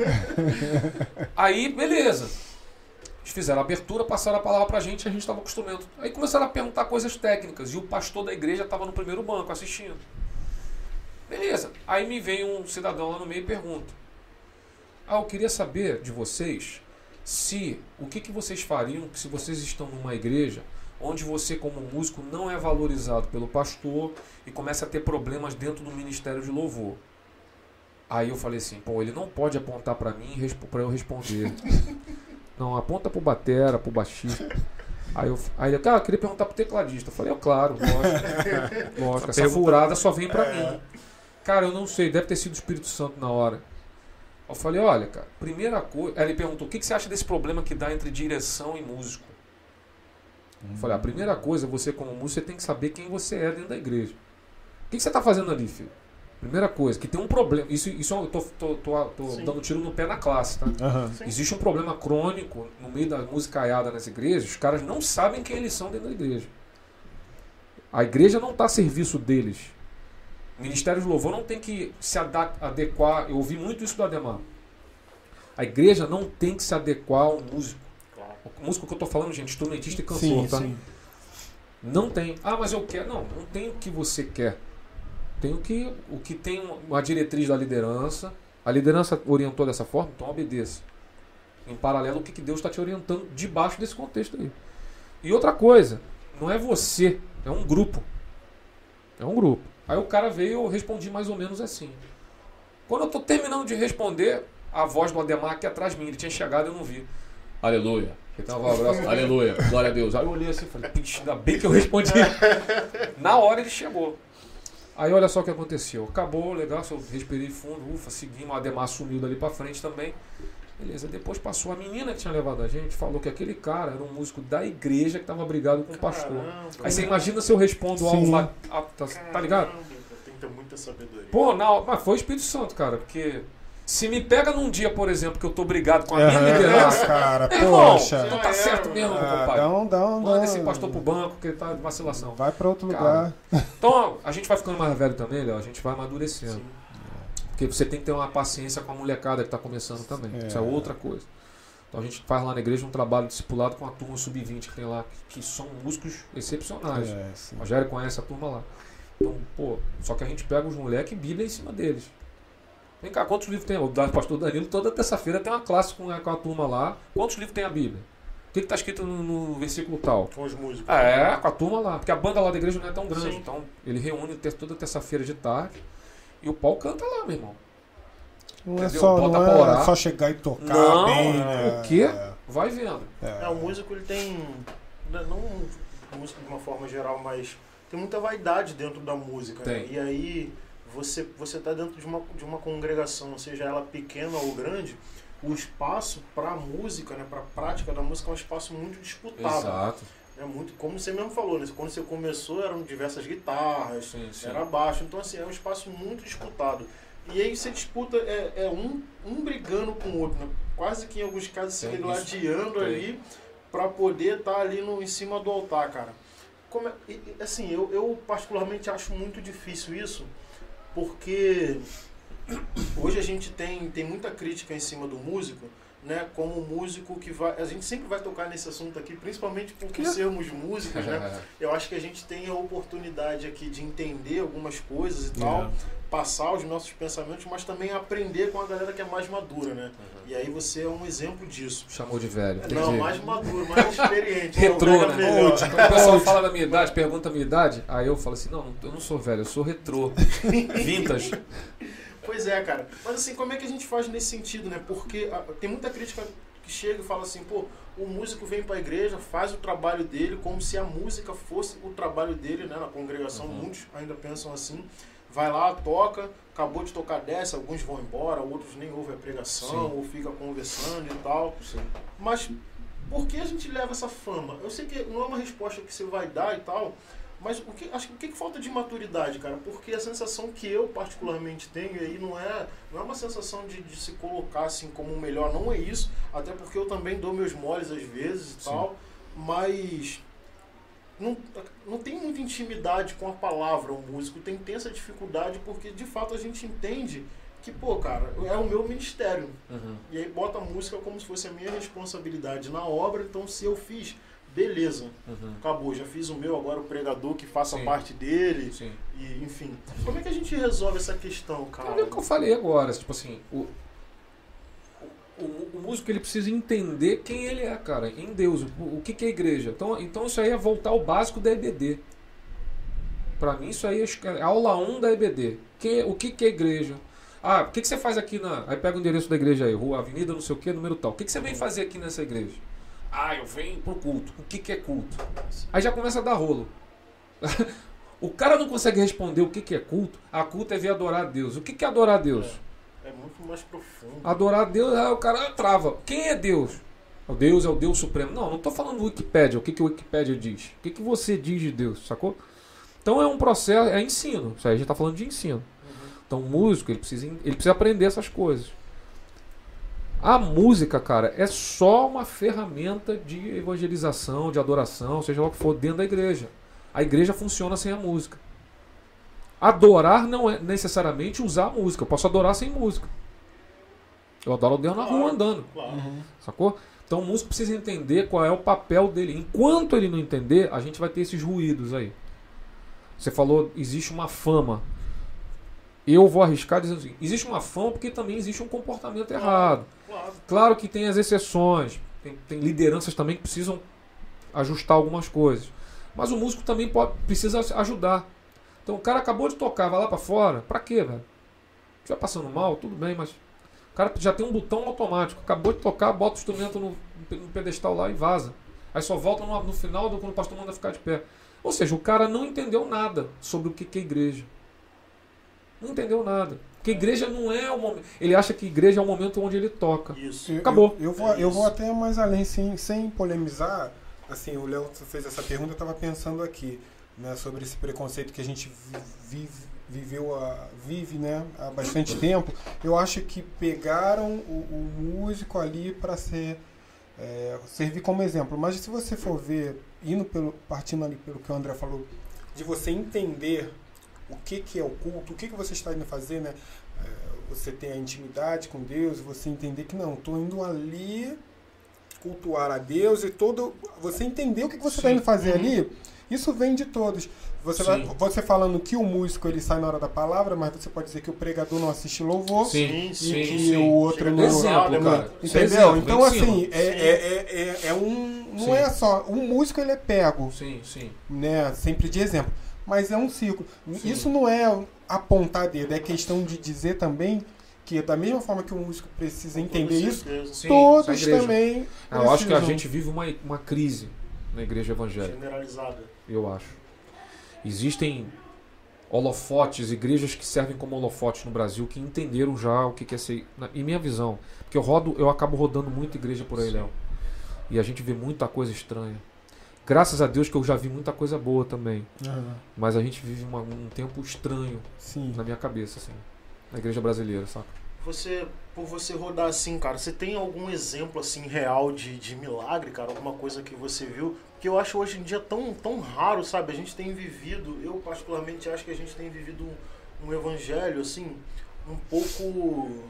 Aí, beleza. Eles fizeram a abertura, passaram a palavra pra gente e a gente estava acostumando. Aí começaram a perguntar coisas técnicas. E o pastor da igreja estava no primeiro banco assistindo. Beleza. Aí me vem um cidadão lá no meio e pergunta. Ah, eu queria saber de vocês se o que, que vocês fariam se vocês estão numa igreja onde você como músico não é valorizado pelo pastor e começa a ter problemas dentro do ministério de louvor. Aí eu falei assim, pô, ele não pode apontar pra mim para eu responder. [laughs] não, aponta pro batera, pro baixista. Aí, eu, aí ele, cara, eu queria perguntar pro tecladista. Eu falei, ó, claro, lógico. [laughs] lógico, essa furada só vem pra mim. Cara, eu não sei, deve ter sido o Espírito Santo na hora. Eu falei, olha, cara, primeira coisa. Aí ele perguntou, o que, que você acha desse problema que dá entre direção e músico? Eu falei, a primeira coisa, você como músico, você tem que saber quem você é dentro da igreja. O que, que você está fazendo ali, filho? Primeira coisa, que tem um problema. Isso, isso eu tô, tô, tô, tô dando tiro no pé na classe, tá? Sim. Existe um problema crônico no meio da musicaiada nas igrejas, os caras não sabem quem eles são dentro da igreja. A igreja não está a serviço deles. O Ministério de Louvor não tem que se adequar. Eu ouvi muito isso do Ademar. A igreja não tem que se adequar ao músico. Músico que eu estou falando, gente, instrumentista e cantor, Sim, tá? sim. Não tem. Ah, mas eu quero. Não, não tem o que você quer. Tem o que, o que tem uma diretriz da liderança. A liderança orientou dessa forma, então obedeça. Em paralelo, o que que Deus está te orientando debaixo desse contexto aí. E outra coisa, não é você, é um grupo. É um grupo. Aí o cara veio e eu respondi mais ou menos assim. Quando eu tô terminando de responder, a voz do Ademar aqui atrás de mim, ele tinha chegado e eu não vi. Aleluia. Então, um abraço. Aleluia. Glória a Deus. Aí eu olhei assim e falei, "Pixe, ainda bem que eu respondi. [laughs] Na hora ele chegou. Aí olha só o que aconteceu. Acabou, legal, eu respirei fundo, ufa, seguimos, o Ademar sumiu dali pra frente também. Beleza, depois passou a menina que tinha levado a gente, falou que aquele cara era um músico da igreja que tava brigado com o pastor. Caramba. Aí você imagina se eu respondo ao. Sim. a- a- tá, tá ligado? Tem que ter muita sabedoria. Pô, não, mas foi o Espírito Santo, cara, porque se me pega num dia, por exemplo, que eu tô brigado com a minha Aham. liderança, Ah, cara, meu irmão, poxa. não tá certo mesmo, meu Ah, compadre. dá um, dá um, Manda esse pastor pro banco, que ele tá de vacilação. Vai pra outro Cara, lugar. Então, a gente vai ficando mais velho também, Léo, a gente vai amadurecendo. Sim. Porque você tem que ter uma paciência com a molecada que tá começando também. É. Isso é outra coisa. Então a gente faz lá na igreja um trabalho discipulado com a turma sub-20 que tem lá, que, são músicos excepcionais. É, sim. O Rogério conhece a turma lá. Então, pô, só que a gente pega os moleques e Bíblia em cima deles. Vem cá, quantos livros tem? O da- pastor Danilo, toda terça-feira tem uma classe com a, com a turma lá. Quantos livros tem a Bíblia? O que está escrito no, no versículo tal? Com os músicos. É, com a turma lá. Porque a banda lá da igreja não é tão grande. Sim. Então, ele reúne ter- toda terça-feira de tarde E o pau canta lá, meu irmão. Não é, só, Bota não é orar. só chegar e tocar Não, bem, né? o quê? É, Vai vendo. é. É, o músico ele tem, né, não o músico de uma forma geral, mas tem muita vaidade dentro da música. né? Tem. E aí você você tá dentro de uma de uma congregação, seja ela pequena ou grande, o espaço para música, né, para prática da música é um espaço muito disputado. Exato. É muito, como você mesmo falou, né? quando você começou eram diversas guitarras, Sim, sim. era baixo, então assim, é um espaço muito disputado. E aí você disputa, é, é um, um brigando com o outro, né? quase que em alguns casos se gladiando ali para poder estar ali no, em cima do altar, cara. Como é- assim, eu, eu particularmente acho muito difícil isso, porque hoje a gente tem, tem muita crítica em cima do músico, né? Como músico que vai. A gente sempre vai tocar nesse assunto aqui, principalmente por Que? sermos músicos, né? [laughs] Eu acho que a gente tem a oportunidade aqui de entender algumas coisas e tal, É. passar os nossos pensamentos, mas também aprender com a galera que é mais madura, né? Uhum. E aí você é um exemplo disso. Chamou de velho. Não, entendi. mais maduro, mais experiente. Retrô, Não, pega né? melhor. Quando o pessoal fala da minha [laughs] idade, pergunta a minha idade, aí eu falo assim, não, eu não sou velho, eu sou retrô. Vintage. [laughs] Pois é, cara. Mas assim, como é que a gente faz nesse sentido, né? Porque ah, tem muita crítica que chega e fala assim, pô, o músico vem pra igreja, faz o trabalho dele como se a música fosse o trabalho dele, né? Na congregação, Uhum. muitos ainda pensam assim. Vai lá, toca, acabou de tocar dessa, alguns vão embora, outros nem ouvem a pregação, Sim. ou fica conversando e tal. Sim. Mas por que a gente leva essa fama? Eu sei que não é uma resposta que você vai dar e tal, mas o que, acho que o que, que falta de maturidade, cara? Porque a sensação que eu particularmente tenho aí não é, não é uma sensação de, de se colocar assim como o melhor, não é isso, até porque eu também dou meus moles às vezes e Sim. tal, mas não, não tem muita intimidade com a palavra o músico, tem, tem essa dificuldade porque de fato a gente entende que, pô, cara, é o meu ministério. Uhum. E aí bota a música como se fosse a minha responsabilidade na obra, então se eu fiz, beleza, Uhum. acabou, já fiz o meu, agora o pregador que faça Sim. parte dele, Sim. e enfim. Como é que a gente resolve essa questão, cara? Cara, é o que eu falei agora, tipo assim, o, o, o músico ele precisa entender quem ele é, cara, em Deus, o, o que, que é igreja. Então, então isso aí é voltar ao básico da EBD. Pra mim isso aí é aula 1 da EBD. Quem, é- o que, que é igreja? Ah, o que, que você faz aqui na. Aí pega o endereço da igreja aí, rua, avenida, não sei o que, número tal. O que, que você vem fazer aqui nessa igreja? Ah, eu venho pro culto. O que, que é culto? Aí já começa a dar rolo. [laughs] o cara não consegue responder o que, que é culto. A culto é vir adorar a Deus. O que, que é adorar a Deus? É muito mais profundo. Adorar Deus, aí o cara trava. Quem é Deus? O Deus é o Deus Supremo. Não, não estou falando do Wikipédia. O que, que o Wikipédia diz? O que, que você diz de Deus, sacou? Então é um processo, é ensino. Isso aí a gente está falando de ensino. Então o músico, ele precisa, ele precisa aprender essas coisas. A música, cara, é só uma ferramenta de evangelização, de adoração, seja lá o que for, dentro da igreja. A igreja funciona sem a música. Adorar não é necessariamente usar a música. Eu posso adorar sem música. Eu adoro o Deus na rua andando. Claro. Uhum. Sacou? Então o músico precisa entender qual é o papel dele. Enquanto ele não entender, a gente vai ter esses ruídos aí. Você falou, existe uma fama. Eu vou arriscar dizendo assim: existe uma fama porque também existe um comportamento errado. Claro. Claro que tem as exceções, tem, tem lideranças também que precisam ajustar algumas coisas. Mas o músico também pode, precisa ajudar. Então o cara acabou de tocar, vai lá pra fora, pra quê, velho? Vai passando mal, tudo bem, mas o cara já tem um botão automático. Acabou de tocar, bota o instrumento no, no pedestal lá e vaza. Aí só volta no, no final do quando o pastor manda ficar de pé. Ou seja, o cara não entendeu nada sobre o que que é igreja. Não entendeu nada. Porque igreja não é o momento. Ele acha que igreja é o momento onde ele toca. Isso. Eu- Acabou. Eu, eu vou, É eu vou até mais além, sem, sem polemizar. Assim, o Léo fez essa pergunta, eu estava pensando aqui, né, sobre esse preconceito que a gente vi- vive, viveu a, vive, né, há bastante tempo. Eu acho que pegaram o, o músico ali para ser é, servir como exemplo. Mas se você for ver, indo pelo, partindo ali pelo que o André falou, de você entender o que, que é o culto, o que, que você está indo fazer, né? É, você tem a intimidade com Deus, você entender que não, estou indo ali cultuar a Deus e todo. Você entender o que, que você está indo fazer Uhum. ali, isso vem de todos. Você, vai, você falando que o músico ele sai na hora da palavra, mas você pode dizer que o pregador não assiste louvor. Sim, Sim, E sim, que sim. o outro Chega não. Exemplo, né, cara. é Entendeu? exemplo, então, assim, é, é, é, é, é um. Não Sim. é só. Um músico ele é pego, Sim, sim. né? Sempre de exemplo. mas é um ciclo. Sim. Isso não é apontar dedo, é questão de dizer também que da mesma forma que o músico precisa entender isso. Sim, todos também. Ah, Eu acho que a gente vive uma, uma crise na igreja evangélica. Generalizada. Eu acho. Existem holofotes, igrejas que servem como holofotes no Brasil que entenderam já o que é ser, em minha visão, porque eu rodo, eu acabo rodando muita igreja por aí. Léo. E a gente vê muita coisa estranha. Graças a Deus que eu já vi muita coisa boa também, Aham, mas a gente vive uma- um tempo estranho sim. na minha cabeça assim, na igreja brasileira, saca? Você, por você rodar assim, cara, você tem algum exemplo assim real de, de milagre, cara? Alguma coisa que você viu? Que eu acho hoje em dia tão, tão raro, sabe? A gente tem vivido, eu particularmente acho que a gente tem vivido um, um evangelho assim, um pouco.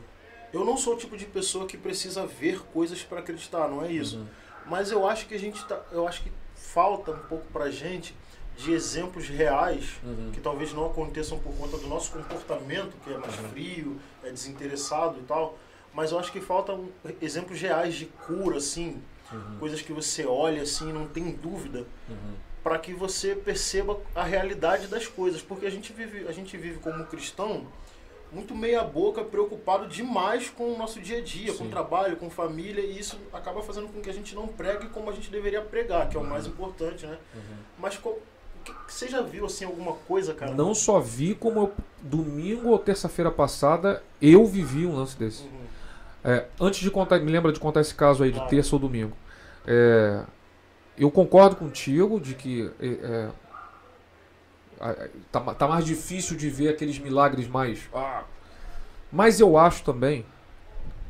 Eu não sou o tipo de pessoa que precisa ver coisas para acreditar, não é isso. Uhum. Mas eu acho que a gente tá, eu acho que falta um pouco pra gente de exemplos reais Uhum. que talvez não aconteçam por conta do nosso comportamento, que é mais Uhum. frio, é desinteressado e tal. Mas eu acho que faltam exemplos reais de cura, assim, Uhum. coisas que você olha assim, não tem dúvida, Uhum. para que você perceba a realidade das coisas, porque a gente vive, a gente vive como cristão muito meia boca, preocupado demais com o nosso dia a dia, com Sim. o trabalho, com família, e isso acaba fazendo com que a gente não pregue como a gente deveria pregar, que é o mais importante, né? Uhum. Mas qual- você já viu assim alguma coisa, cara? Não só vi como eu, domingo ou terça-feira passada eu vivi um lance desse. Uhum. É, antes de contar, me lembra de contar esse caso aí de terça ou domingo. É, eu concordo contigo de que é, é, tá, tá mais difícil de ver aqueles milagres mais. ah. Mas eu acho também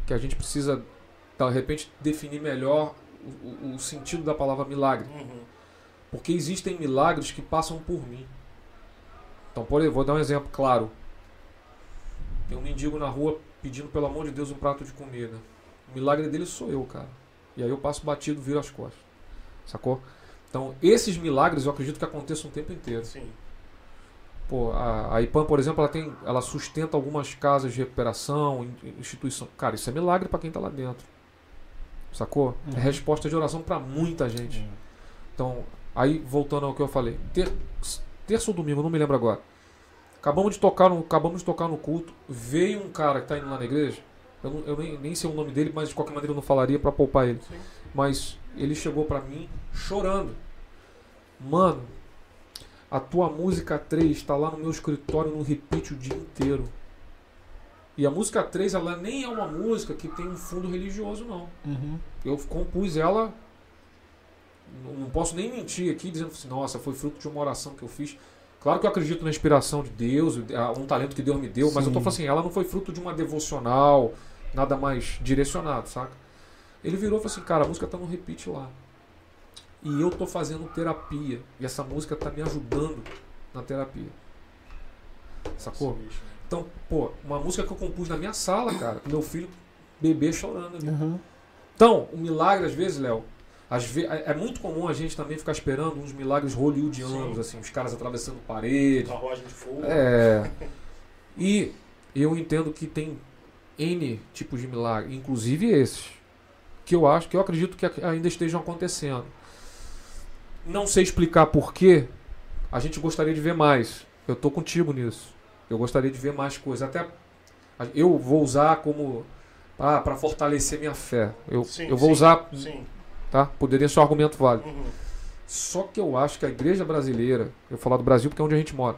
que a gente precisa, de repente, definir melhor o, o- sentido da palavra milagre. Uhum. Porque existem milagres que passam por mim. Então, por vou dar um exemplo claro. Tem um mendigo na rua pedindo, pelo amor de Deus, um prato de comida. O milagre dele sou eu, cara. E aí eu passo batido, viro as costas. Sacou? Então, esses milagres eu acredito que aconteçam o tempo inteiro. Sim. Pô, a, a IPAM, por exemplo, ela, tem, ela sustenta algumas casas de recuperação, in- instituição. Cara, isso é milagre pra quem tá lá dentro. Sacou? É Uhum. resposta de oração pra muita gente. Então, aí voltando ao que eu falei, ter, terça ou domingo, não me lembro agora. Acabamos de tocar no, acabamos de tocar no culto, veio um cara que tá indo lá na igreja. Eu, não- eu nem, nem sei o nome dele, mas de qualquer maneira eu não falaria pra poupar ele. Sim. Mas ele chegou pra mim chorando. Mano, a tua música 3 tá lá no meu escritório no repeat o dia inteiro. E a música 3, ela nem é uma música que tem um fundo religioso, não. Uhum. Eu compus ela. Não não posso nem mentir aqui dizendo assim, nossa, foi fruto de uma oração que eu fiz. Claro que eu acredito na inspiração de Deus, um talento que Deus me deu, mas eu tô Sim. falando assim, ela não foi fruto de uma devocional, nada mais direcionado, saca? Ele virou e falou assim, cara, a música tá no repeat lá. E eu tô fazendo terapia. E essa música tá me ajudando na terapia. Sacou? Sim. Então, pô, uma música que eu compus na minha sala, cara, com meu filho bebê chorando ali. Uhum. Então, o milagre, às vezes, Léo, é é muito comum a gente também ficar esperando uns milagres hollywoodianos, Sim. assim, os caras atravessando parede. Carruagem de fogo. É. E eu entendo que tem N tipos de milagre, inclusive esses, que eu acho, que eu acredito que ainda estejam acontecendo. Não sei explicar por quê, a gente gostaria de ver mais. Eu tô contigo nisso. Eu gostaria de ver mais coisas. Até eu vou usar como ah, para fortalecer minha fé. Eu, Sim, eu vou sim, usar, Sim. Tá? Poderia ser um argumento válido. Uhum. Só que eu acho que a igreja brasileira, eu vou falar do Brasil porque é onde a gente mora,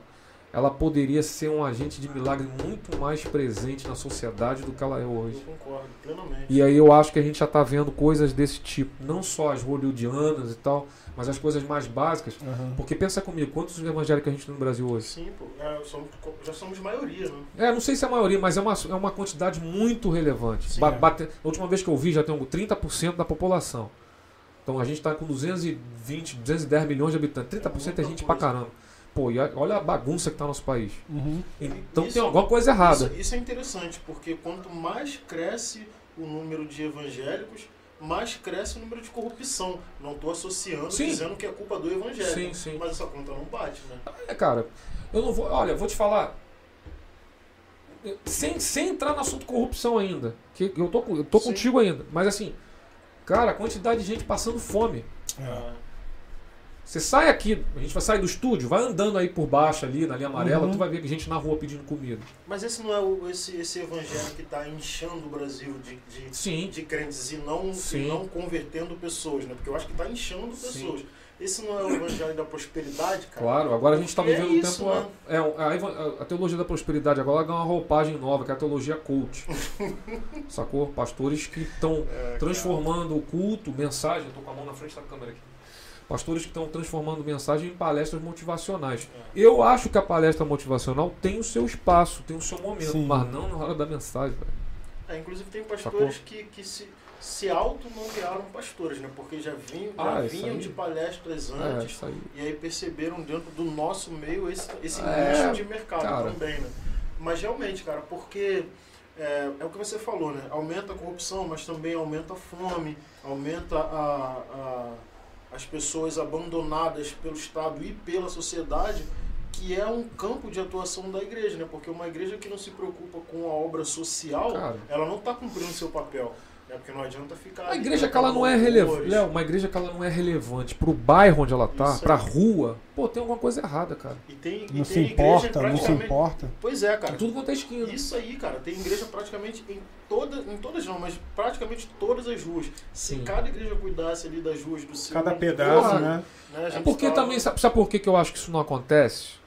ela poderia ser um agente de milagre muito mais presente na sociedade do que ela é hoje. Eu concordo plenamente. E aí eu acho que a gente já está vendo coisas desse tipo, não só as hollywoodianas e tal, mas as coisas mais básicas. Uhum. Porque pensa comigo, quantos evangélicos a gente tem no Brasil hoje? Sim, pô. É, somos- já somos maioria, né? É, não sei se é a maioria, mas é uma, é uma quantidade muito relevante. Sim, Ba- é. bate- a última vez que eu vi já tem um 30% da população. Então a gente está com 220, 210 milhões de habitantes. 30% é, gente pra caramba. Pô, e olha a bagunça que tá no nosso país. Uhum. Então Isso- tem alguma coisa errada. Isso, isso é interessante, porque quanto mais cresce o número de evangélicos, mais cresce o número de corrupção. Não estou associando, Sim. dizendo que é culpa do evangélico. Sim, sim. Mas essa conta não bate, né? É, cara, eu não vou. Olha, vou te falar. Sem, sem entrar no assunto corrupção ainda. Que eu tô, eu tô Sim. contigo ainda. Mas assim, cara, a quantidade de gente passando fome. É. Você sai aqui, a gente vai sair do estúdio, vai andando aí por baixo ali, na linha amarela, Uhum. tu vai ver gente na rua pedindo comida. Mas esse não é o, esse, esse evangelho que está inchando o Brasil de, de, Sim. de crentes e não, e Sim. não convertendo pessoas, né? Porque eu acho que está inchando Sim. Esse não é o evangelho da prosperidade, cara? Claro, agora a gente está é vivendo um isso, tempo. né? É, a, a teologia da prosperidade agora ganha uma roupagem nova, que é a teologia coach. [laughs] Sacou? Pastores que estão É, transformando o culto, mensagem. Eu tô com a mão na frente da câmera aqui. Pastores que estão transformando mensagem em palestras motivacionais. É. Eu acho que a palestra motivacional tem o seu espaço, tem o seu momento, Sim. mas não na hora da mensagem, velho. É, inclusive tem pastores que, que se, se auto-nomearam pastores, né? Porque já, vinham, já Ah, vinham de palestras É, antes isso aí. e aí perceberam dentro do nosso meio esse, esse É, nicho de mercado cara. também, né? Mas realmente, cara, porque é, é o que você falou, né? Aumenta a corrupção, mas também aumenta a fome, aumenta a, a- as pessoas abandonadas pelo Estado e pela sociedade, que é um campo de atuação da igreja, né? Porque uma igreja que não se preocupa com a obra social, Cara. ela não está cumprindo seu papel. Né? Porque não adianta ficar. Uma igreja que ela não é relevante. Léo, uma igreja que ela não é relevante pro bairro onde ela tá, Isso pra rua, pô, tem alguma coisa errada, cara. E tem, e Não tem se importa, não se importa. Pois é, cara. Tudo quanto é esquina. Isso aí, cara, tem igreja praticamente em todas, em todas não, mas praticamente todas as ruas. Se Sim. cada igreja cuidasse ali das ruas do seu Cada pedaço, Porra. né? né, É porque tava- também, sabe, sabe por que, que eu acho que isso não acontece?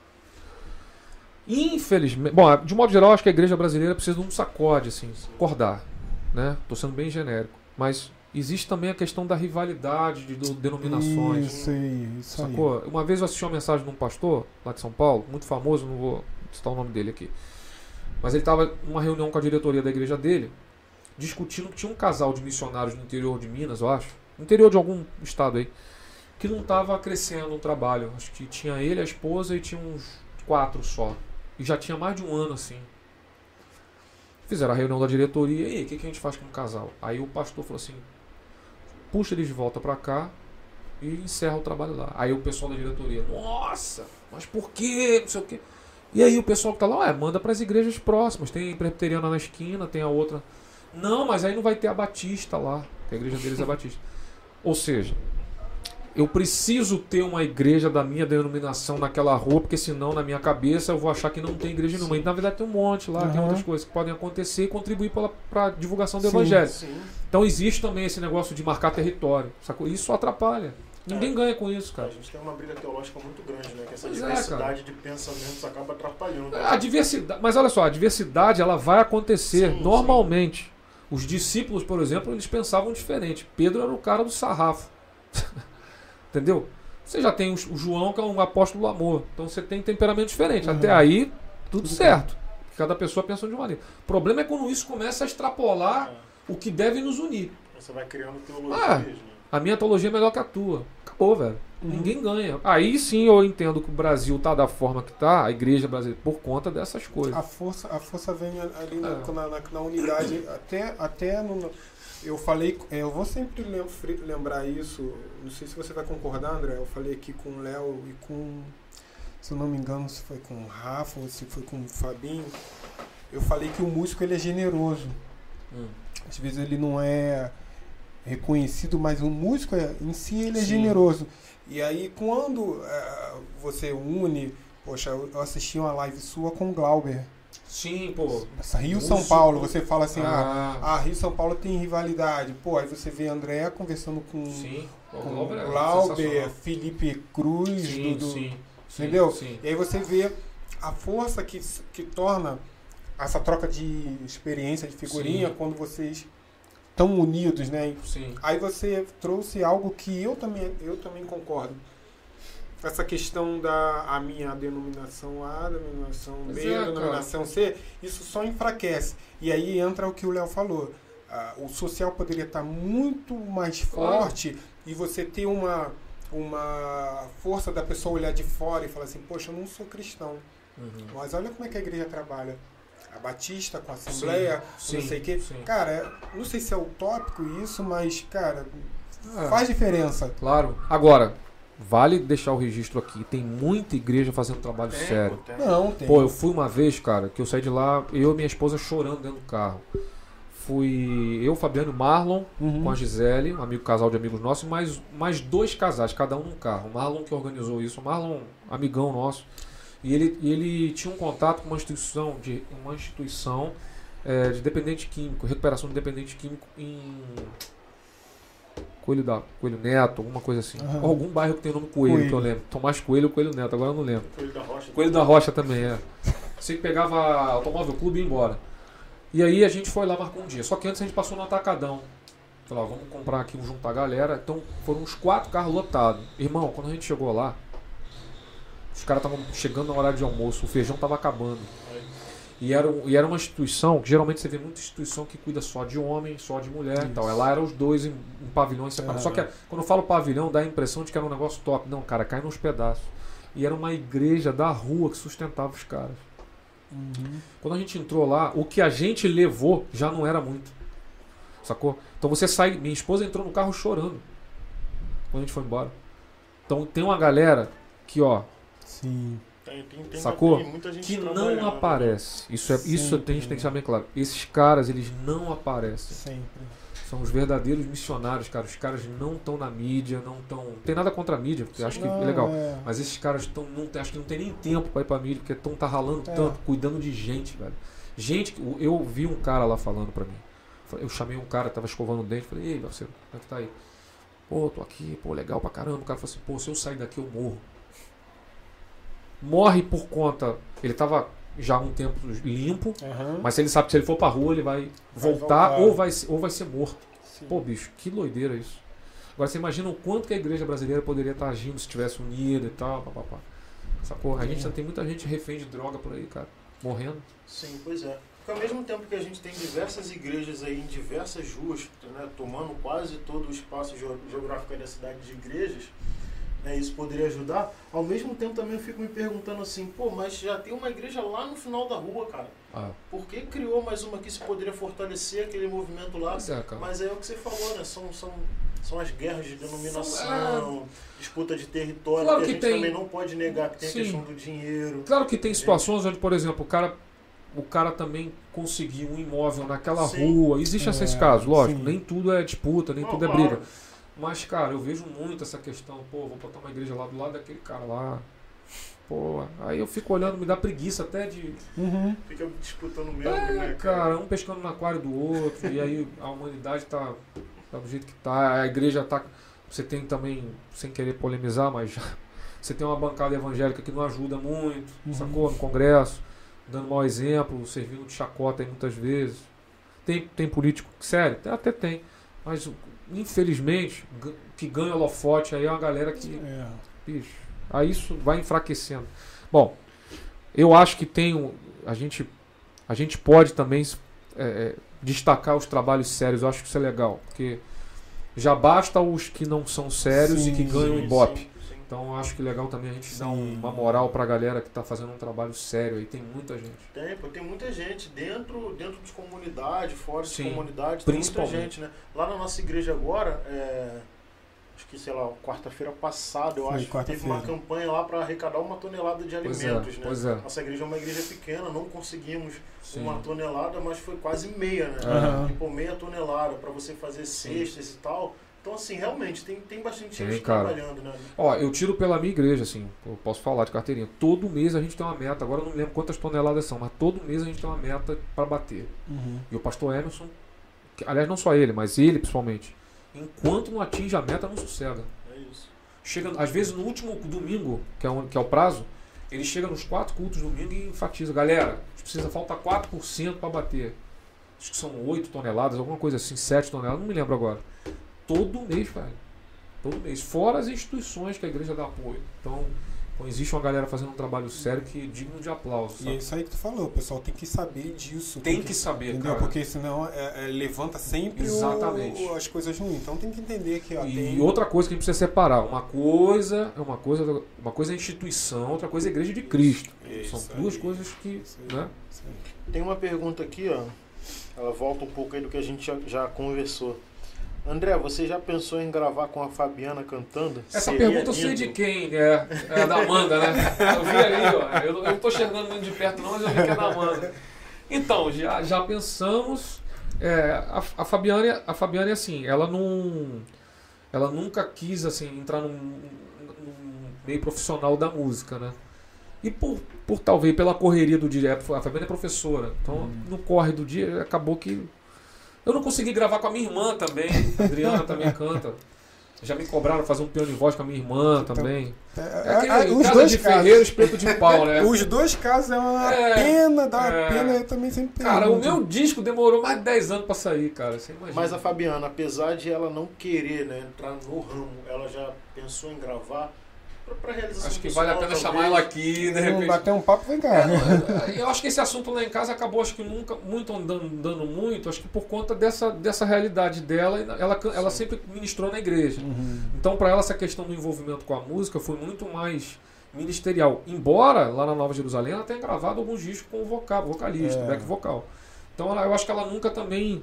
Infelizmente, bom, de modo geral, eu acho que a igreja brasileira precisa de um sacode, assim, acordar, né? Tô sendo bem genérico, mas existe também a questão da rivalidade de denominações. Isso aí, isso aí. Sacou? Uma vez eu assisti uma mensagem de um pastor lá de São Paulo, muito famoso, não vou citar o nome dele aqui. Mas ele estava numa reunião com a diretoria da igreja dele, discutindo que tinha um casal de missionários no interior de Minas, eu acho, no interior de algum estado aí, que não estava crescendo no trabalho. Acho que tinha ele, a esposa e tinha uns quatro só. E já tinha mais de um ano assim. Fizeram a reunião da diretoria, e aí, o que, que a gente faz com o casal? Aí o pastor falou assim: puxa eles de volta pra cá e encerra o trabalho lá. Aí o pessoal da diretoria, nossa, mas por quê? Não sei o quê. E aí o pessoal que tá lá, manda pras igrejas próximas. Tem presbiteriana na esquina, tem a outra. Não, mas aí não vai ter a Batista lá, a igreja deles é Batista. Ou seja, eu preciso ter uma igreja da minha denominação naquela rua, porque senão na minha cabeça eu vou achar que não tem igreja nenhuma. E na verdade tem um monte lá, tem Aham. outras coisas que podem acontecer e contribuir para a divulgação do Sim. evangelho. Sim. Então existe também esse negócio de marcar território. Sacou? Isso atrapalha. Ninguém É. ganha com isso, A cara. gente tem uma briga teológica muito grande, né? Que essa Pois é, diversidade de pensamentos acaba atrapalhando. A diversidade, mas olha só, a diversidade ela vai acontecer Sim, normalmente. Os discípulos, por exemplo, eles pensavam diferente. Pedro era o cara do sarrafo. [laughs] Entendeu? Você já tem o João, que é um apóstolo do amor. Então você tem temperamento diferente. Uhum. Até aí, tudo Tudo certo. Cada pessoa pensa de uma maneira. O problema é quando isso começa a extrapolar É. o que deve nos unir. Você vai criando teologias, Ah. né? A minha teologia é melhor que a tua. Acabou, velho. Uhum. Ninguém ganha. Aí sim eu entendo que o Brasil tá da forma que tá, a igreja brasileira, por conta dessas coisas. A força, a força vem ali na, É. na, na- na unidade, até, até no, eu falei, é, eu vou sempre lembrar isso, não sei se você vai concordar, André, eu falei aqui com o Léo e com, se eu não me engano, se foi com o Rafa ou se foi com o Fabinho, eu falei que o músico ele é generoso. Hum. Às vezes ele não é reconhecido, mas o músico é- em si ele é Sim. generoso. E aí quando eh, você une, poxa, eu assisti uma live sua com o Glauber. Sim, pô. Essa Rio Músico. São Paulo, você fala assim, ah, Ah, ah, Rio São Paulo tem rivalidade. Pô, aí você vê André conversando com, sim. O com Glauber é. Felipe Cruz, Sim, do, do- sim, sim, entendeu? Sim. E aí você vê a força que, que torna essa troca de experiência, de figurinha, quando vocês estão unidos, né? sim. Aí você trouxe algo que eu também, eu também concordo. Essa questão da a minha denominação A, denominação B, é, denominação C, isso só enfraquece. E aí entra o que o Léo falou. Ah, o social poderia estar muito mais forte e você ter uma, uma força da pessoa olhar de fora e falar assim, poxa, eu não sou cristão. Uhum. Mas olha como é que a igreja trabalha. A Batista com a Assembleia, Sim, não sei o quê. sim. Cara, não sei se é utópico isso, mas, cara, É. faz diferença. Claro. Agora, vale deixar o registro aqui. Tem muita igreja fazendo trabalho Tem, sério. pô, tem. Não, tem. Pô, eu fui uma vez, cara, que eu saí de lá, eu e minha esposa chorando dentro do carro. fui eu, Fabiano e Marlon, Uhum. com a Gisele, um amigo casal de amigos nossos, mais, mais dois casais, cada um num carro. O Marlon que organizou isso, o Marlon, amigão nosso. E ele, ele tinha um contato com uma instituição de uma instituição é, de dependente químico, recuperação de dependente químico em Coelho da Coelho Neto, alguma coisa assim. Aham. Algum bairro que tem o nome Coelho, Coelho. que eu lembro. Tomás Coelho ou Coelho Neto, agora eu não lembro. Coelho da Rocha. Coelho da Rocha também, é. Você pegava automóvel clube e ia embora. E aí a gente foi lá, marcou um dia. Só que antes a gente passou no Atacadão. Falei, ó, vamos comprar aqui, vamos juntar a galera. Então foram uns quatro carros lotados. Irmão, quando a gente chegou lá, os caras estavam chegando na hora de almoço, o feijão tava acabando. E era, e era uma instituição, que geralmente você vê muita instituição que cuida só de homem, só de mulher e tal. Isso. Lá eram os dois em, em pavilhões separados. É. Só que quando eu falo pavilhão, dá a impressão de que era um negócio top. Não, cara, cai nos pedaços. E era uma igreja da rua que sustentava os caras. Uhum. Quando a gente entrou lá, o que a gente levou já não era muito. Sacou? Então você sai. Minha esposa entrou no carro chorando. Quando a gente foi embora. Então tem uma galera que, ó, Sim. Tem, tem, tem, Sacou? tem muita gente que não trabalhando. aparece. Isso, é, isso Sempre. a gente tem que saber claro. Esses caras, eles não aparecem. Sempre. São os verdadeiros missionários, cara. Os caras não estão na mídia, não estão. Tem nada contra a mídia, porque eu acho que Não, é legal. é. Mas esses caras estão. Não, tem- acho que não tem nem tempo pra ir pra mídia, porque estão tá ralando É. tanto, cuidando de gente, velho. Gente, que- eu vi um cara lá falando pra mim. Eu chamei um cara, tava escovando o dente, falei, ei, você, como é que tá aí? Pô, tô aqui, pô, legal pra caramba. O cara falou assim, pô, se eu sair daqui eu morro. Morre por conta. Ele tava já há um tempo limpo, Aham. mas ele sabe que se ele for pra rua, ele vai, Vai voltar, voltar. Ou, vai, se- ou vai ser morto. Sim. Pô, bicho, que doideira isso. Agora você imagina o quanto que a igreja brasileira poderia estar agindo se tivesse unida e tal, papapá. Sacou? A gente já tem muita gente refém de droga por aí, cara. Morrendo. Sim, pois é. Porque ao mesmo tempo que a gente tem diversas igrejas aí em diversas ruas, né, tomando quase todo o espaço geo- geográfico aí da cidade de igrejas, né, isso poderia ajudar. Ao mesmo tempo também eu fico me perguntando assim, pô, mas já tem uma igreja lá no final da rua, cara. Ah, Por que criou mais uma aqui se poderia fortalecer aquele movimento lá? é. Mas é o que você falou, né? São, são, são as guerras de denominação, disputa de território, Claro que a que gente tem. também não pode negar que tem Sim. a questão do dinheiro. Claro que tem situações onde, por exemplo, o cara, o cara também conseguiu um imóvel naquela Sim. rua. Existem É, esses casos, lógico. sim. Nem tudo é disputa, nem Não, tudo é claro. Mas, cara, eu vejo muito essa questão, pô, vou botar uma igreja lá do lado daquele cara lá. Pô, aí eu fico olhando, me dá preguiça até de. Uhum. Fica disputando mesmo, É, né? cara, um pescando no aquário do outro, e aí a humanidade tá, tá do jeito que tá, a igreja tá. Você tem também, sem querer polemizar, mas [laughs] você tem uma bancada evangélica que não ajuda muito, Uhum. sacou? No Congresso, dando mau exemplo, servindo de chacota aí muitas vezes. Tem, tem político, sério, até tem. Mas infelizmente, que ganha holofote aí é uma galera que É. bicho, aí isso vai enfraquecendo. Bom, eu acho que tem a gente a gente pode também é, é, destacar os trabalhos sérios. Eu acho que isso é legal, porque já basta os que não são sérios e que Sim, ganham Sim, ibope. sim, sim. Então eu acho que legal também a gente dar Sim. uma moral pra galera que tá fazendo um trabalho sério aí. Tem muita gente. Tem, pô, tem muita gente dentro, dentro de comunidade, fora Sim, de comunidade, tem muita gente, né? Lá na nossa igreja agora, é, acho que, sei lá, quarta-feira passada, eu Foi, acho, que teve uma campanha lá para arrecadar uma tonelada de Pois é, alimentos, né? pois é. Nossa igreja é uma igreja pequena, não conseguimos Sim. uma tonelada, mas foi quase meia, né? Aham. Tipo, meia tonelada para você fazer cestas e tal. Então, assim, realmente, tem, tem bastante Tem, gente cara. trabalhando, né? Ó, eu tiro pela minha igreja, assim, eu posso falar de carteirinha. Todo mês a gente tem uma meta, agora eu não me lembro quantas toneladas são, mas todo mês a gente tem uma meta para bater. Uhum. E o pastor Emerson, que- aliás, não só ele, mas ele principalmente, enquanto não atinge a meta, não sossega. É isso. Chega, às vezes no último domingo, que é, o, que é o prazo, ele chega nos quatro cultos do domingo e enfatiza: galera, precisa, falta 4% para bater. Acho que são 8 toneladas, alguma coisa assim, 7 toneladas, não me lembro agora. Todo mês, velho. Todo mês. Fora as instituições que a igreja dá apoio. Então, então existe uma galera fazendo um trabalho sério que é digno de aplauso. E é sabe? isso aí que tu falou, o pessoal tem que saber disso. Tem porque- que saber, Entendeu? cara. Porque senão é, é, levanta sempre o- Exatamente. o- as coisas ruins. Então tem que entender que ó, E tem. outra coisa que a gente precisa separar, uma coisa é uma coisa, uma coisa é instituição, outra coisa é a igreja de Cristo. Isso São duas aí, coisas que, aí, né? Tem uma pergunta aqui, ó. Ela volta um pouco aí do que a gente já, já conversou. André, você já pensou em gravar com a Fabiana cantando? Essa Seria pergunta eu sei lindo. de quem, é, é da Amanda, né? Eu vi ali, ó. Eu, não- eu não tô chegando muito de perto não, mas eu vi que é da Amanda. Então, já, já pensamos. É, a, a Fabiane, a Fabiane, assim, ela não. Ela nunca quis, assim, entrar num, num meio profissional da música, né? E por, por talvez pela correria do dia, a Fabiana é professora, então no corre do dia acabou que. Eu não consegui gravar com a minha irmã também, a Adriana também [laughs] canta. Já me cobraram fazer um piano de voz com a minha irmã também. É, É aquele é, os dois de casos. ferreiro, espeto de pau, né? [laughs] Os dois casos é uma É, pena, dá uma é. pena, eu também sempre Cara, o meu disco demorou mais de 10 anos pra sair, cara. Você imagina. Mas a Fabiana, apesar de ela não querer né, entrar no ramo, ela já pensou em gravar realização Acho que pessoal, vale a pena talvez. chamar ela aqui, de Vamos repente. bater um papo, vem cá. É, não, eu acho que esse assunto lá em casa acabou, acho que nunca muito andando, andando muito, acho que por conta dessa, dessa realidade dela, e ela, ela sempre ministrou na igreja. Uhum. Então, para ela, essa questão do envolvimento com a música foi muito mais ministerial. Embora lá na Nova Jerusalém ela tenha gravado alguns discos com vocal, vocalista, É. back vocal. Então, ela- eu acho que ela nunca também.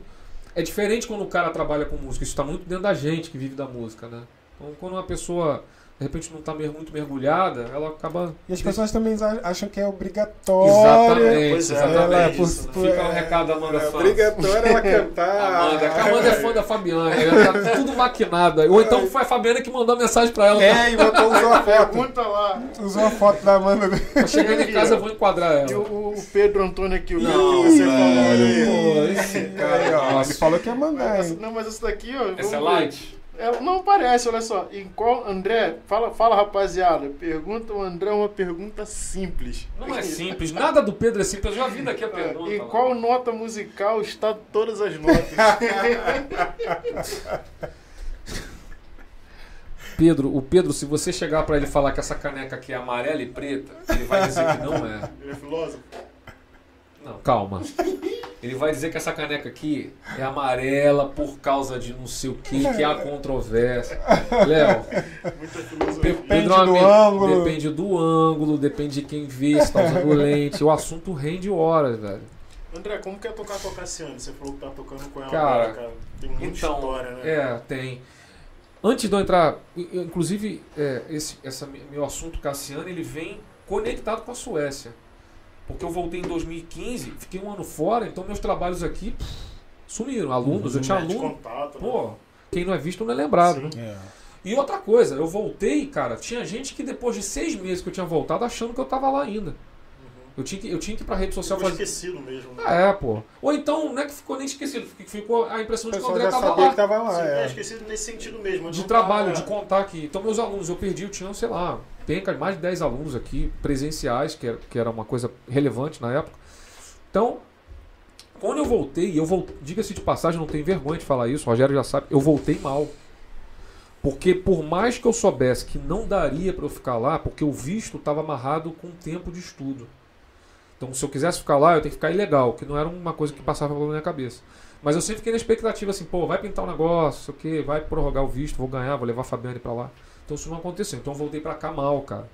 É diferente quando o cara trabalha com música, isso está muito dentro da gente que vive da música, né? Então, quando uma pessoa de repente não está muito mergulhada, ela acaba. E as pessoas também acham que é obrigatória. Exatamente, Pois é, exatamente. ela é isso, por- né? Fica um recado da Amanda é Santos. obrigatória ela cantar. [laughs] Amanda, a Amanda é fã da Fabiana, ela tá tudo maquinado. Ou então foi a Fabiana que mandou a mensagem pra ela. É, e botou, usou a foto. Pergunta lá. Usou a foto da Amanda. Chegando em casa eu vou enquadrar E ela. o, o Pedro Antônio aqui, o Não, que você falou pô, esse cara. ele falou que ia mandar, não, mas essa daqui, ó. Essa é light? É, não parece, olha só. Em qual, André, fala, fala rapaziada. Pergunta o André uma pergunta simples. Não é simples, nada do Pedro é simples. Eu já vi daqui a pergunta. Em lá. qual nota musical está todas as notas? [laughs] Pedro, o Pedro, se você chegar pra ele e falar que essa caneca aqui é amarela e preta, ele vai dizer que não é. Ele é filósofo? Não, calma. [laughs] Ele vai dizer que essa caneca aqui é amarela por causa de não sei o que, que há controvérsia. Léo, Depende Pedro do amigo. ângulo. Depende do ângulo, depende de quem vê, se tá usando lente. O assunto rende horas, velho. André, como que é tocar com a Cassiane? Você falou que tá tocando com ela Cara, agora, cara. Tem muita Então, história, né? é, tem. Antes de eu entrar, inclusive, é, esse essa, me- meu assunto Cassiano, ele vem conectado com a Suécia. Porque eu voltei em 2015, fiquei um ano fora, então meus trabalhos aqui pff, sumiram. Alunos, eu tinha aluno. contato, né? Pô, quem não é visto não é lembrado. Sim. É. E outra coisa, eu voltei, cara, tinha gente que depois de seis meses que eu tinha voltado achando que eu tava lá ainda. Uhum. Eu tinha que, eu tinha que ir pra rede social Ficou fazer. esquecido mesmo. Né? Ah, é, pô. Ou então, não é que ficou nem esquecido, ficou a impressão de que o André já tava sabia lá. que tava lá. Sim, é É. esquecido nesse sentido mesmo. De trabalho, tá- de contar aqui. Então, meus alunos, eu perdi, eu tinha, sei lá, penca, mais de 10 alunos aqui, presenciais, que era, que era uma coisa relevante na época. Então, quando eu voltei, eu voltei, diga-se de passagem, não tenho vergonha de falar isso, o Rogério já sabe, eu voltei mal. Porque por mais que eu soubesse que não daria para eu ficar lá, porque o visto estava amarrado com tempo de estudo. Então, se eu quisesse ficar lá, eu tenho que ficar ilegal, que não era uma coisa que passava pela minha cabeça. Mas eu sempre fiquei na expectativa assim, pô, vai pintar um negócio, o quê, vai prorrogar o visto, vou ganhar, vou levar a Fabiane pra lá. Então isso não aconteceu. Então eu voltei pra cá mal, cara.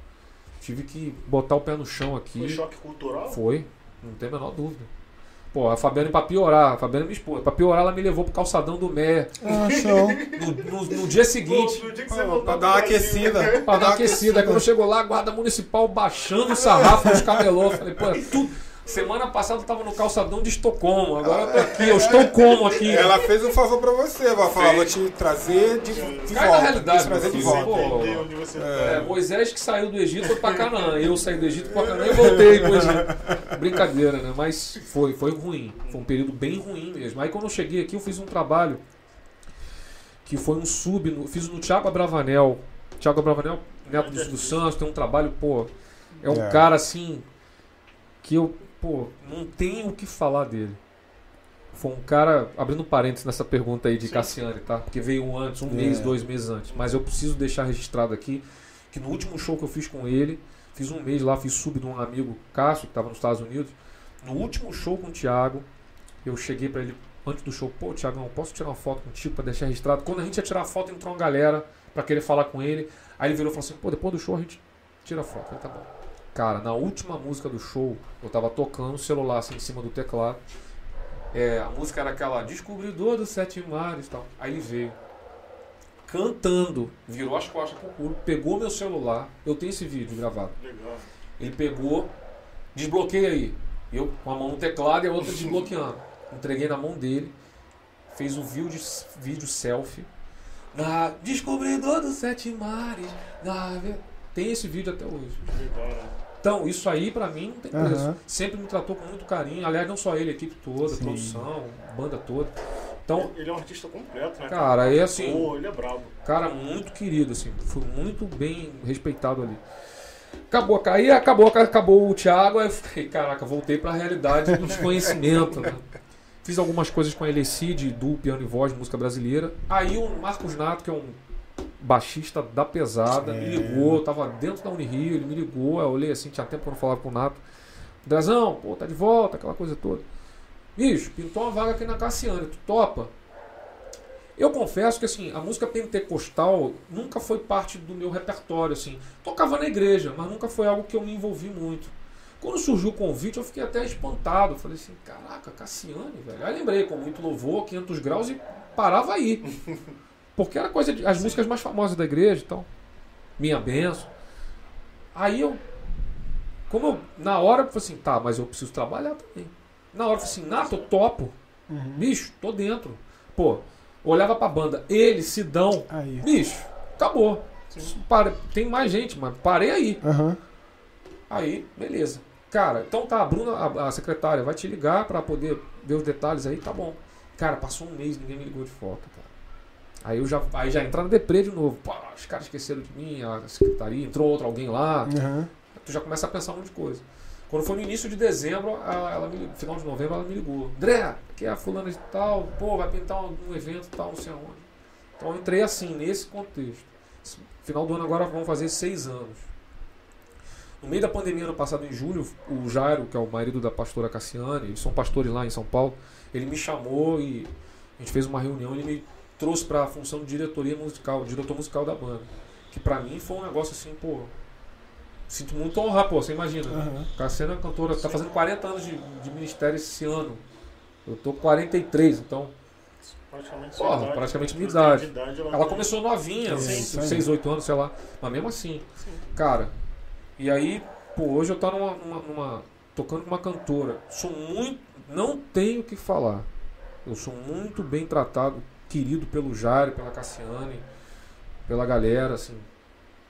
Tive que botar o pé no chão aqui. Foi choque cultural? Foi, não tem a menor dúvida. Pô, a Fabiane, pra piorar, a Fabiane me expôs. Pra piorar, ela me levou pro calçadão do Mé. Ah, show. [laughs] No, no- no dia seguinte, Pô, no dia que você pra dar uma Brasil, aquecida. né? pra dar uma aquecida. Aí quando chegou lá, a guarda municipal baixando o sarrafo dos camelô. Falei, pô, é tudo. Semana passada eu tava no calçadão de Estocolmo, agora eu tô aqui, eu estou como aqui. Ela fez um favor pra você, vai falar, vou te trazer de, de Cai na volta. realidade, te trazer de volta. Pô. Você É, tá. Moisés que saiu do Egito foi pra Canaã. Eu saí do Egito pra Canaã e voltei pro Egito. Brincadeira, né? Mas foi, foi ruim. Foi um período bem ruim mesmo. Aí quando eu cheguei aqui, eu fiz um trabalho que foi um sub. No, fiz no Thiago Abravanel. Thiago Abravanel, neto do Silvio Santos, tem um trabalho, pô. É um É. cara assim. Que eu, pô, não tenho o que falar dele. Foi um cara, abrindo parênteses nessa pergunta aí de Sim. Cassiane, tá? Porque veio antes, um É. mês, dois meses antes. Mas eu preciso deixar registrado aqui que no último show que eu fiz com ele, fiz um mês lá, fiz sub de um amigo Cássio, que estava nos Estados Unidos. No último show com o Thiago, eu cheguei pra ele antes do show, pô, Thiagão, posso tirar uma foto contigo pra deixar registrado? Quando a gente ia tirar a foto, entrou uma galera pra querer falar com ele. Aí ele virou e falou assim, pô, depois do show a gente tira a foto. Eu falei, tá bom. Cara, na última música do show, eu tava tocando o celular assim em cima do teclado. É, a música era aquela Descobridor dos Sete Mares e tal. Aí ele veio cantando, virou as costas pro público, pegou meu celular. Eu tenho esse vídeo gravado. Legal. Ele pegou, desbloqueia aí. Eu com a mão no teclado e a outra [laughs] desbloqueando. Entreguei na mão dele. fez o vídeo, vídeo selfie na Descobridor dos Sete Mares. Na... Tem esse vídeo até hoje. Legal, né? Então, isso aí pra mim não tem preço. Aham. Sempre me tratou com muito carinho. Aliás, não só ele, a equipe toda, a Sim. produção, banda toda. Então, Ele é um artista completo, né? cara, é assim. Pô, ele é brabo. Cara, muito querido, assim. Foi muito bem respeitado ali. Acabou, aí acabou, acabou o Thiago, aí eu falei, caraca, voltei pra realidade dos conhecimentos, né? Fiz algumas coisas com a Eleci de duo, piano e voz, música brasileira. Aí o Marcos Nato, que é um baixista da pesada, me É. ligou, eu tava dentro da Unirio, ele me ligou, eu olhei assim, tinha tempo que eu não falava com o Nato. Drazão, pô, tá de volta, aquela coisa toda. Bicho, pintou uma vaga aqui na Cassiane, tu topa? Eu confesso que assim, a música pentecostal nunca foi parte do meu repertório, assim. Tocava na igreja, mas nunca foi algo que eu me envolvi muito. Quando surgiu o convite, eu fiquei até espantado. Falei assim, caraca, Cassiane, velho. Aí lembrei, com muito louvor, 500 graus e parava aí. [laughs] Porque era coisa de, as músicas mais famosas da igreja, então. Minha benção. Aí eu, como eu, na hora, eu falei assim, tá, mas eu preciso trabalhar também. Na hora eu falei assim, Nato, eu topo. Uhum. Bicho, tô dentro. Pô, olhava pra banda, ele, Sidão, Aí. bicho, acabou. Pare- Tem mais gente, mas parei aí. Aham. Aí, beleza. Cara, então tá, a Bruna, a, a secretária, vai te ligar pra poder ver os detalhes aí, tá bom. Cara, passou um mês, ninguém me ligou de volta, cara. Aí eu já, aí já entra na deprê de novo. Pô, os caras esqueceram de mim, a secretaria, entrou outro alguém lá. Aham. Tu já começa a pensar um monte de coisa. Quando foi no início de dezembro, a- ela me, final de novembro, ela me ligou. André, que é a fulana de tal, pô, vai pintar um, um evento tal, não sei aonde. Então eu entrei assim, nesse contexto. Final do ano agora vão fazer seis anos. No meio da pandemia, ano passado, em julho, o Jairo, que é o marido da pastora Cassiane, eles são pastores lá em São Paulo, ele me chamou e a gente fez uma reunião, ele me trouxe para a função de diretoria musical, diretor musical da banda. Que pra mim foi um negócio assim, pô, sinto muito honrar, pô, você imagina. né? Aham. Cassiana é cantora, tá fazendo 40 anos de, de ministério esse ano. Eu tô com 43, então. Praticamente Porra, idade. praticamente minha idade. de idade, ela Ela tem- começou novinha, É, uns isso aí. 6, 8 anos, sei lá. Mas mesmo assim, Sim. cara. E aí, pô, hoje eu tô numa, numa- numa- tocando com uma cantora. Sou muito. Não tenho o que falar. Eu sou muito bem tratado, querido pelo Jário, pela Cassiane, pela galera, assim.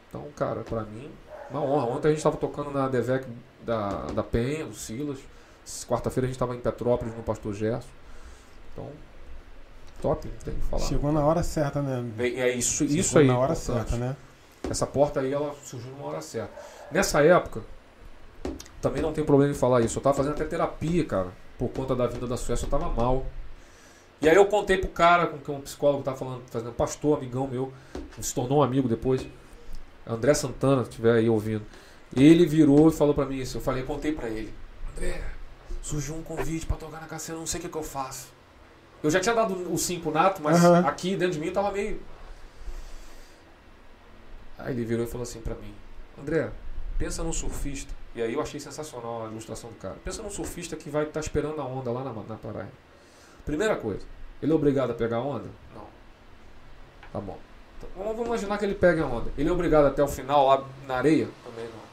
Então, cara, pra mim, uma honra. Ontem a gente tava tocando na Devec da, da Penha, do Silas. Quarta-feira a gente tava em Petrópolis, no Pastor Gerson. Então, top, não tem o que falar. Chegou na hora certa, né? É isso, Chegou isso aí. na hora importante. certa, né? Essa porta aí, ela surgiu numa hora certa. Nessa época, também não tem problema em falar isso. Eu tava fazendo até terapia, cara. Por conta da vinda da Suécia, eu tava mal. E aí eu contei pro cara com quem um psicólogo tava falando, fazendo, pastor, amigão meu, se tornou um amigo depois. André Santana, se estiver aí ouvindo. Ele virou e falou pra mim isso. Eu falei, contei pra ele. André, surgiu um convite pra tocar na Cassiana, não sei o que, que eu faço. Eu já tinha dado o sim pro Nato, mas Aham. aqui dentro de mim tava meio. Aí ele virou e falou assim pra mim: André, pensa num surfista. E aí eu achei sensacional a ilustração do cara. Pensa num surfista que vai estar esperando a onda lá na, na praia. Primeira coisa, ele é obrigado a pegar a onda? Não. Tá bom. Então, vamos imaginar que ele pegue a onda. Ele é obrigado até o final lá na areia? Também não.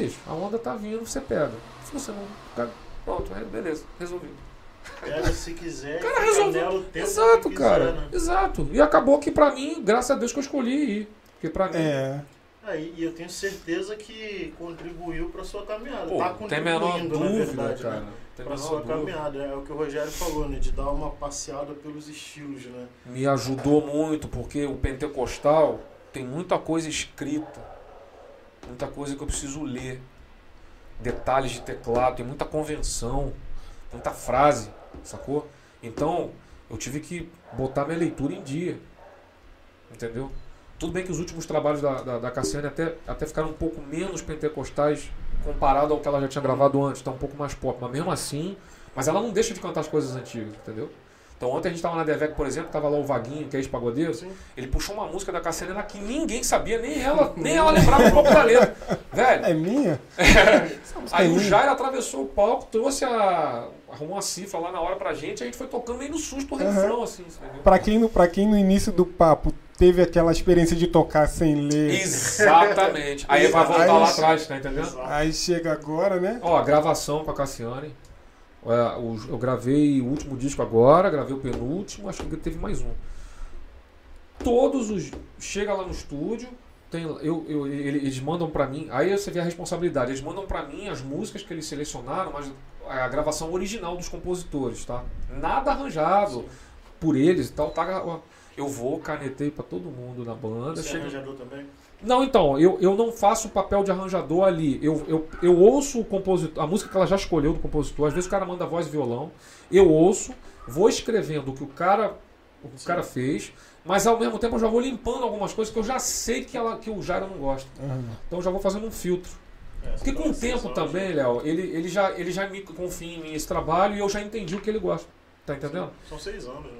Bicho, a onda tá vindo, você pega. Se você não. cara, Pronto, beleza, resolvido. Pega se quiser, Cara, resolveu. o tempo Exato, que cara. quiser, né? Exato. E acabou que pra mim, graças a Deus que eu escolhi ir. Porque pra mim. É. Aí, e eu tenho certeza que contribuiu pra sua caminhada. Pô, tá não tem a menor contribuindo, na dúvida, verdade, cara. né? Não tem a Pra menor sua dúvida. caminhada. É o que o Rogério falou, né? De dar uma passeada pelos estilos, né? Me ajudou muito, porque o pentecostal tem muita coisa escrita, muita coisa que eu preciso ler. Detalhes de teclado, tem muita convenção, muita frase, sacou? Então, eu tive que botar minha leitura em dia. Entendeu? Tudo bem que os últimos trabalhos da, da, da Cassiane até, até ficaram um pouco menos pentecostais comparado ao que ela já tinha gravado antes, tá um pouco mais pop, mas mesmo assim, mas ela não deixa de cantar as coisas antigas, entendeu? Então ontem a gente estava na Devec, por exemplo, tava lá o Vaguinho, que é ex-pagodeiro, ele puxou uma música da Cassiane lá que ninguém sabia, nem ela, nem ela lembrava um pouco da letra. Velho, É minha? Música Aí é o. Jair atravessou o palco, trouxe a. arrumou uma cifra lá na hora pra gente, a gente foi tocando meio no susto o refrão, assim, entendeu? Pra quem, pra quem no início do papo teve aquela experiência de tocar sem ler, Exatamente. Aí vai voltar Aí- lá atrás, tá entendendo? Aí chega agora, né? Ó, a gravação com a Cassiane. É, eu gravei o último disco agora, gravei o penúltimo, acho que teve mais um. Todos os. Chega lá no estúdio, tem, eu, eu- ele- eles mandam pra mim. Aí você vê a responsabilidade. Eles mandam pra mim as músicas que eles selecionaram, mas a gravação original dos compositores, tá? Nada arranjado por eles e tal. Tá, eu vou, canetei pra todo mundo na banda. Você é chega- arranjador também? não, então, eu, eu não faço o papel de arranjador ali. Eu, eu, eu ouço o compositor, a música que ela já escolheu do compositor, às vezes o cara manda voz e violão, eu ouço, vou escrevendo o que o cara, o que o cara fez, mas ao mesmo tempo eu já vou limpando algumas coisas que eu já sei que, ela, que o Jairo não gosta. Uhum. Então eu já vou fazendo um filtro. É, Porque você com tá o tempo também, Léo, ele, ele, já, ele já me confia em mim esse trabalho e eu já entendi o que ele gosta. Tá entendendo? São seis anos, né?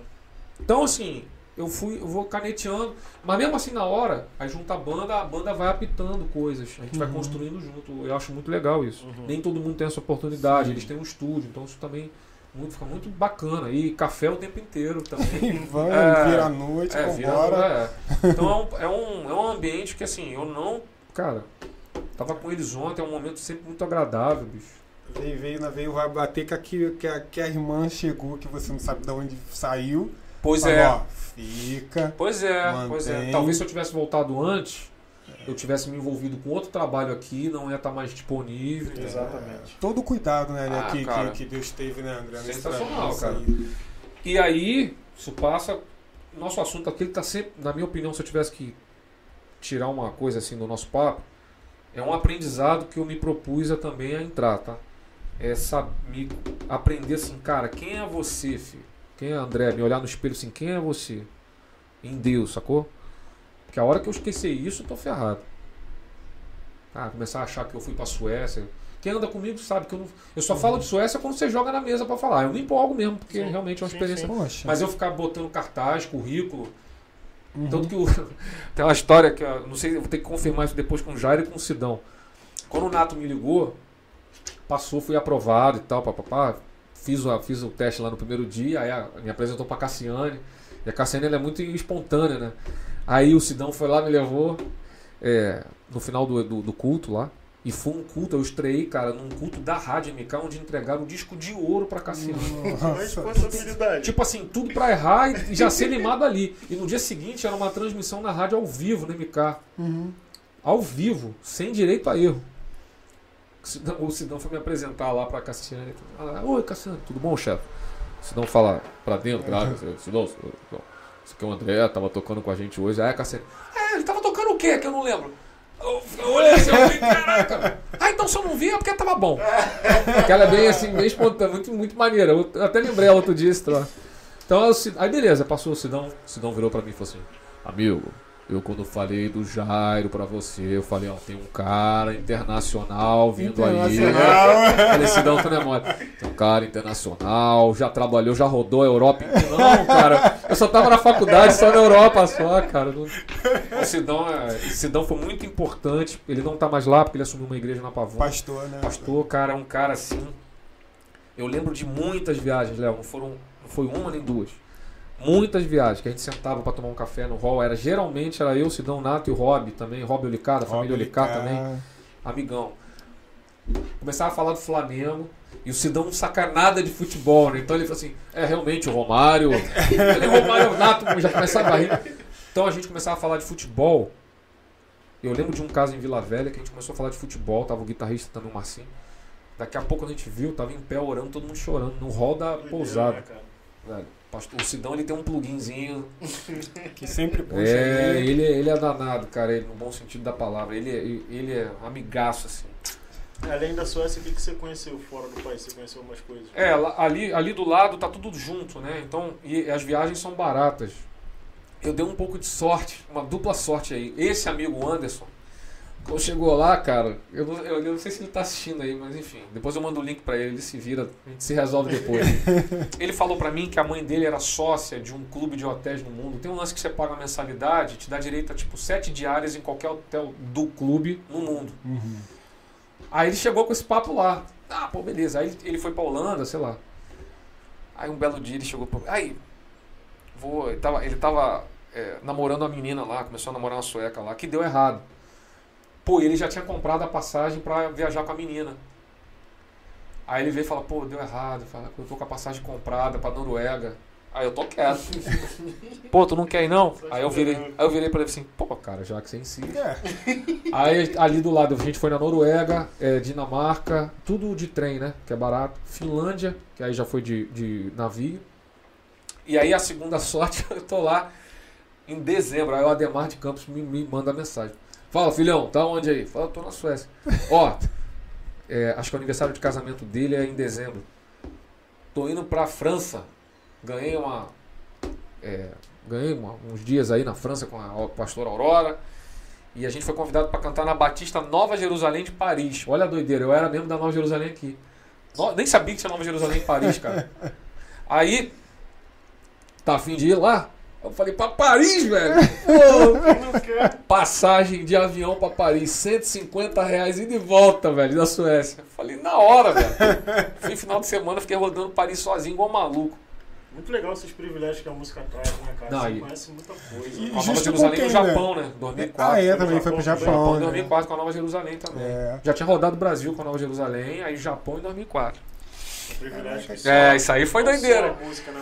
Então, assim, eu fui, eu vou caneteando, mas mesmo assim na hora, aí junta a banda, a banda vai apitando coisas, a gente vai Uhum. construindo junto. Eu acho muito legal isso. Uhum. Nem todo mundo tem essa oportunidade, Sim. eles têm um estúdio, então isso também muito, fica muito bacana. E café o tempo inteiro também. [laughs] Vai, É, vira a noite, É, vira, vambora. é. Então é um, [laughs] é, um, é um ambiente que assim, eu não. Cara, tava com eles ontem, é um momento sempre muito agradável, bicho. Veio, veio, na veio, vai bater que a, que, a, que a irmã chegou, que você não sabe de onde saiu. Pois é. ó, fica. Pois é, pois é. Mantém. Talvez se eu tivesse voltado antes, eu tivesse me envolvido com outro trabalho aqui, não ia estar mais disponível. Exatamente. Todo o cuidado, né, né, Ah, que, cara. que, que Deus teve, né, André? Sensacional, cara. E aí, isso passa. Nosso assunto aqui ele tá sempre, na minha opinião, se eu tivesse que tirar uma coisa assim do nosso papo, é um aprendizado que eu me propus a também a entrar, tá? É saber, me aprender assim, cara, quem é você, filho? Quem é André? Me olhar no espelho assim, quem é você? Em Deus, sacou? Porque a hora que eu esquecer isso, eu tô ferrado. Ah, começar a achar que eu fui pra Suécia. Quem anda comigo sabe que eu não. Eu só falo de Suécia quando você joga na mesa pra falar. Eu me empolgo mesmo, porque Sim, realmente é uma sim, experiência. sim. Poxa. Mas eu ficar botando cartaz, currículo. Uhum. Tanto que o, [laughs] tem uma história que eu não sei, eu vou ter que confirmar isso depois com o Jairo e com o Sidão. Quando o Nato me ligou, passou, fui aprovado e tal, papapá. Fiz, o- fiz o teste lá no primeiro dia, aí a- me apresentou pra Cassiane. E a Cassiane ela é muito espontânea, né? Aí o Sidão foi lá, me levou é, no final do, do, do culto lá. E foi um culto, eu estreiei, cara, num culto da Rádio MK, onde entregaram um disco de ouro pra Cassiane. Responsabilidade. Tipo assim, tudo pra errar e já ser limado ali. E no dia seguinte era uma transmissão na rádio ao vivo, no MK. Uhum. Ao vivo, sem direito a erro. O Sidão, foi me apresentar lá pra Cassiane. Ela, Oi, Cassiane, tudo bom, chefe? O Sidão fala pra dentro, grave. Sidão, esse aqui é o André, tava tocando com a gente hoje. Aí a Cassiane, é, ele tava tocando o quê? Que eu não lembro. Olhei assim, eu falei, caraca. Ah, então se eu não vi é porque tava bom. Aquela é bem assim, bem espontânea, muito, muito maneira. Eu até lembrei ela outro dia esse troço. Então, aí beleza, passou o Sidão. O Sidão virou pra mim e falou assim: Amigo, eu quando falei do Jairo pra você, eu falei: Ó, tem um cara internacional vindo aí. Internacional. Falei: Sidão, tu não é mole. Tem um cara internacional, já trabalhou, já rodou a Europa. inteira." Não, cara, eu só tava na faculdade, só na Europa só, cara. O Sidão, é, Sidão foi muito importante. Ele não tá mais lá porque ele assumiu uma igreja na Pavuna. Pastor, né? Pastor, cara, é um cara assim. Eu lembro de muitas viagens, Léo. Não foram, não foi uma nem duas. Muitas viagens que a gente sentava pra tomar um café no hall. Era geralmente era eu, Sidão Nato e o Rob também. Rob Olicar, da família Olicar também. Amigão. Começava a falar do Flamengo. E o Sidão não saca nada de futebol, né? Então ele falou assim: é realmente o Romário. [laughs] ele é Romário Nato, já começava a rir. Então a gente começava a falar de futebol. Eu lembro de um caso em Vila Velha que a gente começou a falar de futebol, tava o guitarrista também, o Marcinho. Daqui a pouco a gente viu, tava em pé orando, todo mundo chorando, no hall da pousada. Né, cara? Velho, o Sidão ele tem um pluginzinho. [laughs] Que sempre puxa É, ele. ele, é danado, cara, ele, no bom sentido da palavra. Ele, é- ele é um amigaço, assim. Além da Suécia, o que que você conheceu fora do país? Você conheceu algumas coisas? É, ali, ali do lado tá tudo junto, né? Então, e as viagens são baratas. Eu dei um pouco de sorte, uma dupla sorte aí. Esse amigo Anderson, quando chegou lá, cara, eu não, eu não sei se ele tá assistindo aí, mas enfim, depois eu mando o link pra ele, ele se vira, se resolve depois. [laughs] ele falou pra mim que a mãe dele era sócia de um clube de hotéis no mundo. Tem um lance que você paga uma mensalidade, te dá direito a tipo sete diárias em qualquer hotel do clube no mundo. Uhum. Aí ele chegou com esse papo lá. Ah, pô, beleza. Aí ele- foi pra Holanda, sei lá. Aí um belo dia ele chegou pro. Aí, vou. Ele tava, ele tava é, namorando uma menina lá, começou a namorar uma sueca lá, que deu errado. Pô, ele já tinha comprado a passagem pra viajar com a menina. Aí ele veio e fala, pô, deu errado, fala, eu tô com a passagem comprada pra Noruega. Aí eu tô quieto. [laughs] pô, tu não quer ir não? Aí eu virei, aí eu virei pra ele assim, pô, cara, já que você insiste. É. Aí ali do lado a gente foi na Noruega, é, Dinamarca, tudo de trem, né? Que é barato. Finlândia, que aí já foi de, de navio. E aí a segunda [laughs] sorte, eu tô lá em dezembro. Aí o Ademar de Campos me, me manda mensagem. Fala, filhão, tá onde aí? Fala, tô na Suécia. Ó, é, acho que o aniversário de casamento dele é em dezembro. Tô indo pra França. Ganhei uma. é, ganhei uma- uns dias aí na França com a pastora Aurora. E a gente foi convidado para cantar na Batista Nova Jerusalém de Paris. Olha a doideira, eu era mesmo da Nova Jerusalém aqui. No- nem sabia que tinha Nova Jerusalém em Paris, cara. [laughs] Aí, tá afim de ir lá? Eu falei, pra Paris, velho! Pô, Não quer. Passagem de avião pra Paris, 150 reais e de volta, velho, da Suécia. Falei, na hora, velho. Fim final de semana, fiquei rodando Paris sozinho, igual maluco. Muito legal esses privilégios que a música traz, né, cara? Não, Você e- conhece muita coisa. E- Com a Nova Justo Jerusalém com no quem, Japão, né? 2004. Ah, é, também foi pro Japão, Japão, Japão em né? 2004 com a Nova Jerusalém também. É. Já tinha rodado o Brasil com a Nova Jerusalém, aí Japão em 2004. Privilégio que É, isso aí foi doideira. né,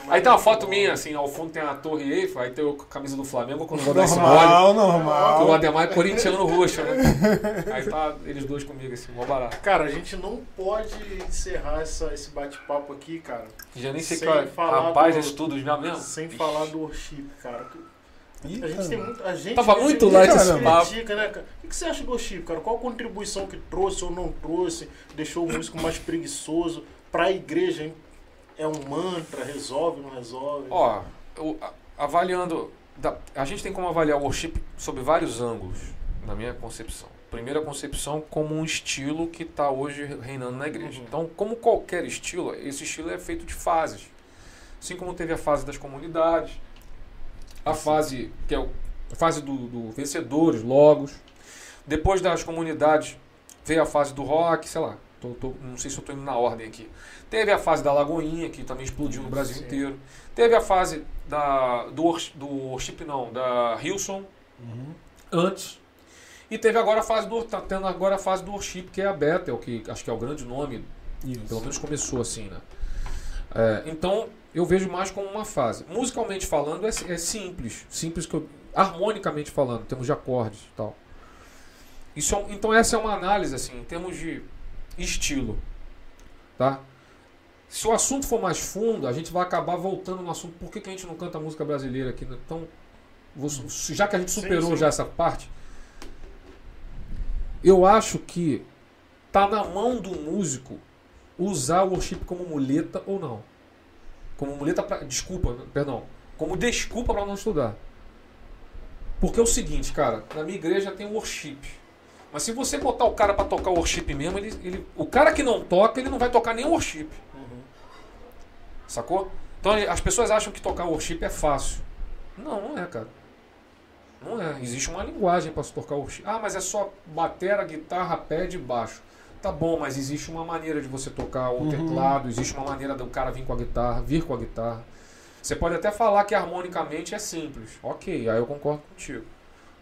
Aí tem uma foto minha, assim, ao fundo tem a Torre Eiffel, aí tem a camisa do Flamengo, quando eu vou dar esse mole. Normal, que O normal. Ademar é corintiano roxo, né? Aí tá eles dois comigo, assim, mó barato. Cara, a gente não pode encerrar essa, esse bate-papo aqui, cara, Já nem sei Sem qual é. falar Rapaz, do- estudos já mesmo? sem falar do worship, cara. A gente tem muito. A gente Tava muito gente esse papo. critica, né, cara? O que que você acha do worship, cara? Qual a contribuição que trouxe ou não trouxe? Deixou o músico mais preguiçoso? Pra igreja, hein? É um mantra, resolve, não resolve? Ó, eu- a- avaliando. da- a gente tem como avaliar o worship sob vários ângulos, na minha concepção. Primeira concepção, como um estilo que está hoje reinando na igreja. Uhum. Então, como qualquer estilo, esse estilo é feito de fases. Assim como teve a fase das comunidades, a fase que é o- a fase do, do vencedores, logos. Depois das comunidades veio a fase do rock, sei lá. Tô- tô- não sei se eu estou indo na ordem aqui. Teve a fase da Lagoinha, que também explodiu no Brasil Sim. inteiro. Teve a fase da, do, do worship, não, da Hilson, Uhum. antes. E teve agora a fase do. Tá tendo agora a fase do worship, que é a Bethel, que acho que é o grande nome pelo Isso. menos começou assim, né? É, então eu vejo mais como uma fase. Musicalmente falando, é, é simples. Simples que eu, harmonicamente falando, em termos de acordes e tal. Isso é então essa é uma análise assim, em termos de estilo. Tá? Se o assunto for mais fundo, a gente vai acabar voltando no assunto. Por que, que a gente não canta música brasileira aqui? né? Então, vou- já que a gente Sim, superou sim. já essa parte, eu acho que tá na mão do músico usar o worship como muleta ou não. Como muleta para desculpa, perdão, como desculpa para não estudar. Porque é o seguinte, cara, na minha igreja tem worship. Mas se você botar o cara para tocar worship mesmo, ele, ele, o cara que não toca, ele não vai tocar nem worship. Uhum. Sacou? Então as pessoas acham que tocar worship é fácil. Não, não é, cara. Não é. Existe uma linguagem para se tocar worship. Ah, mas é só batera, guitarra, pé e baixo. Tá bom, mas existe uma maneira de você tocar o Uhum. teclado, existe uma maneira do cara vir com a guitarra, vir com a guitarra. Você pode até falar que harmonicamente é simples. Ok, aí eu concordo contigo.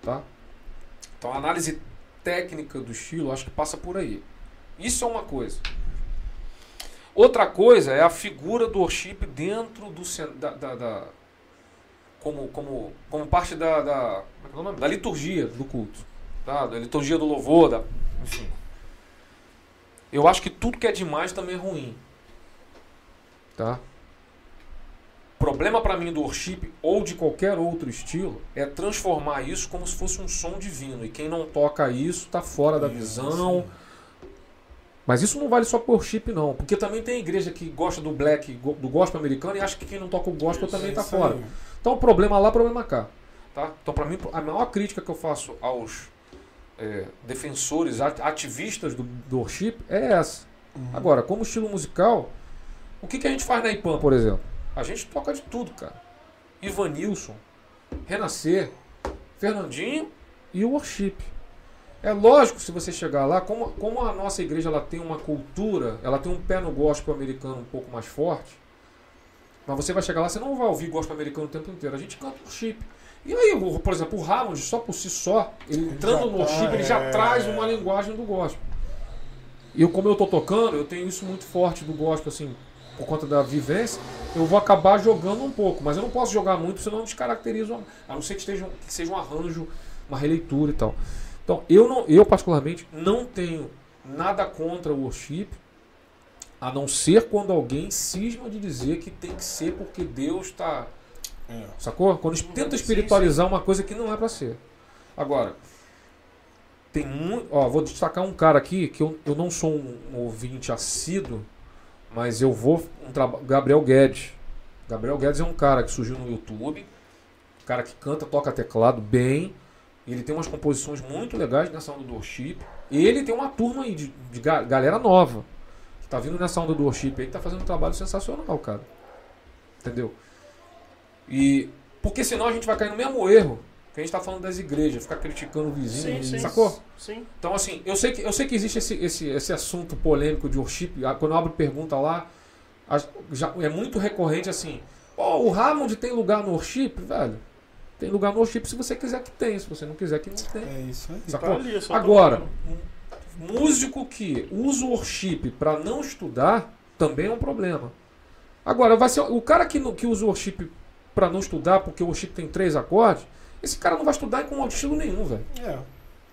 Tá? Então a análise técnica do estilo acho que passa por aí. Isso é uma coisa. Outra coisa é a figura do worship dentro do da, da- da- como, como, como parte da, da, é é da liturgia do culto, tá? da liturgia do louvor, da, enfim. Eu acho que tudo que é demais também é ruim, tá? Problema para mim do worship ou de qualquer outro estilo é transformar isso como se fosse um som divino e quem não toca isso está fora da visão. Mas isso não vale só por worship não, porque também tem igreja que gosta do black, do gospel americano e acha que quem não toca o gospel Isso, também está fora. aí. Então, problema lá, problema cá. Tá? Então, para mim, a maior crítica que eu faço aos é, defensores, at- ativistas do, do worship é essa. Uhum. Agora, como estilo musical, o que, que a gente faz na IPAM, por exemplo? A gente toca de tudo, cara. Ivanilson, Renascer, Fernandinho e o worship. É lógico, se você chegar lá, como, como a nossa igreja ela tem uma cultura, ela tem um pé no gospel americano um pouco mais forte, mas você vai chegar lá, você não vai ouvir gospel americano o tempo inteiro. A gente canta worship. E aí, por exemplo, o Hammond, só por si só, ele entrando no worship, tá, ele já é. traz uma linguagem do gospel. eu, como eu tô tocando, eu tenho isso muito forte do gospel, assim, por conta da vivência, eu vou acabar jogando um pouco, mas eu não posso jogar muito, senão eu descaracterizo, a não ser que, esteja, que seja um arranjo, uma releitura e tal. Então, eu, não, eu particularmente não tenho nada contra o worship, a não ser quando alguém cisma de dizer que tem que ser porque Deus está. É. Sacou? Quando tenta espiritualizar uma coisa que não é pra ser. Agora, tem muito. Ó, vou destacar um cara aqui que eu, eu não sou um ouvinte assíduo, mas eu vou. Um traba- Gabriel Guedes. Gabriel Guedes é um cara que surgiu no YouTube, cara que canta, toca teclado bem. Ele tem umas composições muito legais nessa onda do worship. E ele tem uma turma aí de, de ga- galera nova. Que tá vindo nessa onda do worship aí, que tá fazendo um trabalho sensacional, cara. Entendeu? E. Porque senão a gente vai cair no mesmo erro a gente tá falando das igrejas, ficar criticando o vizinho, Sim, sim. sacou? Sim. Então, assim, eu sei que, eu sei que existe esse, esse, esse assunto polêmico de worship. Ah, Quando eu abro pergunta lá, já, é muito recorrente assim: Pô, o Hammond tem lugar no worship? Velho, tem lugar no worship se você quiser que tem, se você não quiser que não tem. É isso aí. Sacou? Tá ali, só Agora, um músico que usa o worship para não estudar também é um problema. Agora, vai ser o cara que, que usa o worship para não estudar porque o worship tem três acordes, esse cara não vai estudar com estilo nenhum, velho. É.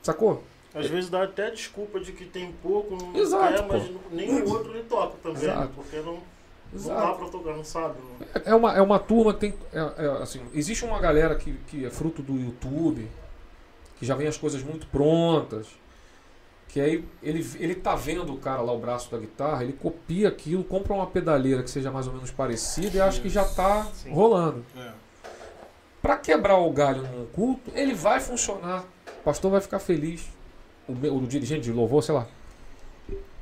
Sacou? Às vezes dá até desculpa de que tem pouco, não Exato, quer, pô. mas nem o outro ele toca também, Exato. porque não, não dá Exato. pra tocar, não sabe. Não. É uma, é uma turma que tem. é- é, assim, existe uma galera que, que é fruto do YouTube, que já vem as coisas muito prontas. Que aí ele, ele tá vendo o cara lá, o braço da guitarra, ele copia aquilo, compra uma pedaleira que seja mais ou menos parecida e acha que já tá Sim. rolando. É. Pra quebrar o galho num culto, ele vai funcionar. O pastor vai ficar feliz. O, me- o dirigente de louvor, sei lá.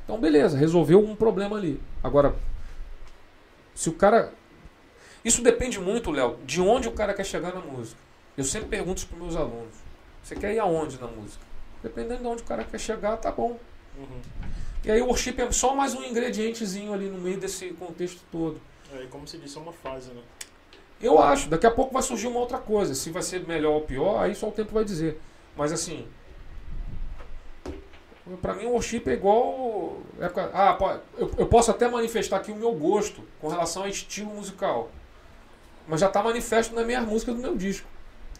Então, beleza, resolveu um problema ali. Agora, se o cara. Isso depende muito, Léo, de onde o cara quer chegar na música. Eu sempre pergunto isso para meus alunos: você quer ir aonde na música? Dependendo de onde o cara quer chegar, tá bom. Uhum. E aí o worship é só mais um ingredientezinho ali no meio desse contexto todo. É, como se disse, é uma fase, né? Eu acho, daqui a pouco vai surgir uma outra coisa. Se vai ser melhor ou pior, aí só o tempo vai dizer. Mas assim. Pra mim o worship é igual. é ah, eu, eu posso até manifestar aqui o meu gosto com relação a estilo musical. Mas já está manifesto na minha música do meu disco.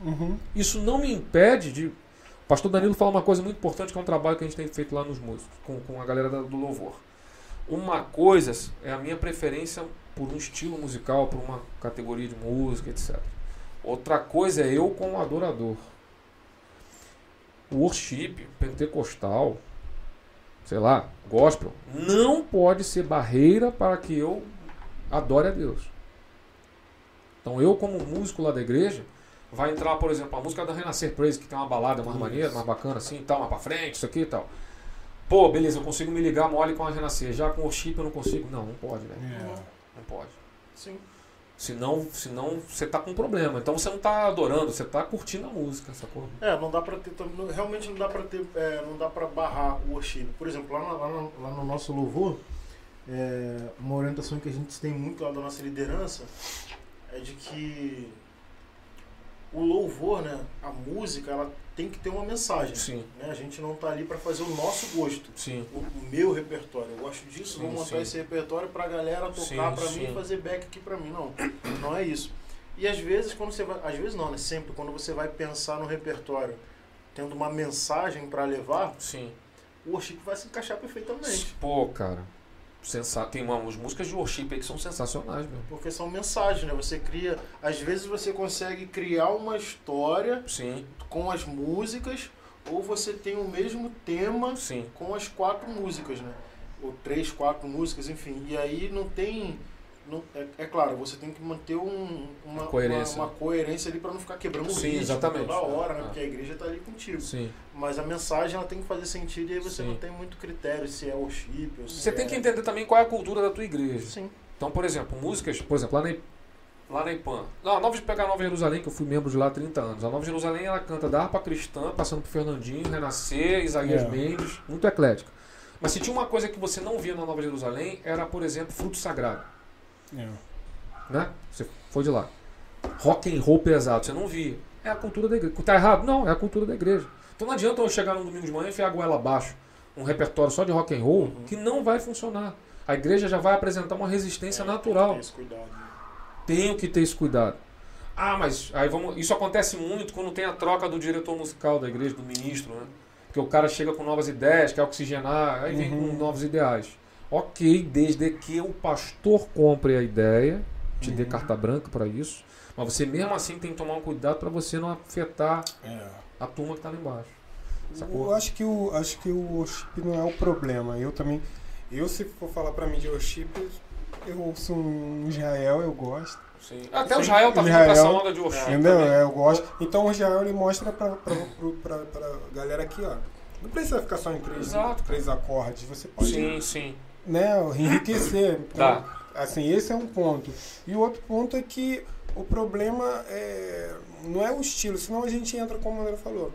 Uhum. Isso não me impede de. O pastor Danilo fala uma coisa muito importante, que é um trabalho que a gente tem feito lá nos músicos, com, com a galera do louvor. Uma coisa é a minha preferência por um estilo musical, por uma categoria de música, etc. Outra coisa é eu como adorador. O worship pentecostal, sei lá, gospel, não pode ser barreira para que eu adore a Deus. Então eu, como músico lá da igreja, vai entrar, por exemplo, a música da Renascer Praise, que tem uma balada mais Isso. maneira, mais bacana assim, tal, mais pra frente, isso aqui e tal. Pô, beleza, eu consigo me ligar mole com a Renascer. Já com o worship eu não consigo. Não, não pode, velho. É. Não pode. Sim. Senão, senão você tá com um problema. Então você não tá adorando, você tá curtindo a música, sacou? É, não dá pra ter realmente não dá pra ter, é, não dá para barrar o worship. Por exemplo, lá, lá no, lá no nosso louvor, é, uma orientação que a gente tem muito lá da nossa liderança é de que o louvor, né, a música, ela tem que ter uma mensagem. Sim, Né? A gente não tá ali pra fazer o nosso gosto. sim. O, o meu repertório, eu gosto disso, Sim, vou montar sim. esse repertório pra galera tocar pra mim e fazer back aqui pra mim. Não, não é isso. E às vezes, quando você vai. Às vezes não, né? Sempre, quando você vai pensar no repertório tendo uma mensagem pra levar, Sim. o worship vai se encaixar perfeitamente. Pô, cara. Sensa... Tem uma, umas músicas de worship aí que são sensacionais, meu. Porque são mensagens, né? Você cria. Às vezes você consegue criar uma história Sim, com as músicas, ou você tem o mesmo tema sim. com as quatro músicas, né? Ou três, quatro músicas, enfim. E aí não tem. Não, é, é claro, você tem que manter um, uma, Coerência. uma, uma coerência ali para não ficar quebrando o ritmo exatamente. toda hora, né? É. Porque a igreja tá ali contigo. Sim. Mas a mensagem ela tem que fazer sentido e aí você Sim. não tem muito critério se é worship ou se Você é... tem que entender também qual é a cultura da tua igreja. Sim. Então, por exemplo, músicas, por exemplo, lá na, lá na IPAN. Não, a Nova, pegar a Nova Jerusalém, que eu fui membro de lá há 30 anos. A Nova Jerusalém, ela canta da harpa cristã, passando por Fernandinho, Renascer, Isaías É. Mendes, muito eclética. Mas se tinha uma coisa que você não via na Nova Jerusalém, era, por exemplo, fruto sagrado. É. Né? Você foi de lá. Rock and roll pesado, você não via. É a cultura da igreja. Tá errado? Não, é a cultura da igreja. Então não adianta eu chegar num domingo de manhã e enfiar a goela abaixo um repertório só de rock and roll que não vai funcionar. A igreja já vai apresentar uma resistência natural. Tem esse cuidado. Tenho que ter esse cuidado. Ah, mas aí vamos. Isso acontece muito quando tem a troca do diretor musical da igreja, do ministro, né? Porque o cara chega com novas ideias, quer oxigenar, aí vem com novos ideais. Ok, desde que o pastor compre a ideia, te dê carta branca para isso, mas você mesmo assim tem que tomar um cuidado para você não afetar É. a turma que tá lá embaixo. Sacou? Eu acho que o acho que o worship não é o problema. Eu também, eu se for falar pra mim de worship, eu ouço um Israel, eu gosto. Sim. Até o Sim, Israel tá vindo Israel- com essa onda de worship. Entendeu? também. É, eu gosto. Então o Israel ele mostra pra, pra, pro- pra, pra galera aqui, ó. Não precisa ficar só em três, Exato. três acordes. Você pode Sim, sim. Né, enriquecer. [coughs] Então, Tá. Assim, esse é um ponto. E o outro ponto é que o problema é, não é o estilo, senão a gente entra, como o André falou,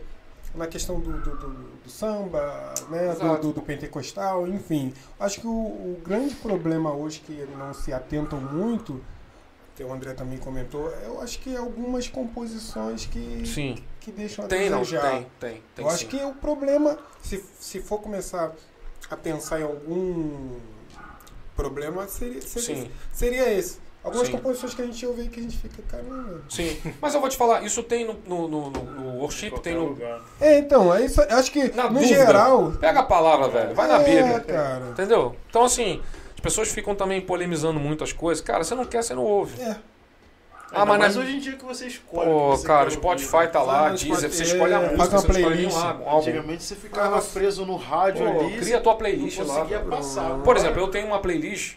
na questão do, do, do- do samba, né, do, do- pentecostal, enfim. Acho que o, o grande problema hoje que não se atentam muito, que o André também comentou, eu acho que é algumas composições que, Sim. que deixam a Tem, não, desejar. tem, tem. tem Eu acho sim. que o problema, se, se for começar a pensar em algum problema, seria, seria, Sim. seria esse. Algumas Sim. composições que a gente ouve aí que a gente fica, caramba. Sim. Mas eu vou te falar, isso tem no, no, no, no- no worship, tem no. lugar. É, então, é isso, acho que Na no dúvida, geral. Pega a palavra, velho. Vai na é, Bíblia. cara. Entendeu? Então, assim, as pessoas ficam também polemizando muito as coisas. Cara, você não quer, você não ouve. É. Ah, mas mas hoje em dia que você escolhe. Pô, o você cara, o quer Spotify ouvir. tá lá, Deezer, você Spotify, escolhe a é, música, você não escolhe playlist. nenhum álbum. Antigamente você ficava Nossa. preso no rádio Pô, ali. cria a tua playlist não lá. passar. Por exemplo, eu tenho uma playlist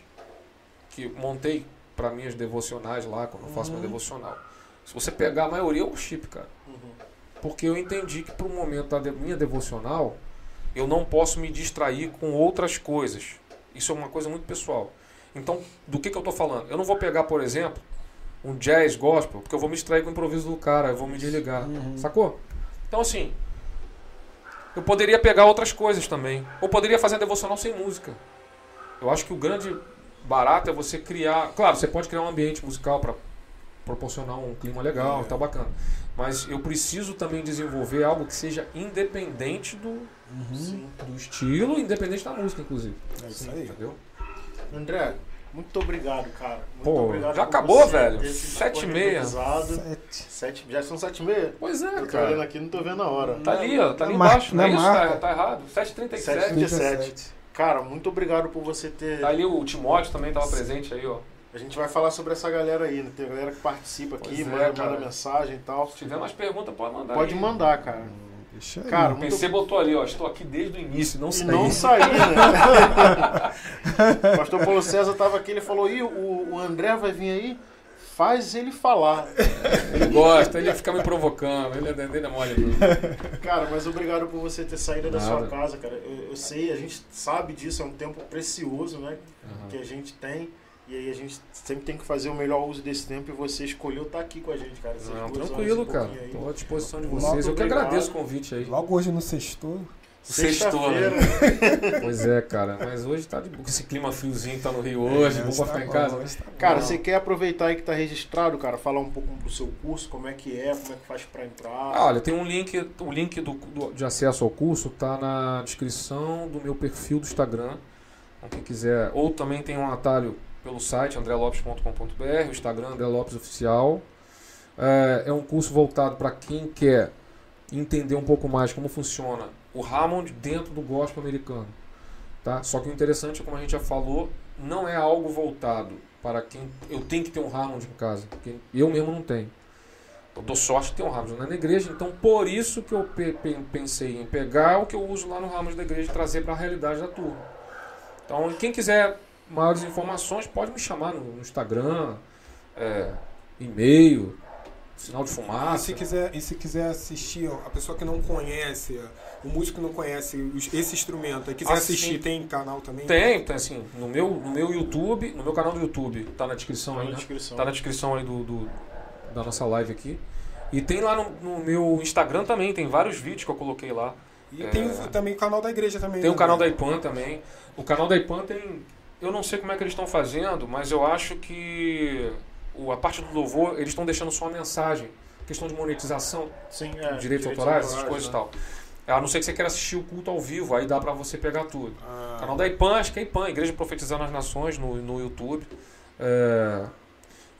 que montei pra minhas devocionais lá, quando eu faço Uhum. meu devocional. Se você pegar a maioria é worship, cara. Uhum. Porque eu entendi que pro momento da minha devocional, eu não posso me distrair com outras coisas. Isso é uma coisa muito pessoal. Então, do que, que eu tô falando? Eu não vou pegar, por exemplo, um jazz gospel, porque eu vou me distrair com o improviso do cara, eu vou me desligar. Uhum. Sacou? Então, assim, eu poderia pegar outras coisas também. Ou poderia fazer a devocional sem música. Eu acho que o grande barato é você criar. Claro, você pode criar um ambiente musical para proporcionar um clima legal, É. tá bacana. Mas eu preciso também desenvolver algo que seja independente do, Uhum. Do estilo, independente da música, inclusive. É isso aí. Entendeu? André, muito obrigado, cara. Muito Pô, obrigado já acabou, você velho. Sete e meia. Sete. Sete, já são sete e meia? Pois é, Eu tô olhando cara. aqui, não tô vendo a hora. Tá ali, ó. Tá ali embaixo. Não é isso? marca. Tá, tá errado. 7h37. 7h37. Cara, muito obrigado por você ter. Tá ali o Timóteo também tava presente aí, ó. A gente vai falar sobre essa galera aí, né? Tem galera que participa aqui, Pois é, manda, cara. manda mensagem e tal. Se tiver mais perguntas, pode mandar Pode aí. mandar, cara. Deixa aí. Cara, O PC botou ali, ó. Estou aqui desde o início, não E sei. não sair, né? o [laughs] pastor Paulo César tava aqui, ele falou, Ih, o, o André vai vir aí? Faz ele falar. Ele gosta, ele fica me provocando. Ele é, ele é mole. Cara, mas obrigado por você ter saído da sua Nada. casa, cara. Eu, eu sei, a gente sabe disso, é um tempo precioso, né? Aham. Que a gente tem. E aí a gente sempre tem que fazer o melhor uso desse tempo e você escolheu estar aqui com a gente, cara. Não, tranquilo, cara. Tô à disposição de vocês. Eu que obrigado. agradeço o convite aí. Logo hoje no sexto. Sextou, né? Pois é, cara. Mas hoje tá de boa. Esse clima friozinho tá no Rio hoje. É, Vamos pra tá ficar em bom, casa. tá bom. Cara, você quer aproveitar aí que tá registrado, cara, falar um pouco do seu curso, como é que é, como é que faz pra entrar. Ah, olha, tem um link, o link do, do- de acesso ao curso tá na descrição do meu perfil do Instagram. Então, quem quiser, ou também tem um atalho pelo site andrelopes.com.br, o Instagram André Lopes Oficial. É, é um curso voltado para quem quer entender um pouco mais como funciona o Hammond dentro do gospel americano. Tá? Só que o interessante, como a gente já falou, não é algo voltado para quem eu tenho que ter um Hammond em casa, porque eu mesmo não tenho. Eu dou sorte de ter um Hammond na igreja, então por isso que eu pe- pe- pensei em pegar o que eu uso lá no Hammond da igreja e trazer para a realidade da turma. Então, quem quiser maiores informações, pode me chamar no, Instagram, é, e-mail, sinal de E fumaça. se, quiser, e se quiser assistir, ó, a pessoa que não conhece, o músico que não conhece os- esse instrumento, e quiser Ah, assistir, tem canal também? Tem, tem assim, no meu, no meu YouTube, no meu canal do YouTube, tá na descrição Tá aí, na né? descrição. Tá na descrição aí do, do- da nossa live aqui. E tem lá no, no meu Instagram também, tem vários vídeos que eu coloquei lá. E tem É. também o canal da igreja também. Tem o né? canal da IPAN também. O canal da IPAN tem. Eu não sei como é que eles estão fazendo, mas eu acho que o- a parte do louvor, eles estão deixando só a mensagem. Questão de monetização, Sim, é, direitos autorais, essas coisas e tal. A não ser que você queira assistir o culto ao vivo, aí dá pra você pegar tudo. Ah, Canal da IPAN, acho que é IPAN, Igreja Profetizando as Nações, no, no YouTube. É,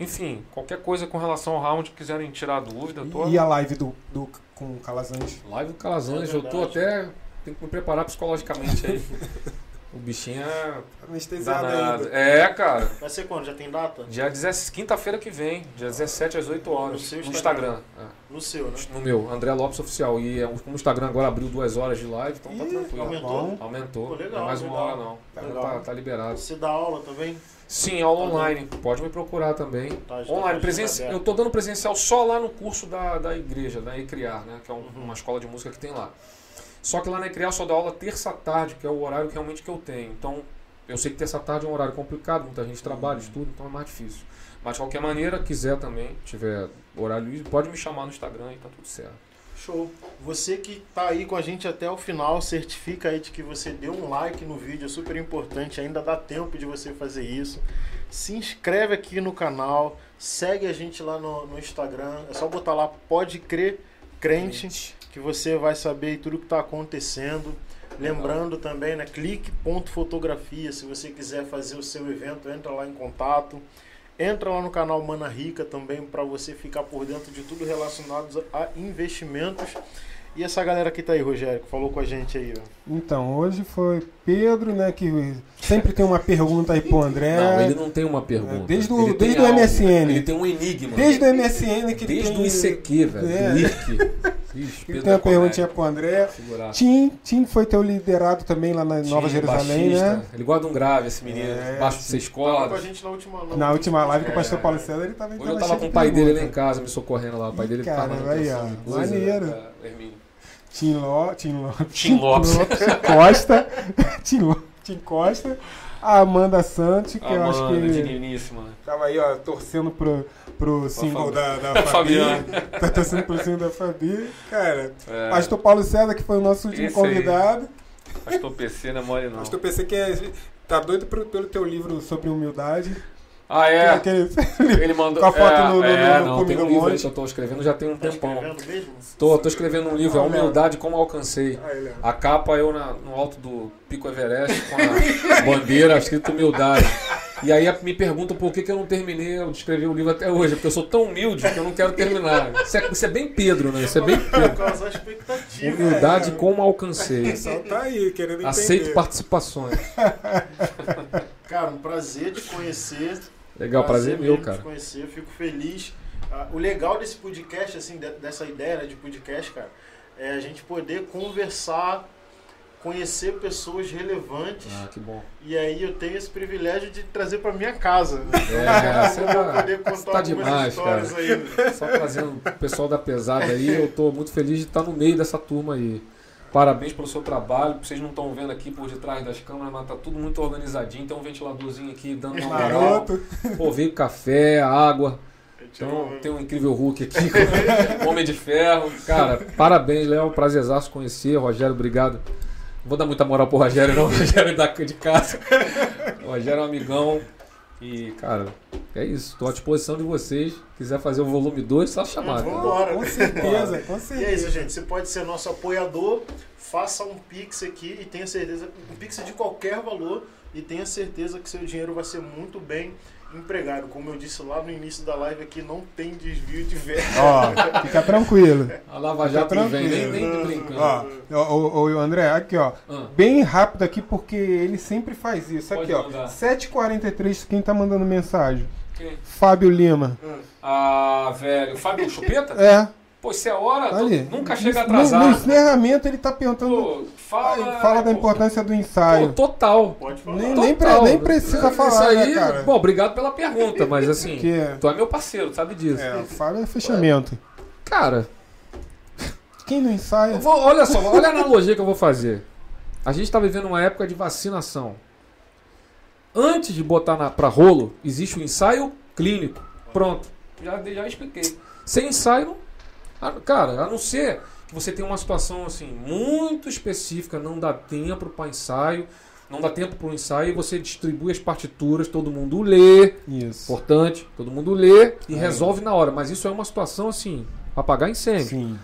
Enfim, qualquer coisa com relação ao round que quiserem tirar dúvida, tô... E a live do, do, com o Calazans? Live do Calazans, É eu tô até. Tenho que me preparar psicologicamente aí. [laughs] o bichinho é Anestesiado danado. ainda. É, cara. Vai ser quando? Já tem data? Dia 10 quinta-feira que vem, dia 17 às 8 horas. No seu No Instagram. Instagram. é. No seu, né? No meu, André Lopes Oficial. E é, como o Instagram agora abriu duas horas de live, então tá Ih, tranquilo. aumentou? Aumentou. Pô, legal, não é mais uma legal. hora não. Tá legal. tá, tá liberado. Você dá aula também? Sim, aula Tá online. Pode me procurar também. Tá, já Online, tá presenci... eu tô dando presencial só lá no curso da, da igreja, da Ecriar, né? Que é um- Uhum. uma escola de música que tem lá. Só que lá na Ecriar só dá aula terça-tarde, que é o horário que realmente que eu tenho. Então, eu sei que terça-tarde é um horário complicado, muita gente trabalha, estuda, então é mais difícil. Mas de qualquer maneira, quiser também, tiver horário livre, pode me chamar no Instagram e tá tudo certo. Show. Você que tá aí com a gente até o final, certifica aí de que você deu um like no vídeo, é super importante, ainda dá tempo de você fazer isso. Se inscreve aqui no canal, segue a gente lá no, no Instagram, é só botar lá Pode Crer Crente, que você vai saber tudo que está acontecendo. Lembrando também, né, clique.fotografia, se você quiser fazer o seu evento, entra lá em contato. Entra lá no canal Mana Rica também para você ficar por dentro de tudo relacionado a investimentos. E essa galera que tá aí, Rogério, que falou com a gente aí, ó. Então, hoje foi Pedro, né, que sempre tem uma pergunta aí pro André. Não, ele não tem uma pergunta. É, desde o- Ele desde o algo. MSN. Ele tem um enigma. Desde o MSN que ele Desde tem... o ICQ, velho. É. Do IRC. Ixi, Ele tem uma é perguntinha pro André. Tim, Tim foi teu liderado também lá na Nova Tim, Jerusalém, baixista. né? Ele gosta de um grave, esse menino. É, Baixo de seis Tava com a cordas. gente na última Na última live com o pastor É. Paulo César, ele também Hoje eu tava tava com o pai dele lá pergunta. em casa, me socorrendo lá. O pai dele Ih, tava caramba, aí, ó. de coisa, Maneiro. né? É, Hermínio. Tim, Lo, Tim, Lo, [laughs] Tim Lopes. Costa. [laughs] Tim, Lo- Tim Costa. A Amanda Santos, que eu acho Amanda, que tava aí, ó, torcendo pro, pro single da, da [laughs] Fabi. Fabiana. tá torcendo pro single da Fabi. Cara, É, pastor Paulo César, que foi o nosso último Esse aí. convidado. Pastor PC não é mole não. Pastor PC que é, tá doido pro- pelo teu livro sobre humildade. Ah, é? Aquele- Ele mandou. Com a foto é, no- no- é, no não, cume tem um livro aí que eu tô escrevendo já tem um Tá tempão. escrevendo mesmo? Tô, tô escrevendo um livro, é Olha. Humildade Como Alcancei. Aí, Léo. A capa eu na- no alto do Pico Everest com a [laughs] bandeira escrito humildade. E aí me perguntam por que, que eu não terminei de escrever o livro até hoje, porque eu sou tão humilde que eu não quero terminar. Isso é, isso é bem Pedro, né? Isso é bem Pedro. Humildade como alcancei. O pessoal tá aí, querendo entender. Aceito participações. [laughs] Cara, um prazer te conhecer. Legal, prazer meu, mesmo cara. te conhecer, fico feliz. Ah, o legal desse podcast, assim, de- dessa ideia né, de podcast, cara, é a gente poder conversar, conhecer pessoas relevantes. Ah, que bom. E aí eu tenho esse privilégio de trazer pra minha casa. É, [laughs] você vou tá, poder você contar tá algumas demais, cara. histórias aí. né? Só trazendo o pessoal da pesada aí, eu tô muito feliz de estar no meio dessa turma aí. Parabéns pelo seu trabalho. Vocês não estão vendo aqui por detrás das câmeras, mas tá tudo muito organizadinho. Tem um ventiladorzinho aqui dando uma moral. Maroto. Pô, veio café, água. Então, tem um incrível Hulk aqui, [laughs] Homem de Ferro. Cara, parabéns, Léo. Prazerzaço conhecer. Rogério, obrigado. Não vou dar muita moral pro Rogério, não. [laughs] O Rogério é da, de casa. O Rogério é um amigão. E, cara, é isso. Tô à disposição de vocês. Quiser fazer o volume 2, só chamar. Vamos embora. Com certeza, com E é certeza. isso, gente. Você pode ser nosso apoiador, faça um Pix aqui e tenha certeza, um Pix de qualquer valor e tenha certeza que seu dinheiro vai ser muito bem empregado. Como eu disse lá no início da live aqui, não tem desvio de verba. Ó, fica tranquilo. A Lava Jato não vem, nem, tranquilo. nem brincando. Ó, André, aqui, ó. Ah, Bem rápido aqui, porque ele sempre faz isso. Pode Aqui, ó. mandar. 7h43, quem tá mandando mensagem? quem? Fábio Lima. Ah, velho. Fábio Chupeta? É, Pô, isso é hora? tá ali. Nunca chega No- atrasado. No encerramento ele tá perguntando. Pô, fala. fala da pô. importância do Pô, ensaio. total. Pode falar. Nem, nem, pre- Total. nem precisa Isso falar, aí, né, cara? Bom, obrigado pela pergunta, mas [laughs] assim, Que é, tu é meu parceiro, sabe disso. é, Fábio é fechamento. Cara, Quem não ensaia? vou- olha só, olha a analogia que eu vou fazer. A gente tá vivendo uma época de vacinação. Antes de botar na, pra rolo, existe o ensaio clínico. Pronto. Já, já expliquei. Sem ensaio, não- cara, a não ser que você tenha uma situação assim muito específica, não dá tempo para ensaio, não dá tempo para o ensaio e você distribui as partituras, todo mundo lê, Isso. importante, todo mundo lê e É. resolve na hora. Mas isso é uma situação assim, apagar incêndio. Sim.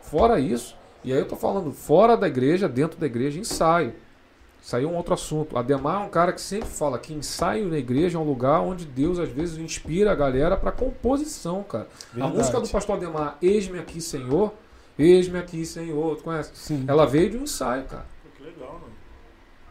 Fora isso, E aí eu tô falando fora da igreja, dentro da igreja, ensaio. É um outro assunto. Ademar é um cara que sempre fala que ensaio na igreja é um lugar onde Deus às vezes inspira a galera para composição, cara. Verdade. A música do pastor Ademar, Eis-me aqui, Senhor, Eis-me aqui, Senhor, tu conhece? Sim. Ela veio de um ensaio, cara. Que legal, mano.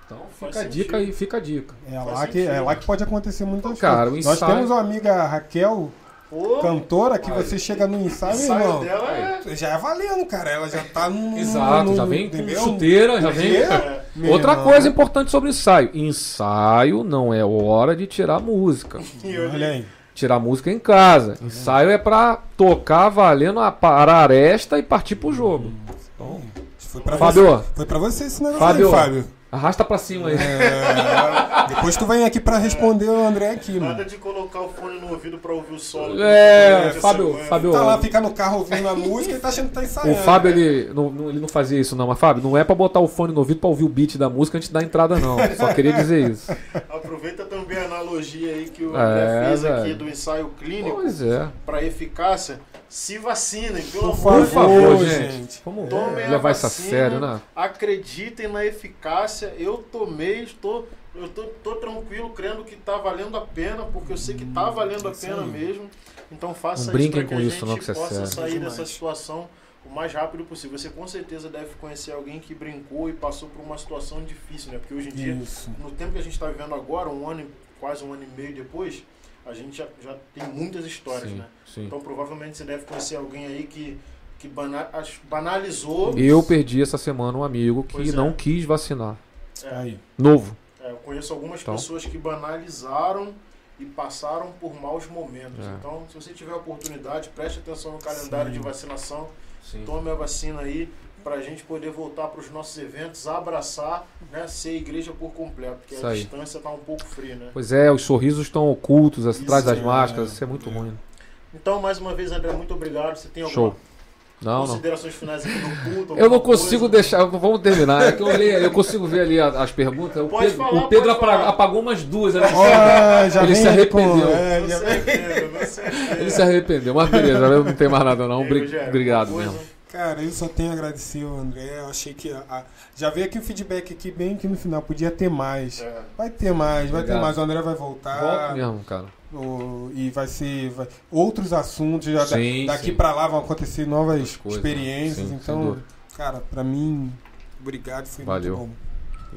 Então Faz fica a sentido. dica aí, fica a dica. É Faz lá, que, sentido. é lá que pode acontecer muitas Cara, coisas. o Nós ensaio- temos uma amiga Raquel, Pô, cantora, que Aí. você chega no o ensaio, ensaio irmão. dela é... Já é valendo, cara. Ela já tá no. Exato, no- já vem com chuteira, já vem. É, Outra irmão. coisa importante sobre ensaio: ensaio não é hora de tirar música. [laughs] E Olha aí. Tirar música em casa. Ensaio é pra tocar valendo a parar a aresta e partir pro jogo. Então, Foi pra Fábio. você. Foi pra você esse negócio Fábio. aí, Fábio. Arrasta pra cima aí. É, depois tu vem aqui pra responder o André aqui, mano. Nada de colocar o fone no ouvido pra ouvir o solo. É, Fábio, semana. Fábio. Tá lá, fica no carro ouvindo a música e tá achando que tá O ensaiando. Fábio, ele não, ele não fazia isso, não. Mas, Fábio, não é pra botar o fone no ouvido pra ouvir o beat da música antes da entrada, não. Só queria dizer isso. Aproveita também a analogia aí que o É, André fez aqui do ensaio clínico Pois é. para eficácia. Se vacinem, pelo Por amor de favor, Deus. gente. gente. Vamos Tomem a levar isso a vacina. sério, né? Acreditem na eficácia. Eu tomei, estou, eu tô, tô tranquilo, crendo que tá valendo a pena, porque eu sei que tá valendo a pena aí. mesmo. Então faça Não isso para que com a isso, gente não, que é possa sério. sair Demais. dessa situação o mais rápido possível. Você com certeza deve conhecer alguém que brincou e passou por uma situação difícil, né? Porque hoje em dia Isso. no tempo que a gente está vivendo agora, um ano, e- quase um ano e meio depois, a gente já, já tem muitas histórias, Sim, né? sim. Então provavelmente você deve conhecer alguém aí que, que bana- banalizou. Eu perdi essa semana um amigo que Pois é. não quis vacinar. É, Aí. Novo. é, eu conheço algumas Então. pessoas que banalizaram e passaram por maus momentos. É. Então, se você tiver a oportunidade, preste atenção no calendário Sim. de vacinação, Sim. tome a vacina aí para a gente poder voltar para os nossos eventos, abraçar, né, ser igreja por completo, porque Isso a aí. distância está um pouco fria, né? Pois é, os sorrisos estão ocultos Isso, atrás das é, máscaras. Isso é muito é. ruim. Então, mais uma vez, André, muito obrigado. Você tem alguma Show. Não, não. considerações finais aqui do culto? [laughs] Eu não consigo coisa? deixar. Vamos terminar. É que eu, olhei, eu consigo ver ali as perguntas. O Pode Pedro, falar, o Pedro pode apagou, falar. apagou umas duas. ali. Ó, [laughs] já Ele se arrependeu. é, Não já- não. Ele se arrependeu, mas beleza, eu não tem mais nada não. Obrigado mesmo. Cara, eu só tenho a agradecer ao André. Eu achei que. a- a- já veio aqui o feedback aqui bem que no final podia ter mais. É. Vai ter mais, vai ter mais. O André vai voltar. Volta mesmo, cara. o- e vai ser. vai- outros assuntos. Já, da- Sim, daqui sim. pra lá vão acontecer novas Outras coisas, experiências. sim, então, cara, pra mim, obrigado. Foi Valeu. muito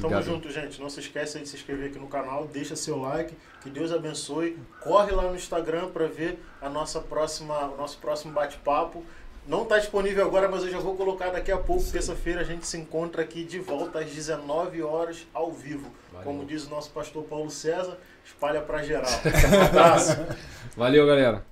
bom. Tamo junto, gente. Não se esqueça de se inscrever aqui no canal, deixa seu like, que Deus abençoe. Corre lá no Instagram para ver a nossa próxima, o nosso próximo bate-papo. Não está disponível agora, mas eu já vou colocar daqui a pouco, terça-feira, a gente se encontra aqui de volta às 19 horas ao vivo. Valeu. Como diz o nosso pastor Paulo César, espalha para geral. Um [laughs] abraço. Valeu, galera.